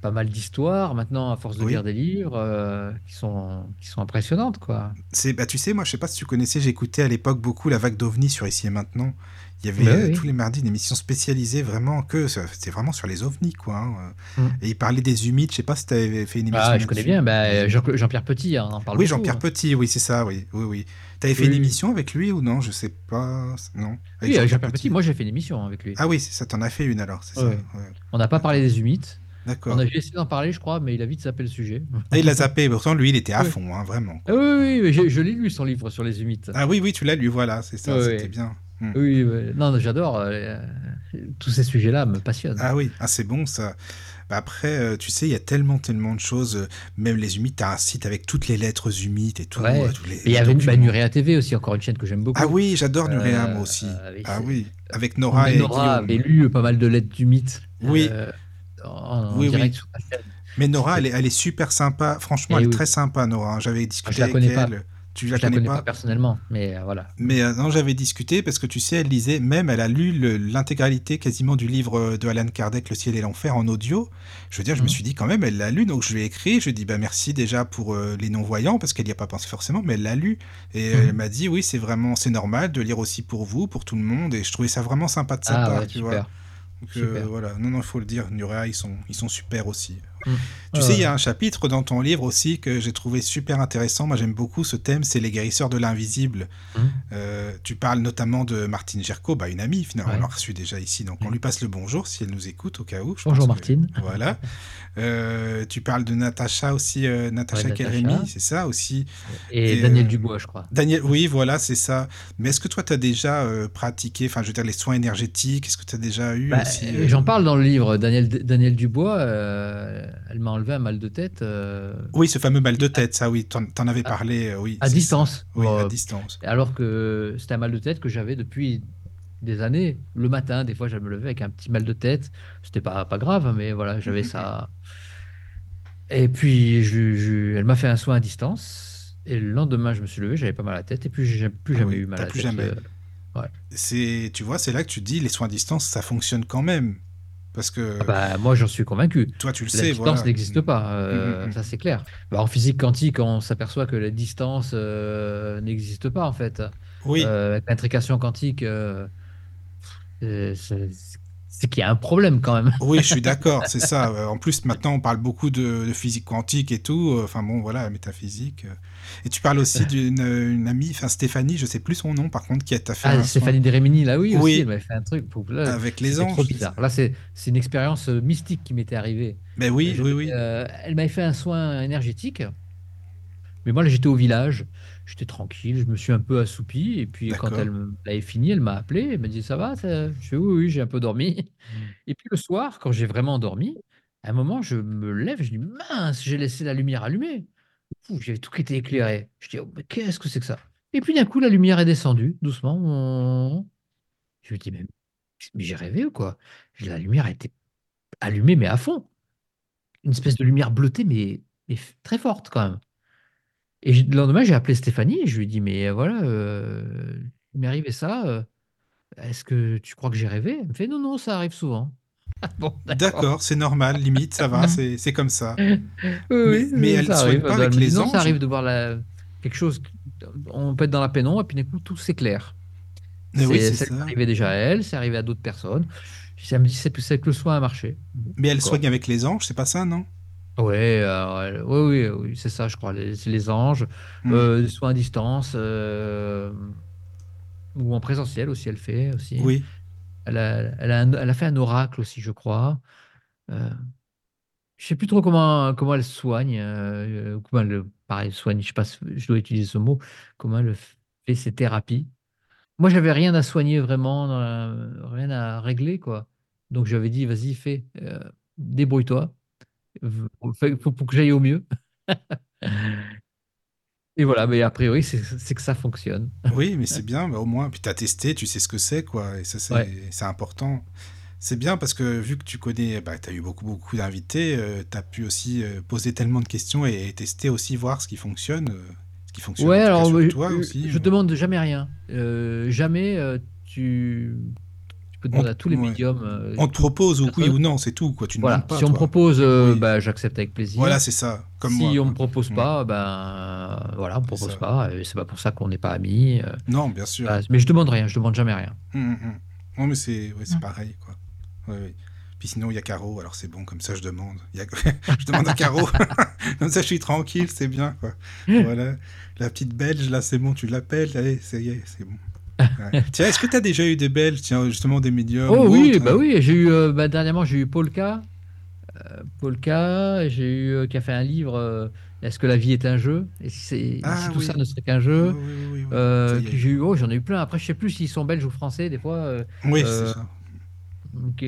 pas mal d'histoires maintenant, à force de Oui. lire des livres euh, qui sont, qui sont impressionnantes, quoi. C'est, bah, tu sais, moi, je sais pas si tu connaissais, j'écoutais à l'époque beaucoup la vague d'ovnis sur Ici et Maintenant. Il y avait Bah euh, oui. tous les mardis une émission spécialisée vraiment que c'était vraiment sur les ovnis, quoi. hein. Mm. Et il parlait des humides. Je sais pas si tu avais fait une émission. Ah, je connais bien. Bah, Jean- Jean-Pierre Petit, hein, on en parle Oui, Jean-Pierre hein. Petit, oui, c'est ça, oui, oui, oui. T'avais fait une émission avec lui ou non? Je sais pas. Non. Avec Oui, avec Jean-Pierre Petit, moi j'ai fait une émission avec lui. Ah oui, ça. T'en as fait une alors, c'est Ouais. ça. ouais. On n'a pas parlé des humides. D'accord. On a essayé d'en parler, je crois, mais il a vite zappé le sujet. Ah, il l'a zappé. Pourtant, lui, il était à Oui. fond, hein, vraiment. Ah oui, oui, oui, je, je l'ai lu son livre sur les humides. Ah oui, oui, tu l'as lu, voilà, c'est ça. C'était bien. Mm. Oui, non, j'adore. euh, tous ces sujets-là me passionnent. Ah oui, ah, c'est bon ça. Bah, après, euh, tu sais, il y a tellement, tellement de choses. euh, Même les humides, t'as un site avec toutes les lettres humides et tout. Ouais. euh, tous les, Et il y avait bah, Nurea TV aussi, encore une chaîne que j'aime beaucoup. Ah oui, j'adore Nurea, Euh, moi aussi. avec- Ah oui, avec Nora et Nora avait lu pas mal de lettres mythe. Oui. euh, en, en Oui, oui. direct sur la chaîne. Mais Nora, elle est, elle est super sympa. Franchement, Eh elle est oui. très sympa, Nora. hein. J'avais discuté la avec connais pas. Je la la connais connais pas, pas personnellement, mais euh, voilà. Mais euh, non, j'avais discuté parce que tu sais, elle lisait, même elle a lu l'intégralité quasiment du livre de Alan Kardec, Le ciel et l'enfer, en audio. Je veux dire, je me Mhm. suis dit quand même, elle l'a lu, donc je lui ai écrit, je lui ai dit bah merci déjà pour euh, les non-voyants, parce qu'elle n'y a pas pensé forcément, mais elle l'a lu. Et Mhm. elle m'a dit oui, c'est vraiment, c'est normal de lire aussi pour vous, pour tout le monde, et je trouvais ça vraiment sympa de sa Ah part, ouais, tu super. vois. Donc, euh, Super. voilà, non, non, il faut le dire, Nurea, ils sont, ils sont super aussi. Mhm. Tu Ouais, sais, il y a un chapitre dans ton livre aussi que j'ai trouvé super intéressant. Moi, j'aime beaucoup ce thème, c'est les guérisseurs de l'invisible. Mhm. Euh, tu parles notamment de Martine Gerco, bah, une amie finalement, Ouais. on l'a reçue déjà ici, donc on lui passe le bonjour si elle nous écoute au cas où. je Bonjour, pense que- Martine. Voilà. Euh, tu parles de Natacha aussi, euh, Natacha Kelremi, c'est ça aussi. Et, Et, Daniel euh, Dubois, je crois. Daniel, oui, voilà, c'est ça. Mais est-ce que toi, tu as déjà pratiqué, enfin, je veux dire, les soins énergétiques Est-ce que tu as déjà eu Bah, J'en parle dans le livre. Daniel, Daniel Dubois, elle m'a enlevé un mal de tête euh, Oui, ce fameux mal de tête, ça, oui, t'en en avais parlé, euh, oui. à distance. Oui, à Euh, distance. alors que c'était un mal de tête que j'avais depuis des années. Le matin, des fois, je me levais avec un petit mal de tête. C'était pas, pas grave, mais voilà, j'avais ça. Et puis, je, je- elle m'a fait un soin à distance. Et le lendemain, je me suis levé, j'avais pas mal à la tête. Et puis, j'ai plus Ah jamais oui, eu mal à la plus tête. jamais. euh, C'est, tu vois, c'est là que tu dis, les soins à distance, ça fonctionne quand même. Parce que ah bah, moi, j'en suis convaincu. toi, tu le La sais, distance voilà. n'existe pas, euh, Mhm, mhm. ça c'est clair. Bah, en physique quantique, on s'aperçoit que la distance euh, n'existe pas en fait. Oui, Euh, avec l'intrication quantique, euh, c'est c'est- qu'il y a un problème quand même. oui, je suis d'accord, c'est ça. Euh, En plus, maintenant, on parle beaucoup de, de physique quantique et tout. Euh, Enfin bon, voilà, métaphysique. euh. Et tu parles aussi d'une une amie, enfin Stéphanie, je sais plus son nom, par contre, qui a t'a fait Ah, un Stéphanie Dérémini, là oui, Oui. aussi, elle m'avait fait un truc. Pour, là, avec les anges. trop bizarre. Là, c'est une expérience mystique qui m'était arrivée. Mais oui, Je- oui, oui. euh, elle m'avait fait un soin énergétique. Mais moi, là, j'étais au village. J'étais tranquille. Je me suis un peu assoupi. Et puis, quand D'accord. elle me- l'avait fini, elle m'a appelé. Elle m'a dit Ça va ça Je fais Oui, oui, j'ai un peu dormi. Et puis, le soir, quand j'ai vraiment dormi, à un moment, je me lève. Je dis Mince, j'ai laissé la lumière allumée. Fou, J'avais tout qui était éclairé. Je dis Oh, mais Qu'est-ce que c'est que ça? Et puis, d'un coup, la lumière est descendue, doucement. Je me dis Mais, mais j'ai rêvé ou quoi? La lumière était allumée, mais à fond une espèce de lumière bleutée, mais, mais f- très forte quand même. Et le lendemain, j'ai appelé Stéphanie et je lui ai dit, mais euh, voilà, euh, il m'est arrivé ça. euh, Est-ce que tu crois que j'ai rêvé? Elle me fait, non, non, ça arrive souvent. Ah bon, D'accord, c'est normal, limite, ça va, c'est c'est comme ça. Mais elle ça soigne pas avec les non, anges ça arrive de voir la... quelque chose. On peut être dans la pénombre et puis d'un coup, tout s'éclaire. Mais oui, C'est ça arrivé déjà à elle, c'est arrivé à d'autres personnes. Ça me dit c'est c'est que le soin a marché. Mais elle d'accord. soigne avec les anges, c'est pas ça, non? Ouais, alors, elle- oui, oui, c'est ça, je crois. les- C'est les anges, Hmm. euh, soins à distance, euh, ou en présentiel aussi, elle fait aussi. Oui. Elle a, elle a, un- elle a fait un oracle aussi, je crois. Euh, je sais plus trop comment, comment elle soigne, euh, euh, comment elle, pareil, soigne, je sais pas si je dois utiliser ce mot, comment elle fait ses thérapies. Moi, j'avais rien à soigner vraiment, dans la- rien à régler, quoi. Donc, j'avais dit, vas-y, fais, euh, débrouille-toi, Fais- pour, pour que j'aille au mieux. Et voilà, mais a priori, c'est que ça fonctionne. Oui, mais c'est bien, au moins. Puis t'as testé, tu sais ce que c'est, quoi. Et ça, c'est Ouais. important. C'est bien parce que vu que tu connais, bah, tu as eu beaucoup, beaucoup d'invités, tu as pu aussi euh, poser tellement de questions et, et tester aussi, voir ce qui fonctionne. euh, ce qui fonctionne Ouais, cas alors sur euh, toi je, aussi. je euh. demande jamais rien. Euh, jamais euh, tu, On, à tous les ouais. médiums. euh, On te propose ou oui ou non, c'est tout, quoi. Tu ne Voilà, pas, si on me propose, euh, Oui. bah, j'accepte avec plaisir. Voilà, c'est ça. Comme si moi. on me propose Mm. pas, ben voilà, on me C'est propose ça. pas. C'est pas pour ça qu'on n'est pas amis. euh, Non, bien sûr. Mais je demande rien, je demande jamais rien. Hum, hum. Non, mais c'est ouais, Mm. pareil, quoi. Ouais, ouais. Puis sinon, il y a Caro, alors c'est bon, comme ça je demande. Il y a- je demande à Caro. comme ça je suis tranquille, c'est bien, quoi. Voilà. La petite Belge, là, c'est bon, tu l'appelles, allez, ça y est, c'est bon. Ouais. Tiens, est-ce que tu as déjà eu des Belges, tiens, justement des médiums Oh ou oui, autres, bah hein oui, j'ai eu euh, bah, dernièrement j'ai eu Polka, euh, Polka, j'ai eu euh, qui a fait un livre. euh, Est-ce que la vie est un jeu? Et si, Ah si tout oui. ça ne serait qu'un jeu? oui, oui. Euh, que j'ai eu, oh, j'en ai eu plein. Après, je sais plus s'ils sont belges ou français, des fois. euh, Oui, euh, c'est ça. donc,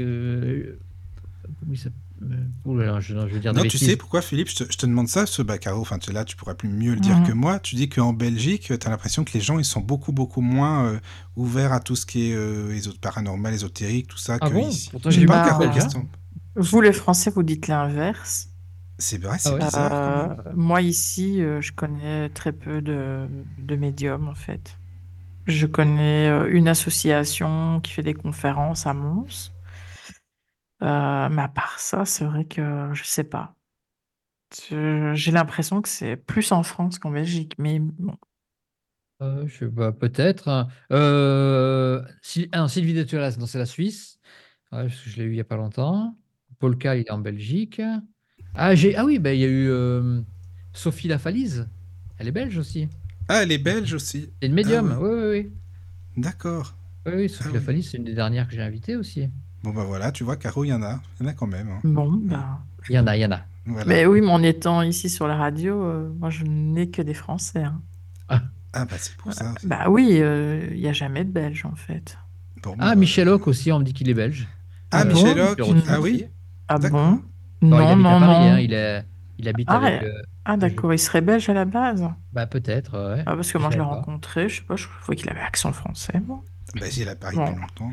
comment il s'appelle ouh là là, je, non, je vais dire des Non, tu bêtises. sais pourquoi, Philippe, je te, je te demande ça, ce bah, Caro, enfin, tu- là, tu pourras plus mieux le dire Mhm. que moi. Tu dis qu'en Belgique, tu as l'impression que les gens, ils sont beaucoup, beaucoup moins euh, ouverts à tout ce qui est euh, ésot- paranormal, ésotérique, tout ça, Ah que bon ici. Pourtant, Je j'ai pas, beaucoup Caro, de qu'est-ce Belges, que hein. t'en- Vous, les Français, vous dites l'inverse. C'est vrai, c'est Ah ouais bizarre. Euh, moi, ici, euh, je connais très peu de, de médiums, en fait. Je connais euh, une association qui fait des conférences à Mons. Euh, mais à part ça, c'est vrai que je sais pas. Je- J'ai l'impression que c'est plus en France qu'en Belgique. Mais bon. Euh, je sais pas, peut-être. hein. Euh, Syl- ah non, Sylvie de non, c'est la Suisse. Ouais, parce que je l'ai eu il y a pas longtemps. Polka, il est en Belgique. Ah, j'ai, ah oui, bah, il y a eu euh, Sophie Lafalise. Elle est belge aussi. Ah, elle est belge aussi. C'est une médium. Ah oui. oui, oui, oui. D'accord. Oui, oui, Sophie Ah oui. Lafalise, c'est une des dernières que j'ai invitées aussi. Bon, bah voilà, tu vois, Caro, il y en a. Il y en a quand même. hein. Bon, bah. Il y en a, il y en a. Voilà. Mais oui, mais en étant ici sur la radio, euh, moi, je n'ai que des Français. hein. Ah, bah c'est pour ça. Bah oui, euh, il n'y a jamais de Belges, en fait. Bon, Ah. Michel Hoc aussi, on me dit qu'il est belge. Ah, Euh, Michel Hoc. Ah oui Ah bon? Il Non, habite à non, Paris, non. hein, il, est, il habite Ah, avec. euh, Ah d'accord, il serait belge à la base. bah, peut-être, ouais. Ah, parce que Je moi je l'ai rencontré, je sais pas, je trouvais qu'il avait accent français. moi. Bah, il est à Paris Bon. longtemps.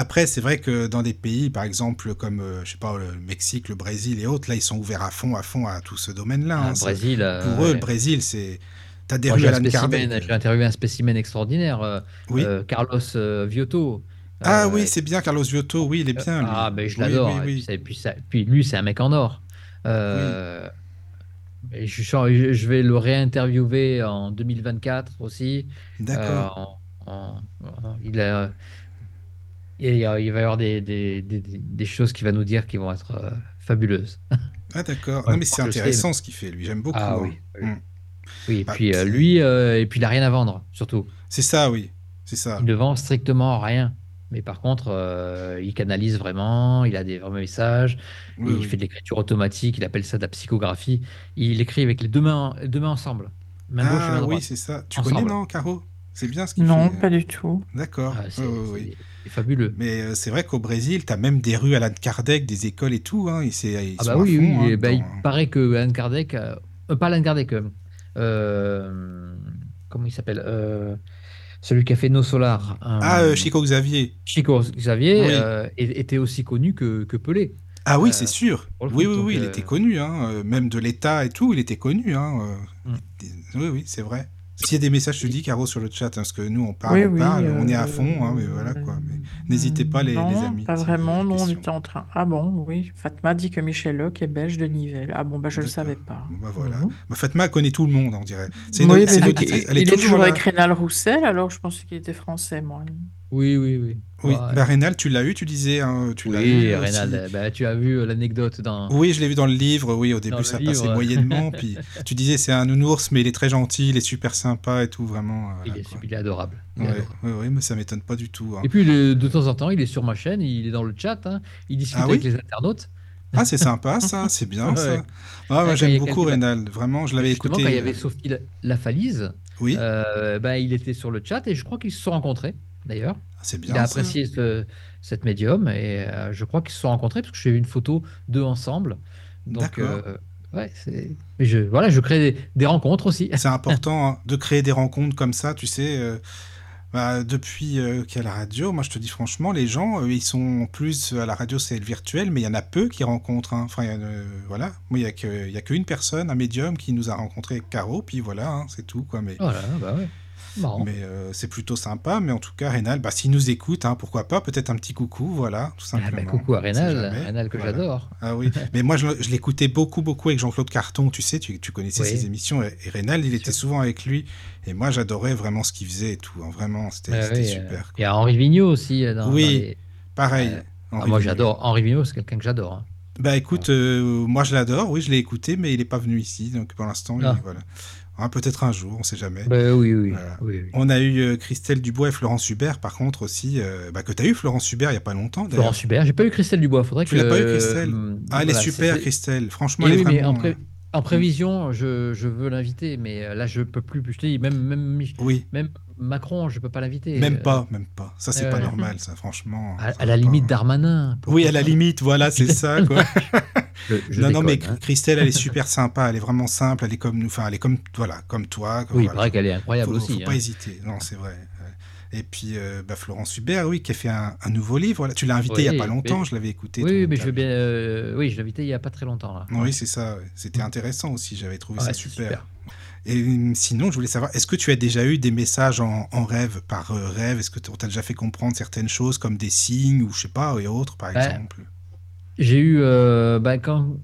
Après, c'est vrai que dans des pays, par exemple, comme, euh, je sais pas, le Mexique, le Brésil et autres, là, ils sont ouverts à fond, à fond à tout ce domaine-là. Ah, hein. Brésil. euh, Pour eux, ouais. le Brésil, c'est. T'as des Moi, rues j'ai Alan interviewé un spécimen extraordinaire, euh, Oui. Carlos Viotto. Ah oui, c'est bien, Carlos Viotto. Oui, il est bien, lui. Ah, ben je l'adore. oui, Et oui. puis, ça- et puis, ça- puis lui, c'est un mec en or. Euh, je, vais le réinterviewer en 2024 aussi. D'accord. Euh, il, a- et, euh, il va y avoir des, des, des- des- des choses qu'il va nous dire qui vont être euh, fabuleuses. Ah, d'accord. Ouais, non, mais c'est sais, intéressant ce qu'il fait, lui. J'aime beaucoup. Ah hein. oui, oui. Mm. Oui, et Bah, puis euh, lui, euh, et puis il n'a rien à vendre, surtout. C'est ça, oui. C'est ça. Il ne vend strictement rien. Mais par contre, euh, il canalise vraiment, il a des vrais messages, Oui, il oui. fait de l'écriture automatique, il appelle ça de la psychographie. Il écrit avec les deux mains, deux mains ensemble, main gauche et Ah oui, c'est ça. Tu Ensemble. connais, non, Caro? C'est bien ce qu'il Non, fait. pas du tout. D'accord. Ah, oui. C'est- fabuleux. Mais euh, c'est vrai qu'au Brésil, tu as même des rues Alan Kardec, des écoles et tout. Hein, et ils Ah sont bah à oui, fond, oui, hein, bah, il paraît que Alan Kardec, euh, euh, pas Alan Kardec, euh, comment il s'appelle Euh, Celui qui a fait No Solar. Ah, euh, euh, Chico Xavier. Chico Xavier Oui. était aussi connu que, que Pelé. Ah oui, c'est sûr. Oui, oui, donc, oui, il était connu. Hein, même de l'État et tout, il était connu. Hein, Mm. Oui, oui, c'est vrai. S'il y a des messages, je te dis, Caro, sur le chat, hein, parce que nous, on parle, Oui, on oui. parle, on est à euh, fond, hein, mais voilà quoi. Mais n'hésitez pas, les, non, les amis. pas vraiment. Non, on était en train. Ah bon, oui. Fatma dit que Michel Locke est belge de Nivelles. Ah bon, bah je le D'accord. savais pas. Bon, bah voilà. Mhm. Bah, Fatma connaît tout le monde, on dirait. C'est une- Oui, donc, auditrice. il, Elle est il est toujours avec Rénal Roussel, alors je pensais qu'il était français, moi. Oui, oui, oui. Oui, Ouais. bah, Rénal, tu l'as eu, tu disais, hein, tu Oui, eu aussi. Reynald, bah, tu as vu euh, l'anecdote dans. Oui, je l'ai vu dans le livre. Oui, au début, ça livre. passait moyennement. Puis tu disais, c'est un nounours, mais il est très gentil, il est super sympa et tout, vraiment. euh, Il est, il adorable. Est Ouais, mais ça m'étonne pas du tout. hein. Et puis de temps en temps, il est sur ma chaîne, il est dans le chat, hein, il discute Ah avec oui les internautes. Ah, c'est sympa, ça, c'est bien, Ouais. ça. Ah, moi, j'aime beaucoup Rénal. Vraiment, je l'avais Justement, écouté. quand il y avait euh, Sophie La- Lafalise, Oui, euh, bah, il était sur le chat et je crois qu'ils se sont rencontrés d'ailleurs. c'est Il bien. a ça. apprécié ce- cette médium et euh, je crois qu'ils se sont rencontrés parce que j'ai vu une photo d'eux ensemble. Donc, euh, ouais, c'est. Je, voilà, je crée des, des rencontres aussi. C'est important hein, de créer des rencontres comme ça, tu sais. euh, bah, depuis qu'il y a la radio, moi je te dis franchement, les gens, ils sont plus à la radio, c'est le virtuel, mais il y en a peu qui rencontrent. hein. Enfin, il y a, voilà, moi il y a il a qu'une personne, un médium, qui nous a rencontré Caro, puis voilà, hein, c'est tout quoi. Mais, Voilà, bah ouais. Marrant. mais euh, c'est plutôt sympa. Mais en tout cas, Rénal, bah, s'il nous écoute, hein, pourquoi pas, peut-être un petit coucou, voilà, tout Ah, simplement. bah, coucou à Rénal. Rénal que Voilà. j'adore. Ah oui, mais moi je, je l'écoutais beaucoup, beaucoup avec Jean-Claude Carton, tu sais, tu, tu connaissais Oui. ses émissions, et, et Rénal, il était sûr. souvent avec lui, et moi j'adorais vraiment ce qu'il faisait et tout, hein, vraiment, c'était oui, super. Il y a Henri Vigneault aussi. euh, Dans, Oui, dans les- Pareil. euh, ah, Henri moi j'adore. Henri Vigneault, c'est quelqu'un que j'adore. hein. Bah écoute, euh, moi je l'adore, oui, je l'ai écouté, mais il n'est pas venu ici, donc pour l'instant, Ah. voilà. Ah, Peut-être un jour, on sait jamais. Bah, oui, oui, Voilà. oui, oui. On a eu euh, Christelle Dubois et Florence Hubert, par contre aussi, euh, bah, que tu as eu Florence Hubert il n'y a pas longtemps d'ailleurs. Florence Hubert, j'ai pas eu Christelle Dubois. Faudrait Tu que. l'as pas eu, Christelle? Ah, elle est super, Christelle, franchement, Eh elle est mais en, vraiment... en prévision, je, je veux l'inviter, mais euh, là, je peux plus. Je te dis, même, même, Mich- Oui, même Macron, je peux pas l'inviter. même Euh, pas, même pas. Ça, c'est euh, pas normal, ça, franchement. À, ça à la limite pas. Darmanin. Oui, à la limite, voilà, c'est ça, quoi. Je, je non, non, mais hein. Christelle, elle est super sympa, elle est vraiment simple, elle est comme nous, enfin, elle est comme, voilà, comme toi. Oui, il voilà. paraît qu'elle est incroyable faut, aussi. faut hein. pas hésiter, non, c'est vrai. Et puis, euh, bah, Florence Hubert, oui, qui a fait un, un nouveau livre, voilà. tu l'as invité il y a pas longtemps, mais- je l'avais écouté. Oui, mais je veux bien. euh, oui, je l'ai invité il y a pas très longtemps là. Oui, c'est ça, c'était intéressant aussi, j'avais trouvé Ouais, ça super. super. Et hum, sinon, je voulais savoir, est-ce que tu as déjà eu des messages en, en rêve, par euh, rêve? Est-ce que t'a déjà fait comprendre certaines choses comme des signes ou je sais pas, et autres, par Ouais. exemple? J'ai eu. euh, bah, quand...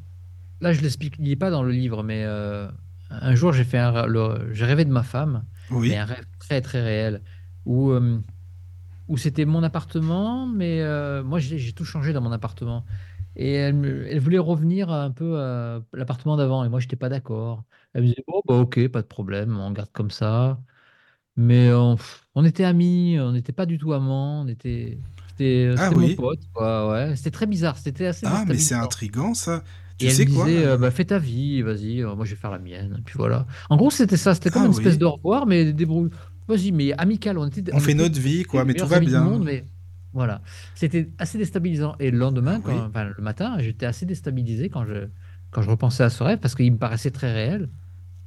Là, je l'explique il est pas dans le livre, mais euh, un jour, j'ai fait un... le- j'ai rêvé de ma femme. Oui, mais un rêve très très réel où, euh, où c'était mon appartement, mais euh, moi j'ai tout changé dans mon appartement. Et elle, voulait revenir un peu à l'appartement d'avant, et moi j'étais pas d'accord. Elle me disait, oh bah ok, pas de problème, on garde comme ça. Mais on, était amis, on n'était pas du tout amants, on était, c'était Ah oui. mon pote, quoi, ouais. C'était très bizarre, c'était assez ah, mais c'est intriguant ça. Tu Et elle sais me quoi? disait, euh, bah, fais ta vie, vas-y, euh, moi je vais faire la mienne. Et puis voilà. En gros, c'était ça, c'était comme Ah une espèce de revoir, mais débrouille. Vas-y, mais amical. On, était, On fait était notre vie, quoi, mais tout va bien. monde, mais voilà. C'était assez déstabilisant. Et le lendemain, oui. quand, enfin, le matin, j'étais assez déstabilisé quand je, quand je repensais à ce rêve parce qu'il me paraissait très réel.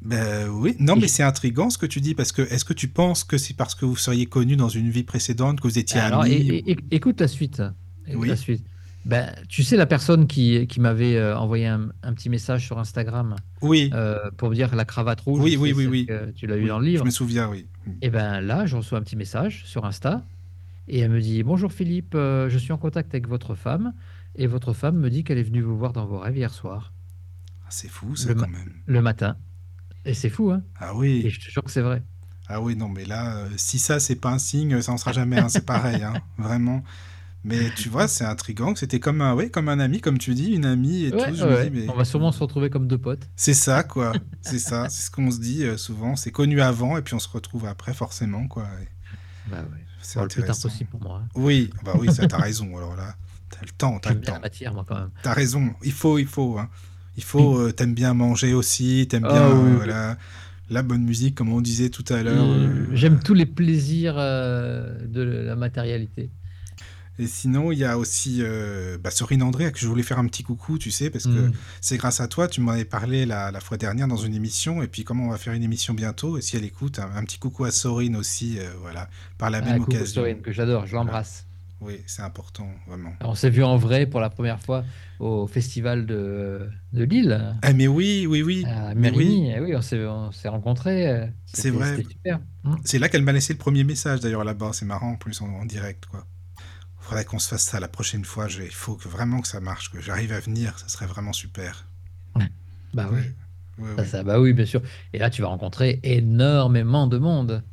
Ben oui, non, mais c'est intriguant ce que tu dis, parce que est-ce que tu penses que c'est parce que vous seriez connus dans une vie précédente, que vous étiez Alors, amis et- et- et- écoute la suite. Écoute Oui. la suite. Ben, tu sais, la personne qui, qui m'avait euh, envoyé un, un petit message sur Instagram Oui, euh, pour me dire la cravate rouge, Oui, oui, oui, oui. que tu l'as eu dans le je livre. me souviens, oui. Et ben là, je reçois un petit message sur Insta et elle me dit Bonjour Philippe, euh, je suis en contact avec votre femme et votre femme me dit qu'elle est venue vous voir dans vos rêves hier soir, Ah, c'est fou, ça, Le quand même. le matin. Et c'est fou, hein Ah Et oui, je te jure que c'est vrai. ah oui, non, mais là, si ça, c'est pas un signe, ça en sera jamais un, c'est pareil, hein, vraiment. Mais tu vois, c'est intriguant, que c'était comme un, ouais, comme un ami, comme tu dis, une amie et Ouais, tout. Je ouais, me ouais. dis, mais On va sûrement se retrouver comme deux potes. c'est ça, quoi. C'est ça, c'est ce qu'on se dit euh, souvent. C'est connu avant et puis on se retrouve après, forcément, quoi. Et Bah ouais. C'est Bon, le plus tard intéressant. possible pour moi. hein. Oui, bah oui, ça, t'as raison. Alors là, t'as le temps, t'as J'aime le bien temps. la matière, moi, quand même. T'as raison, il faut, il faut. Hein. Il faut, euh, t'aimes bien manger aussi, t'aimes Ah bien, oui, euh, oui. voilà, la bonne musique, comme on disait tout à l'heure. Euh, J'aime tous les plaisirs euh, de la matérialité. Et sinon, il y a aussi euh, bah, Sorine André, à qui je voulais faire un petit coucou, tu sais, parce que Mm. c'est grâce à toi, tu m'en avais parlé la, la fois dernière dans une émission, et puis comment on va faire une émission bientôt, et si elle écoute, un, un petit coucou à Sorine aussi, euh, voilà, par la Ah, même coucou occasion. Sorine, que j'adore, je l'embrasse. Oui, c'est important, vraiment. On s'est vu en vrai pour la première fois au festival de, de Lille. Ah, mais oui, oui, oui, À mais oui. Eh oui, on s'est, on s'est rencontrés. euh, C'est vrai. Mm. C'est là qu'elle m'a laissé le premier message d'ailleurs là-bas. C'est marrant en plus en, en direct quoi. Faudrait qu'on se fasse ça la prochaine fois. Je- Il faut que vraiment que ça marche, que j'arrive à venir. Ça serait vraiment super. Bah oui. Ça, ça, bah oui, bien sûr. Et là, tu vas rencontrer énormément de monde.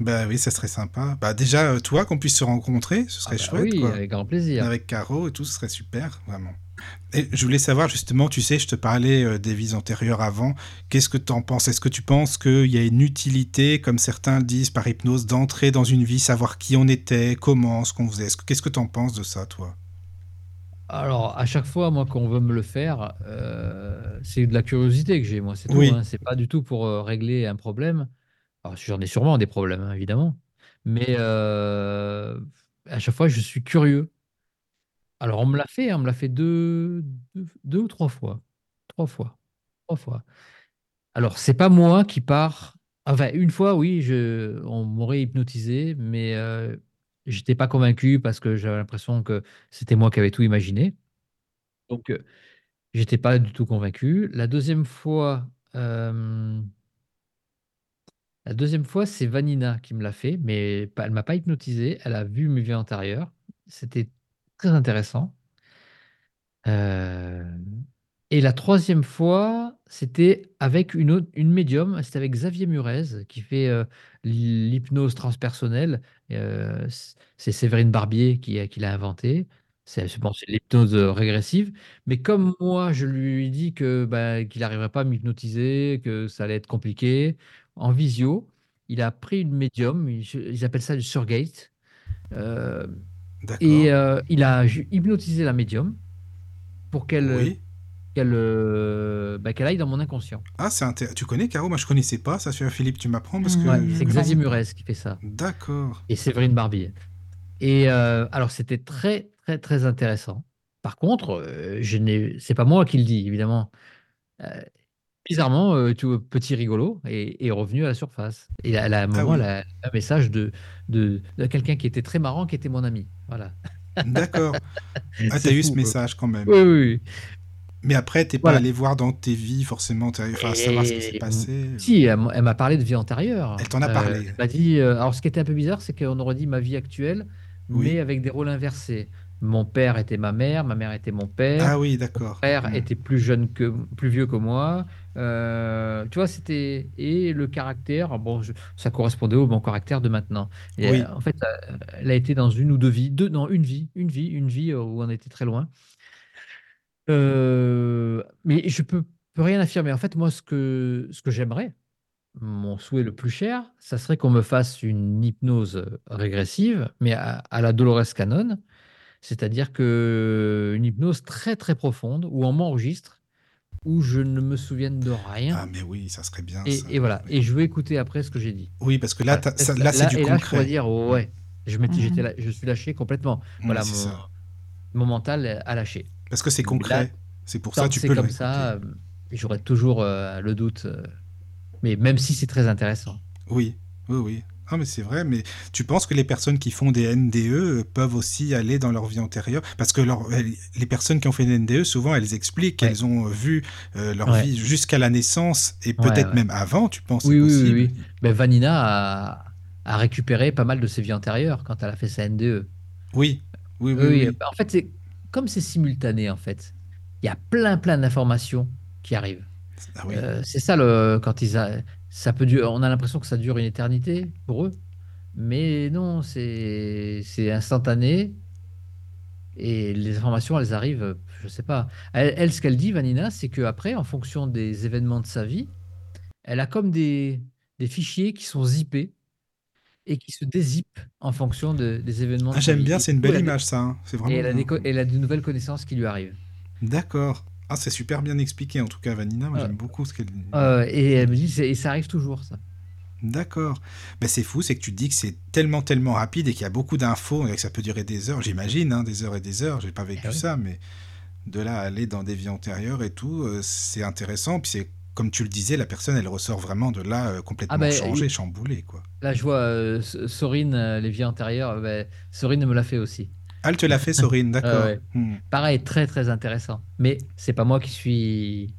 Bah oui, ça serait sympa. Bah déjà, euh, toi, qu'on puisse se rencontrer, ce Ah serait bah chouette, oui, quoi. avec grand plaisir. Avec Caro et tout, ce serait super, vraiment. Et je voulais savoir justement, tu sais, je te parlais euh, des vies antérieures avant. Qu'est-ce que tu en penses? Est-ce que tu penses qu'il y a une utilité, comme certains le disent par hypnose, d'entrer dans une vie, savoir qui on était, comment, ce qu'on faisait? Est-ce que- Qu'est-ce que tu en penses de ça, toi? Alors, à chaque fois, moi, qu'on veut me le faire, euh, c'est de la curiosité que j'ai, moi, c'est tout, Oui, hein. C'est pas du tout pour euh, régler un problème. Alors, j'en ai sûrement des problèmes, hein, évidemment. Mais euh, à chaque fois, je suis curieux. Alors, on me l'a fait, hein, on me l'a fait deux, ou trois fois. Trois fois. Trois fois. Alors, c'est pas moi qui pars. Enfin, une fois, oui, on m'aurait hypnotisé, mais euh, j'étais pas convaincu parce que j'avais l'impression que c'était moi qui avais tout imaginé. Donc, euh, j'étais pas du tout convaincu. La deuxième fois, euh, la deuxième fois, c'est Vanina qui me l'a fait, mais elle m'a pas hypnotisé. Elle a vu mes vies antérieures. C'était très intéressant. Euh, et la troisième fois, c'était avec une autre, une médium, c'était avec Xavier Murez, qui fait euh, l'hypnose transpersonnelle. Euh, c'est Séverine Barbier qui, qui l'a inventé. C'est bon, l'hypnose régressive. Mais comme moi, je lui ai dit que, bah, qu'il n'arriverait pas à m'hypnotiser, que ça allait être compliqué, en visio, il a pris une médium, ils, appellent ça du surgate, et euh, il a hypnotisé la médium pour qu'elle Oui. qu'elle euh, bah, qu'elle aille dans mon inconscient. Ah, c'est Tu connais, Caro? Moi, je connaissais pas ça. sur Philippe, tu m'apprends parce que Ouais, c'est Xavier. Murez qui fait ça. D'accord. Et Séverine Barbier. Et euh, alors, c'était très, très, très intéressant. Par contre, je n'ai, c'est pas moi qui le dis, évidemment. Bizarrement, euh, tout petit rigolo est, est revenu à la surface. Et à, à un Ah moment, elle oui, a un message de, de, de quelqu'un qui était très marrant, qui était mon ami. Voilà. d'accord. Ah, t'as eu ce quoi. message quand même. Oui, oui, oui. Mais après, t'es pas allé voir dans tes vies forcément, t'as- enfin, savoir ce qui s'est passé. si, elle, m'a parlé de vie antérieure. Elle t'en a Euh, parlé. elle m'a dit. euh, alors, ce qui était un peu bizarre, c'est qu'on aurait dit ma vie actuelle, mais avec des rôles inversés. Mon père était ma mère, ma mère était mon père, Ah oui, mon d'accord. frère Hmm. était plus jeune que, plus vieux que moi. Euh, tu vois, c'était et le caractère. Bon, je- ça correspondait au bon caractère de maintenant. Et Oui, euh, en fait, euh, elle a été dans une ou deux vies, deux, non, une vie, une vie, une vie où on était très loin. Euh, mais je peux, peux rien affirmer. En fait, moi, ce que, ce que j'aimerais, mon souhait le plus cher, ça serait qu'on me fasse une hypnose régressive, mais à, à la Dolores Cannon, c'est-à-dire que une hypnose très très profonde où on m'enregistre, où je ne me souvienne de rien. Ah, mais oui, ça serait bien Et, ça. et voilà. Oui, Et je veux écouter après ce que j'ai dit. Oui, parce que là, Voilà. ça- Là, là, c'est là- du et là, je pourrais concret. dire, Hmm. ouais, je m'étais, Mhm. j'étais là- je suis lâché complètement. Oui, Voilà, mon, ça. mon mental a lâché. Parce que c'est concret. C'est pour ça que tu peux le comme ça, euh, j'aurais toujours euh, le doute. euh, mais même si c'est très intéressant. Oui, oui, oui. Ah, mais c'est vrai, mais tu penses que les personnes qui font des NDE euh, peuvent aussi aller dans leur vie antérieure? Parce que leur- les personnes qui ont fait des NDE, souvent, elles expliquent Ouais, qu'elles ont euh, vu euh, leur ouais, vie jusqu'à la naissance et ouais, peut-être même avant, tu penses, Oui, oui, oui. Ben, Vanina a, a récupéré pas mal de ses vies antérieures quand elle a fait sa NDE. Oui, oui, oui, Oui, oui. oui. En fait, c'est comme c'est simultané, en fait. Il y a plein, plein d'informations qui arrivent. Ah oui, Euh, c'est ça le quand ils a, ça peut durer, on a l'impression que ça dure une éternité pour eux, mais non, c'est instantané et les informations elles arrivent, je sais pas. Elle, elle, ce qu'elle dit, Vanina, c'est que après, en fonction des événements de sa vie, elle a comme des des fichiers qui sont zippés et qui se dézippent en fonction de- des événements Ah, j'aime bien, Et c'est une belle image, ça. hein. C'est et vraiment elle a des elle a de nouvelles connaissances qui lui arrivent. D'accord. Ah, c'est super bien expliqué, en tout cas, Vanina. Moi, j'aime beaucoup ce qu'elle dit. euh, et elle me dit, et ça arrive toujours, ça. D'accord. Ben, c'est fou, c'est que tu te dis que c'est tellement, tellement rapide et qu'il y a beaucoup d'infos et que ça peut durer des heures. J'imagine, hein, des heures et des heures. J'ai pas vécu Eh ça, mais de là à aller dans des vies antérieures et tout, euh, c'est intéressant. Puis c'est comme tu le disais, la personne, elle ressort vraiment de là euh, Ah complètement ben, changée, chamboulée, quoi. Là, je vois euh, Sorine, les vies antérieures. ben, Sorine me l'a fait aussi. Ah, te l'a fait, Sorine, Ah d'accord. ouais. Hmm. Pareil, très très intéressant. Mais c'est pas moi qui suis.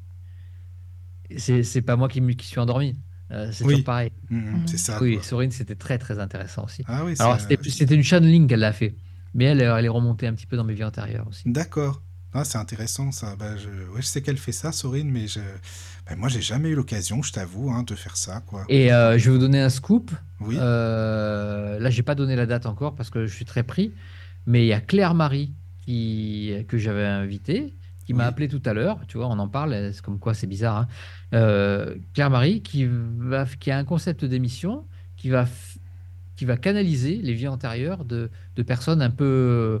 C'est pas moi qui, me- qui suis endormi. Euh, c'est toujours pareil. Hmm, hmm, c'est ça, Oui, quoi. Sorine, c'était très très intéressant aussi. Ah oui, Alors, c'était c'était une channeling qu'elle a fait. Mais elle, elle est remontée un petit peu dans mes vies antérieures aussi. D'accord. Ah, c'est intéressant ça. Bah, je... Ouais, je sais qu'elle fait ça, Sorine, mais je... bah, moi, j'ai jamais eu l'occasion, je t'avoue, hein, de faire ça, quoi. Et euh, je vais vous donner un scoop. Oui. Euh, là, j'ai pas donné la date encore parce que je suis très pris. Mais il y a Claire Marie qui, que j'avais invitée, qui m'a appelé tout à l'heure. Tu vois, on en parle, c'est comme quoi c'est bizarre. hein. Euh, Claire Marie qui, va, qui a un concept d'émission qui va, qui va canaliser les vies antérieures de, de personnes un peu,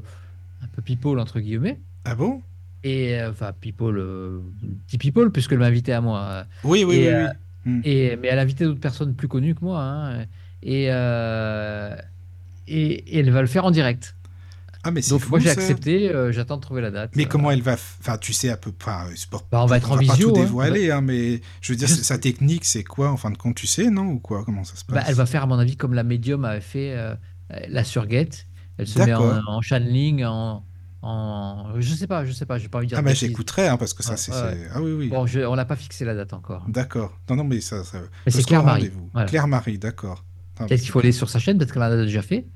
un peu people, entre guillemets. Ah bon? Et euh, enfin, people, euh, petit people, puisqu'elle m'a invité à moi. Oui, oui, Et, oui, euh, oui. Hmm. Et, mais elle a invité d'autres personnes plus connues que moi. hein. et, euh, et, et elle va le faire en direct. Ah, mais Donc fou, moi j'ai accepté, euh, j'attends de trouver la date. Mais Euh, comment elle va... Enfin, tu sais à peu près... pour- Bah, on va être en pas visio, tout hein. dévoiler, hein, mais je veux dire, sa technique, c'est quoi, en fin de compte, tu sais, non? Ou quoi? Comment ça se passe? bah, elle va faire à mon avis comme la médium avait fait euh, la surguette. Elle se met en, en channeling, en, en... Je sais pas, je sais pas, j'ai pas envie de dire Ah, de bah, bêtises. j'écoute,rais hein, parce que ça, c'est... Ah oui, oui. Bon, je- on n'a pas fixé la date encore. D'accord. Non, non, mais ça... Mais c'est serai au Claire Marie. rendez-vous. Voilà. Claire Marie, d'accord. Peut-être qu'il faut aller sur sa chaîne, peut-être qu'elle en a déjà fait.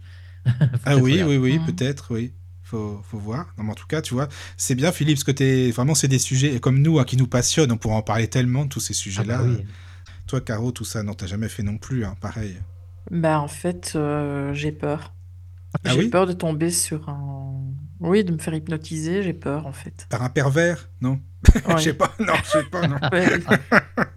Ah oui, oui, oui, Mhm. peut-être, oui. Faut, faut voir. Non, mais en tout cas, tu vois, c'est bien, Philippe, parce que t'es... vraiment, c'est des sujets comme nous hein, qui nous passionnent. On pourra en parler tellement de tous ces Ah sujets-là. bah oui. Toi, Caro, tout ça, non, t'as jamais fait non plus, hein, pareil. Bah, en fait, euh, j'ai peur. Ah J'ai oui peur de tomber sur un... Oui, de me faire hypnotiser, j'ai peur, en fait. Par un pervers Non Je Ouais. sais pas, non, je sais pas, non. Ouais,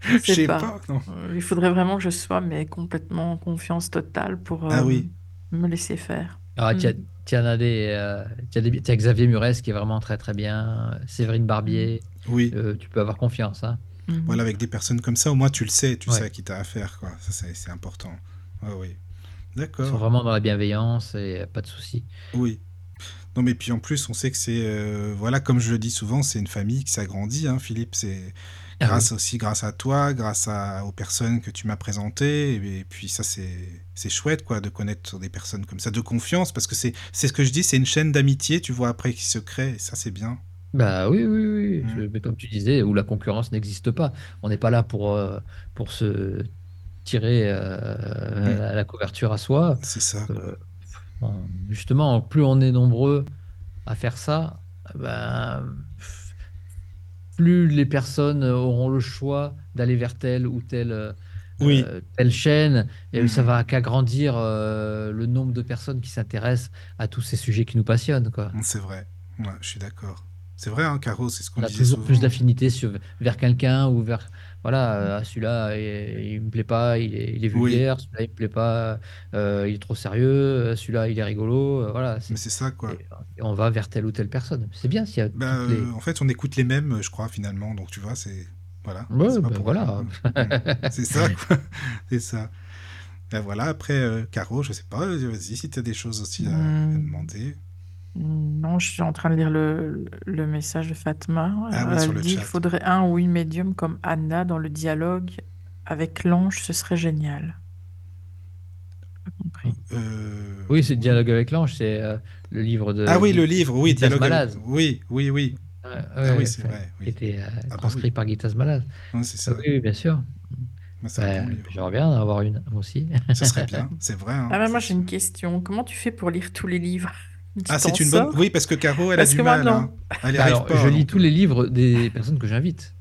Je sais sais pas. pas, non. Euh, Il faudrait vraiment que je sois mais complètement en confiance totale pour Ah euh, oui. Me laisser faire. Ah, tu as, Mm. tu en as des, euh, des- Xavier Murès qui est vraiment très très bien, Séverine Barbier, Oui, euh, tu peux avoir confiance. Hein. Mhm. voilà, avec des personnes comme ça, au moins tu le sais, tu Ouais. sais à qui t'as affaire, quoi. Ça, c'est important. Ouais, oui. Ils sont D'accord. vraiment dans la bienveillance et pas de souci. Oui. Non, mais puis en plus, on sait que c'est. euh, voilà, comme je le dis souvent, c'est une famille qui s'agrandit, hein, Philippe. C'est grâce aussi grâce à toi, grâce à, aux personnes que tu m'as présentées. Et, et puis ça, c'est chouette, quoi, de connaître des personnes comme ça, de confiance, parce que c'est ce que je dis, c'est une chaîne d'amitié, tu vois, après, qui se crée. Et ça, c'est bien. Bah oui, oui, oui. Mm. Je- mais comme tu disais, où la concurrence n'existe pas. On n'est pas là pour, euh, pour se tirer euh, la, la couverture à soi. C'est ça. Euh, justement, plus on est nombreux à faire ça, ben, plus les personnes auront le choix d'aller vers telle ou telle, euh, Oui. euh, telle chaîne, et Mhm. ça va qu'agrandir euh, le nombre de personnes qui s'intéressent à tous ces sujets qui nous passionnent. C'est vrai. Ouais, je suis d'accord. C'est vrai, hein, Caro, c'est ce qu'on On a disait toujours souvent. plus d'affinité vers quelqu'un ou vers voilà euh, ah, celui-là il, il me plaît pas il est, il est Oui. vulgaire celui-là il me plaît pas euh, il est trop sérieux euh, celui-là il est rigolo euh, voilà c'est- Mais c'est ça, quoi. et, on va vers telle ou telle personne c'est bien s'il y a Bah, toutes les euh, en fait, on écoute les mêmes, je crois, finalement. Donc, tu vois, c'est. Voilà. Ouais, bah, pour voilà. c'est ça, quoi. C'est ça. Ben voilà, après, Caro, je sais pas, vas-y, si tu as des choses aussi à, à Mm. demander. Non, je suis en train de lire le, le message de Fatma. Ah oui, Elle le dit chat. il faudrait un ou une médium comme Anna dans le dialogue avec l'ange, ce serait génial. Pas compris. Euh, oui c'est Dialogue avec l'ange c'est euh, le livre de Ah oui, le livre, oui, Guitaz dialogue. avec- Malaz. Oui, oui, oui. Ouais, Ah ouais, oui, c'est vrai. qui Oui. était euh, bah transcrit oui. par Guitaz Malaz Ouais, c'est ça. oui, oui, bien sûr Ouais, c'est un Ouais, bon livre. j'aimerais bien en avoir une moi aussi Ça serait bien, c'est vrai. hein. Ah, mais moi j'ai une question. Comment tu fais pour lire tous les livres? Ah, c'est une bonne. Oui, parce que Caro, elle Parce a du mal. hein. Elle Bah alors pas. je lis donc, tous euh, les livres des personnes que j'invite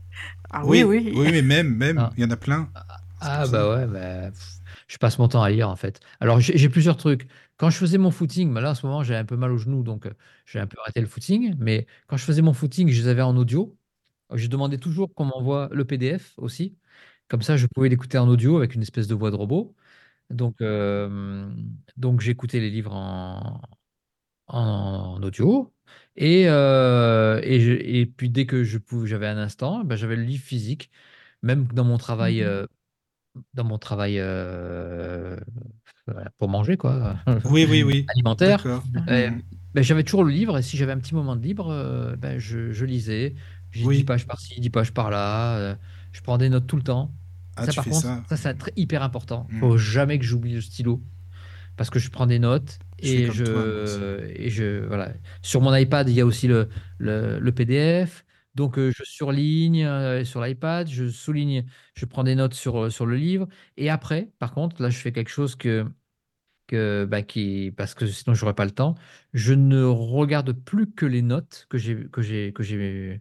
Ah Oui, oui, oui. oui, mais même, même, Ah. il y en a plein. Ah pour bah ça. ouais, bah, je passe mon temps à lire en fait. Alors j'ai plusieurs trucs. Quand je faisais mon footing, bah là en ce moment j'ai un peu mal au genou donc euh, j'ai un peu arrêté le footing. Mais quand je faisais mon footing, je les avais en audio. Je demandais toujours qu'on m'envoie le PDF aussi. Comme ça, je pouvais l'écouter en audio avec une espèce de voix de robot. Donc, euh, donc j'écoutais les livres en, en audio. Et, euh, et, je- et puis dès que je pouvais, j'avais un instant, bah, j'avais le livre physique. Même dans mon travail, Mhm. euh, dans mon travail euh, pour manger, quoi, Oui, oui, oui. alimentaire. Ben, j'avais toujours le livre et si j'avais un petit moment de libre, ben, je, je lisais. J'ai Oui. 10 pages par-ci, 10 pages par-là. je prends des notes tout le temps. Ah, ça, par contre, ça. ça, c'est hyper important. Mm. faut jamais que j'oublie le stylo parce que je prends des notes et je, et je voilà. Sur mon iPad, il y a aussi le, le, le PDF. Donc, euh, je surligne euh, sur l'iPad, je souligne, je prends des notes sur, euh, sur le livre. Et après, par contre, là, je fais quelque chose que, que, bah, qui, parce que sinon j'aurais pas le temps. Je ne regarde plus que les notes que j'ai, que j'ai, que j'ai,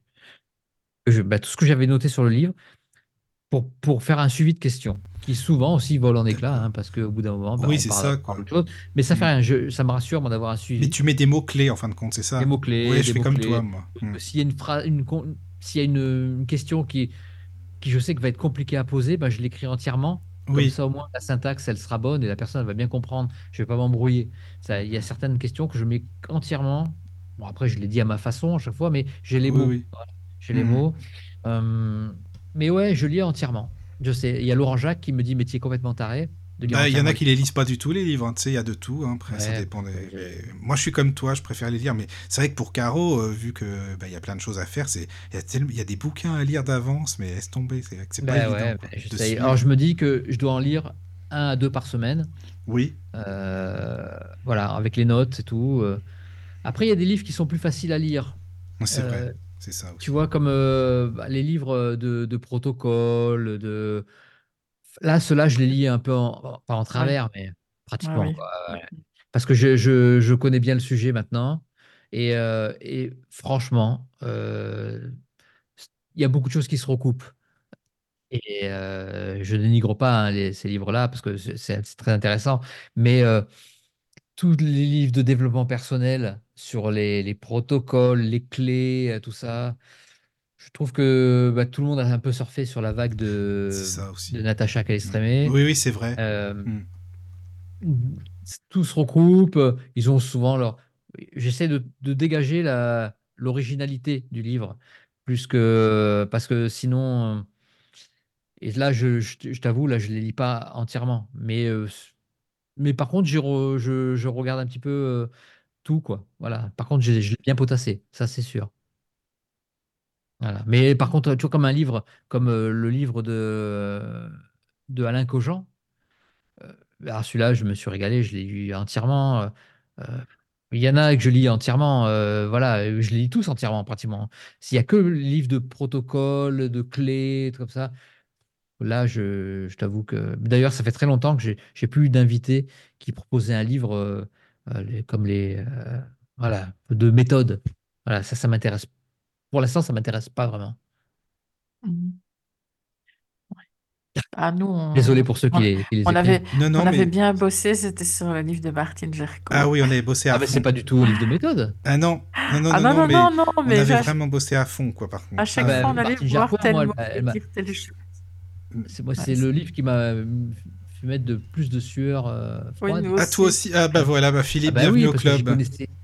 je- bah, tout ce que j'avais noté sur le livre pour, pour faire un suivi de questions, qui souvent aussi volent en éclats, hein, parce qu'au bout d'un moment, bah, Oui, c'est ça, quoi. chose. Mais ça fait Mm. rien, je- ça me rassure d'avoir un suivi. Mais tu mets des mots-clés en fin de compte, c'est ça Des mots-clés, Oui, des je fais comme toi, moi. Mm. S'il y a une phrase, une, s'il y a une, une question qui, qui je sais que va être compliquée à poser, bah, je l'écris entièrement. Comme Oui, ça, au moins, la syntaxe, elle sera bonne et la personne elle va bien comprendre. Je vais pas m'embrouiller. Il y a certaines questions que je mets entièrement. Bon, après, je l'ai dit à ma façon à chaque fois, mais j'ai les Oui, mots. oui. Voilà, j'ai les Mhm. mots. Euh, mais ouais, je lis entièrement. Je sais. Il y a Laurent Jacques qui me dit, mais tu es complètement taré de lire Bah, il y en a qui les lisent pas du tout les livres, hein. tu sais, il y a de tout. hein. Après, ça dépend des. Moi, je suis comme toi, je préfère les lire, mais c'est vrai que pour Caro, euh, vu que bah, il y a plein de choses à faire, c'est il y a y a des bouquins à lire d'avance, mais laisse tomber, c'est c'est pas évident. ouais, quoi, j'essaye. suivre. Alors, je me dis que je dois en lire un à deux par semaine. Oui, Euh, voilà, avec les notes et tout. euh. Après, il y a des livres qui sont plus faciles à lire. c'est Euh, vrai, c'est ça aussi. Tu vois, comme euh, bah, les livres de, de protocole, de... Là, ceux-là, je les lis un peu, en- pas en travers, mais pratiquement. Ah oui. quoi, ouais. Parce que je, je- je connais bien le sujet maintenant. Et, euh, et franchement, euh, il y a beaucoup de choses qui se recoupent. Et euh, je dénigre pas hein, les- ces livres-là parce que c'est très intéressant. Mais euh, tous les livres de développement personnel sur les, les protocoles, les clés, euh, tout ça, je trouve que bah, tout le monde a un peu surfé sur la vague de, de Natacha Calestrémé. Oui, oui, c'est vrai. Euh, Mm. tout se regroupe. euh, Ils ont souvent leur. J'essaie de, de dégager la l'originalité du livre plus que parce que sinon. euh, Et là, je, je, je t'avoue, là, je les lis pas entièrement, mais euh, mais par contre, je, je regarde un petit peu euh, quoi. Voilà. Par contre, j'ai- je l'ai bien potassé, ça c'est sûr. Mais par contre, tu comme un livre, comme euh, le livre de de Alain Cogent. Euh, alors celui-là, je me suis régalé, je l'ai lu entièrement. euh, euh, il y en a que je lis entièrement, euh, voilà, euh, je lis tous entièrement pratiquement. S'il y a que le livre de protocole, de clés, comme ça, là, je, je t'avoue que. D'ailleurs, ça fait très longtemps que j'ai plus d'invités qui proposaient un livre euh, euh, les- comme les, euh, voilà, de méthode. Voilà, ça, ça m'intéresse. Pour l'instant, ça m'intéresse pas vraiment. Ouais. Ah, nous, on, Désolé pour ceux qui on, les, qui les on avait. Non, non, on avait mais. bien bossé, c'était sur le livre de Martine Gerco. Ah oui, on avait bossé à Ah, mais fond. c'est pas du tout un livre de méthode. Ah non, non, non, Ah non, non, non, mais non, non, on mais avait vraiment bossé à fond, quoi, par contre. à chaque Ah, fois, on allait Martine voir Gercourt, tel moi, mot, elle elle. C'est Ouais, le livre qui m'a euh, fait mettre de plus de sueur euh, froide. Ah, toi aussi Ah, bah voilà, bah Ah Philippe, bah bienvenue oui, au club.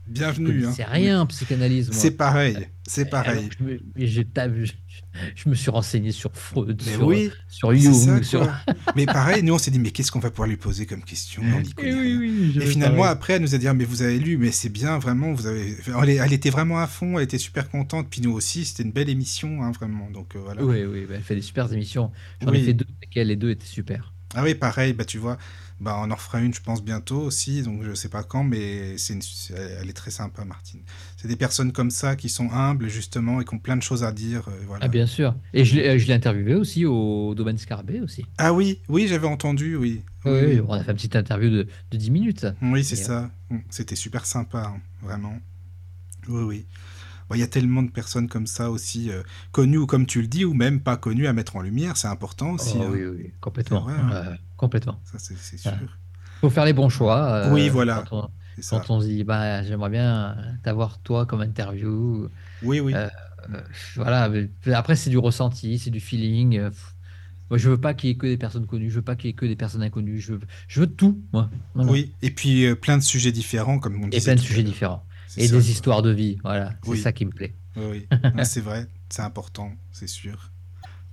Bienvenue. connaissais hein. rien en psychanalyse. C'est pareil, c'est pareil. je, me, et je, je me suis renseigné sur Freud, Mais sur, oui, sur c'est Jung, ça, sur... mais pareil, nous, on s'est dit, mais qu'est-ce qu'on va pouvoir lui poser comme question Et oui, oui, Et finalement, pareil. après, elle nous a dit, Ah, mais vous avez lu, mais c'est bien, vraiment, vous avez... Elle, était vraiment à fond, elle était super contente, puis nous aussi, c'était une belle émission, hein, vraiment, donc euh, voilà. Oui, oui, bah, elle fait des super émissions. J'en ai fait deux elle, les deux étaient super. Ah oui, pareil, bah tu vois, bah on en refera une, je pense, bientôt aussi, donc je sais pas quand, mais c'est une... elle est très sympa, Martine. C'est des personnes comme ça qui sont humbles, justement, et qui ont plein de choses à dire, euh, voilà. Ah, bien sûr. Et je l'ai euh, je l'ai interviewé aussi au domaine Scarabée aussi. Ah oui, oui, j'avais entendu, oui. Oui, Oui, oui. on a fait une petite interview de, de 10 minutes. Oui, c'est euh, ça. C'était super sympa, hein, vraiment. Oui, oui. Bon, Il y a tellement de personnes comme ça aussi, euh, connues ou comme tu le dis, ou même pas connues à mettre en lumière, c'est important aussi. Oh, hein. oui, oui, complètement. Hein. complètement. Ça, c'est sûr. Faut faire les bons choix. euh, Oui, voilà. Quand on, C'est ça. quand on se dit, bah, j'aimerais bien t'avoir toi comme interview. Oui, oui. Euh, voilà. Après, c'est du ressenti, c'est du feeling. Moi, je veux pas qu'il y ait que des personnes connues. Je veux pas qu'il y ait que des personnes inconnues. Je veux, je veux tout, moi. Voilà. Oui, et puis euh, plein de sujets différents, comme on Et disait. plein de sujets différents. Et ça, des histoires de vie. Voilà. C'est ça qui me plaît. Oui, oui. Ouais, c'est vrai, c'est important, c'est sûr.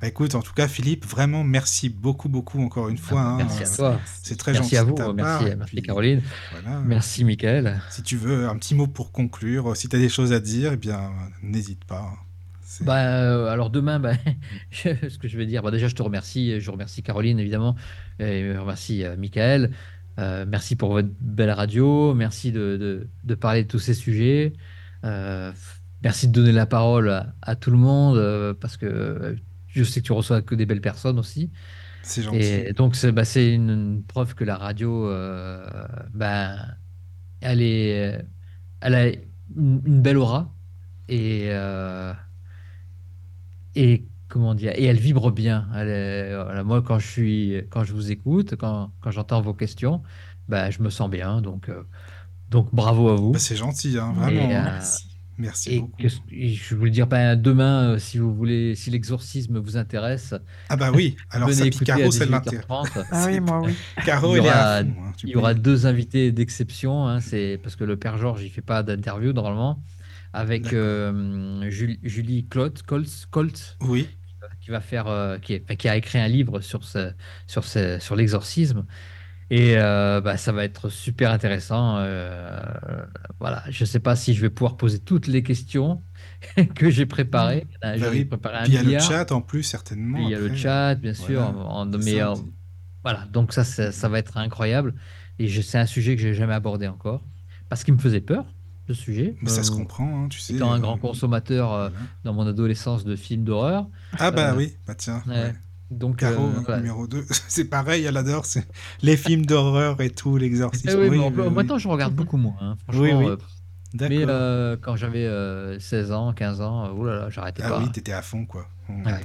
Bah, écoute, en tout cas, Philippe, vraiment merci beaucoup, beaucoup encore une fois. hein. Merci à toi. C'est très Merci gentil à de vous. ta Merci, part, et merci Caroline. Voilà. Merci Michael. Si tu veux un petit mot pour conclure, si tu as des choses à dire, eh bien, n'hésite pas. Bah, euh, alors demain, bah, je- ce que je vais dire, bah, déjà je te remercie, je remercie Caroline évidemment, et je remercie euh, Michael, Euh, merci pour votre belle radio, merci de, de- de parler de tous ces sujets, Euh, merci de donner la parole à, à tout le monde, euh, parce que je sais que tu reçois que des belles personnes aussi. C'est gentil. Et donc, c'est bah, une, une preuve que la radio, ben, elle est, elle a une, une belle aura et, et comment dire, et elle vibre bien. Elle est- voilà, moi, quand je suis, quand je vous écoute, quand, quand j'entends vos questions, ben, je me sens bien. Donc, euh, donc bravo à vous. Bah, c'est gentil, hein, vraiment. Et, hein. euh, Merci. Merci Et beaucoup. que- et je voulais dire, ben, demain, euh, si vous voulez, si l'exorcisme vous intéresse, Ah bah oui, alors venez ça, écouter Caro, l'intéresse. 18h30. Ah oui, moi oui. Caro, Il y elle est aura- à fond. hein, tu Il y aura deux invités d'exception, hein, c'est parce que le père Georges, il fait pas d'interview normalement, avec euh, Julie, Julie Colt, Colt, Colt, Oui, qui va faire, euh, qui, est- enfin, qui a écrit un livre sur ce, sur ce, sur l'exorcisme. Et euh, bah, ça va être super intéressant. euh, voilà, je sais pas si je vais pouvoir poser toutes les questions que j'ai préparées. Bah J'ai oui. préparé un puis il y a le chat en plus, certainement. Puis il y a le chat, bien sûr. Voilà, en- mais voilà, donc ça, ça, ça va être incroyable. Et c'est un sujet que j'ai jamais abordé encore. Parce qu'il me faisait peur, ce sujet. Mais ça se Euh, comprend, hein, tu sais. Étant un euh, grand consommateur euh, voilà. dans mon adolescence de films d'horreur. Ah bah euh, oui, bah tiens. ouais. ouais. Donc, Caro, euh, hein, voilà. numéro 2. c'est pareil, elle adore. C'est les films d'horreur et tout, l'exorcisme. Eh oui, mais Oui, en- oui, oui. maintenant, je regarde beaucoup moins. hein, franchement, Oui, euh, mais euh, quand j'avais euh, 16 ans, 15 ans, oh là là, j'arrêtais ah pas. oui, t'étais à fond, quoi. Mmh, Ouais. ouais.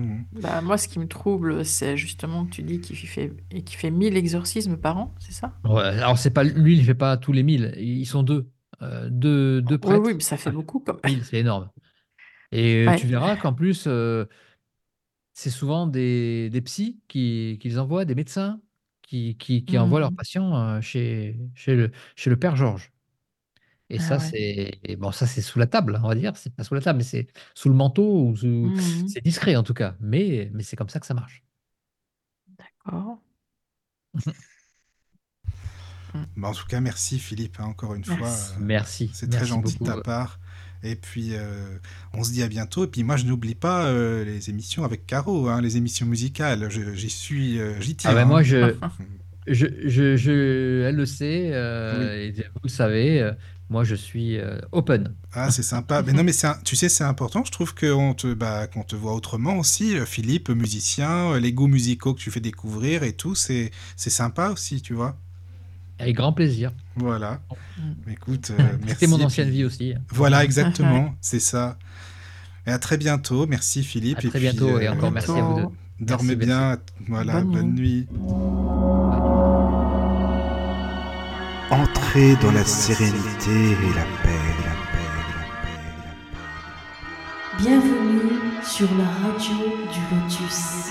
Mmh. Bah, moi, ce qui me trouble, c'est justement que tu dis qu'il fait, et qu'il fait 1000 exorcismes par an, c'est ça? Ouais, alors, c'est pas lui, il fait pas tous les 1000. Ils sont deux. Euh, deux, deux Oui, prêtres. oui, mais ça fait beaucoup quand même. 1000, c'est énorme. Et euh, Ouais. tu verras qu'en plus, euh, c'est souvent des, des psys qui, qui les envoient, des médecins qui, qui, qui envoient leurs patients euh, chez, chez, le, chez le père Georges. Et Ah ça, ouais. c'est bon, ça c'est sous la table, on va dire. C'est pas sous la table, mais c'est sous le manteau ou sous... Mhm. c'est discret en tout cas. Mais, mais c'est comme ça que ça marche. D'accord. Bah, en tout cas, merci Philippe, hein, encore une fois. Merci. C'est très gentil de ta part. Et puis, euh, on se dit à bientôt. Et puis, moi, je n'oublie pas euh, les émissions avec Caro, hein, les émissions musicales. J'y suis, euh, j'y tiens. Ah ben hein. moi, je, je, je, je- elle le sait, et vous le savez, moi je suis open. Ah, c'est sympa. mais non, mais un- tu sais, c'est important. Je trouve qu'on te, bah, qu'on te voit autrement aussi. Philippe, musicien, les goûts musicaux que tu fais découvrir et tout, c'est sympa aussi, tu vois. Avec grand plaisir. Voilà. Mm. Écoute, euh, merci. C'était mon ancienne puis- vie aussi. Voilà, exactement. c'est ça. Et à très bientôt. Merci Philippe. À et très puis, bientôt et euh, encore merci à vous deux. Dormez Merci, bien. Voilà, Bonne bonne, nuit. nuit. Entrez dans la sérénité et la paix, la paix, la paix, la paix. Bienvenue sur la radio du Lotus.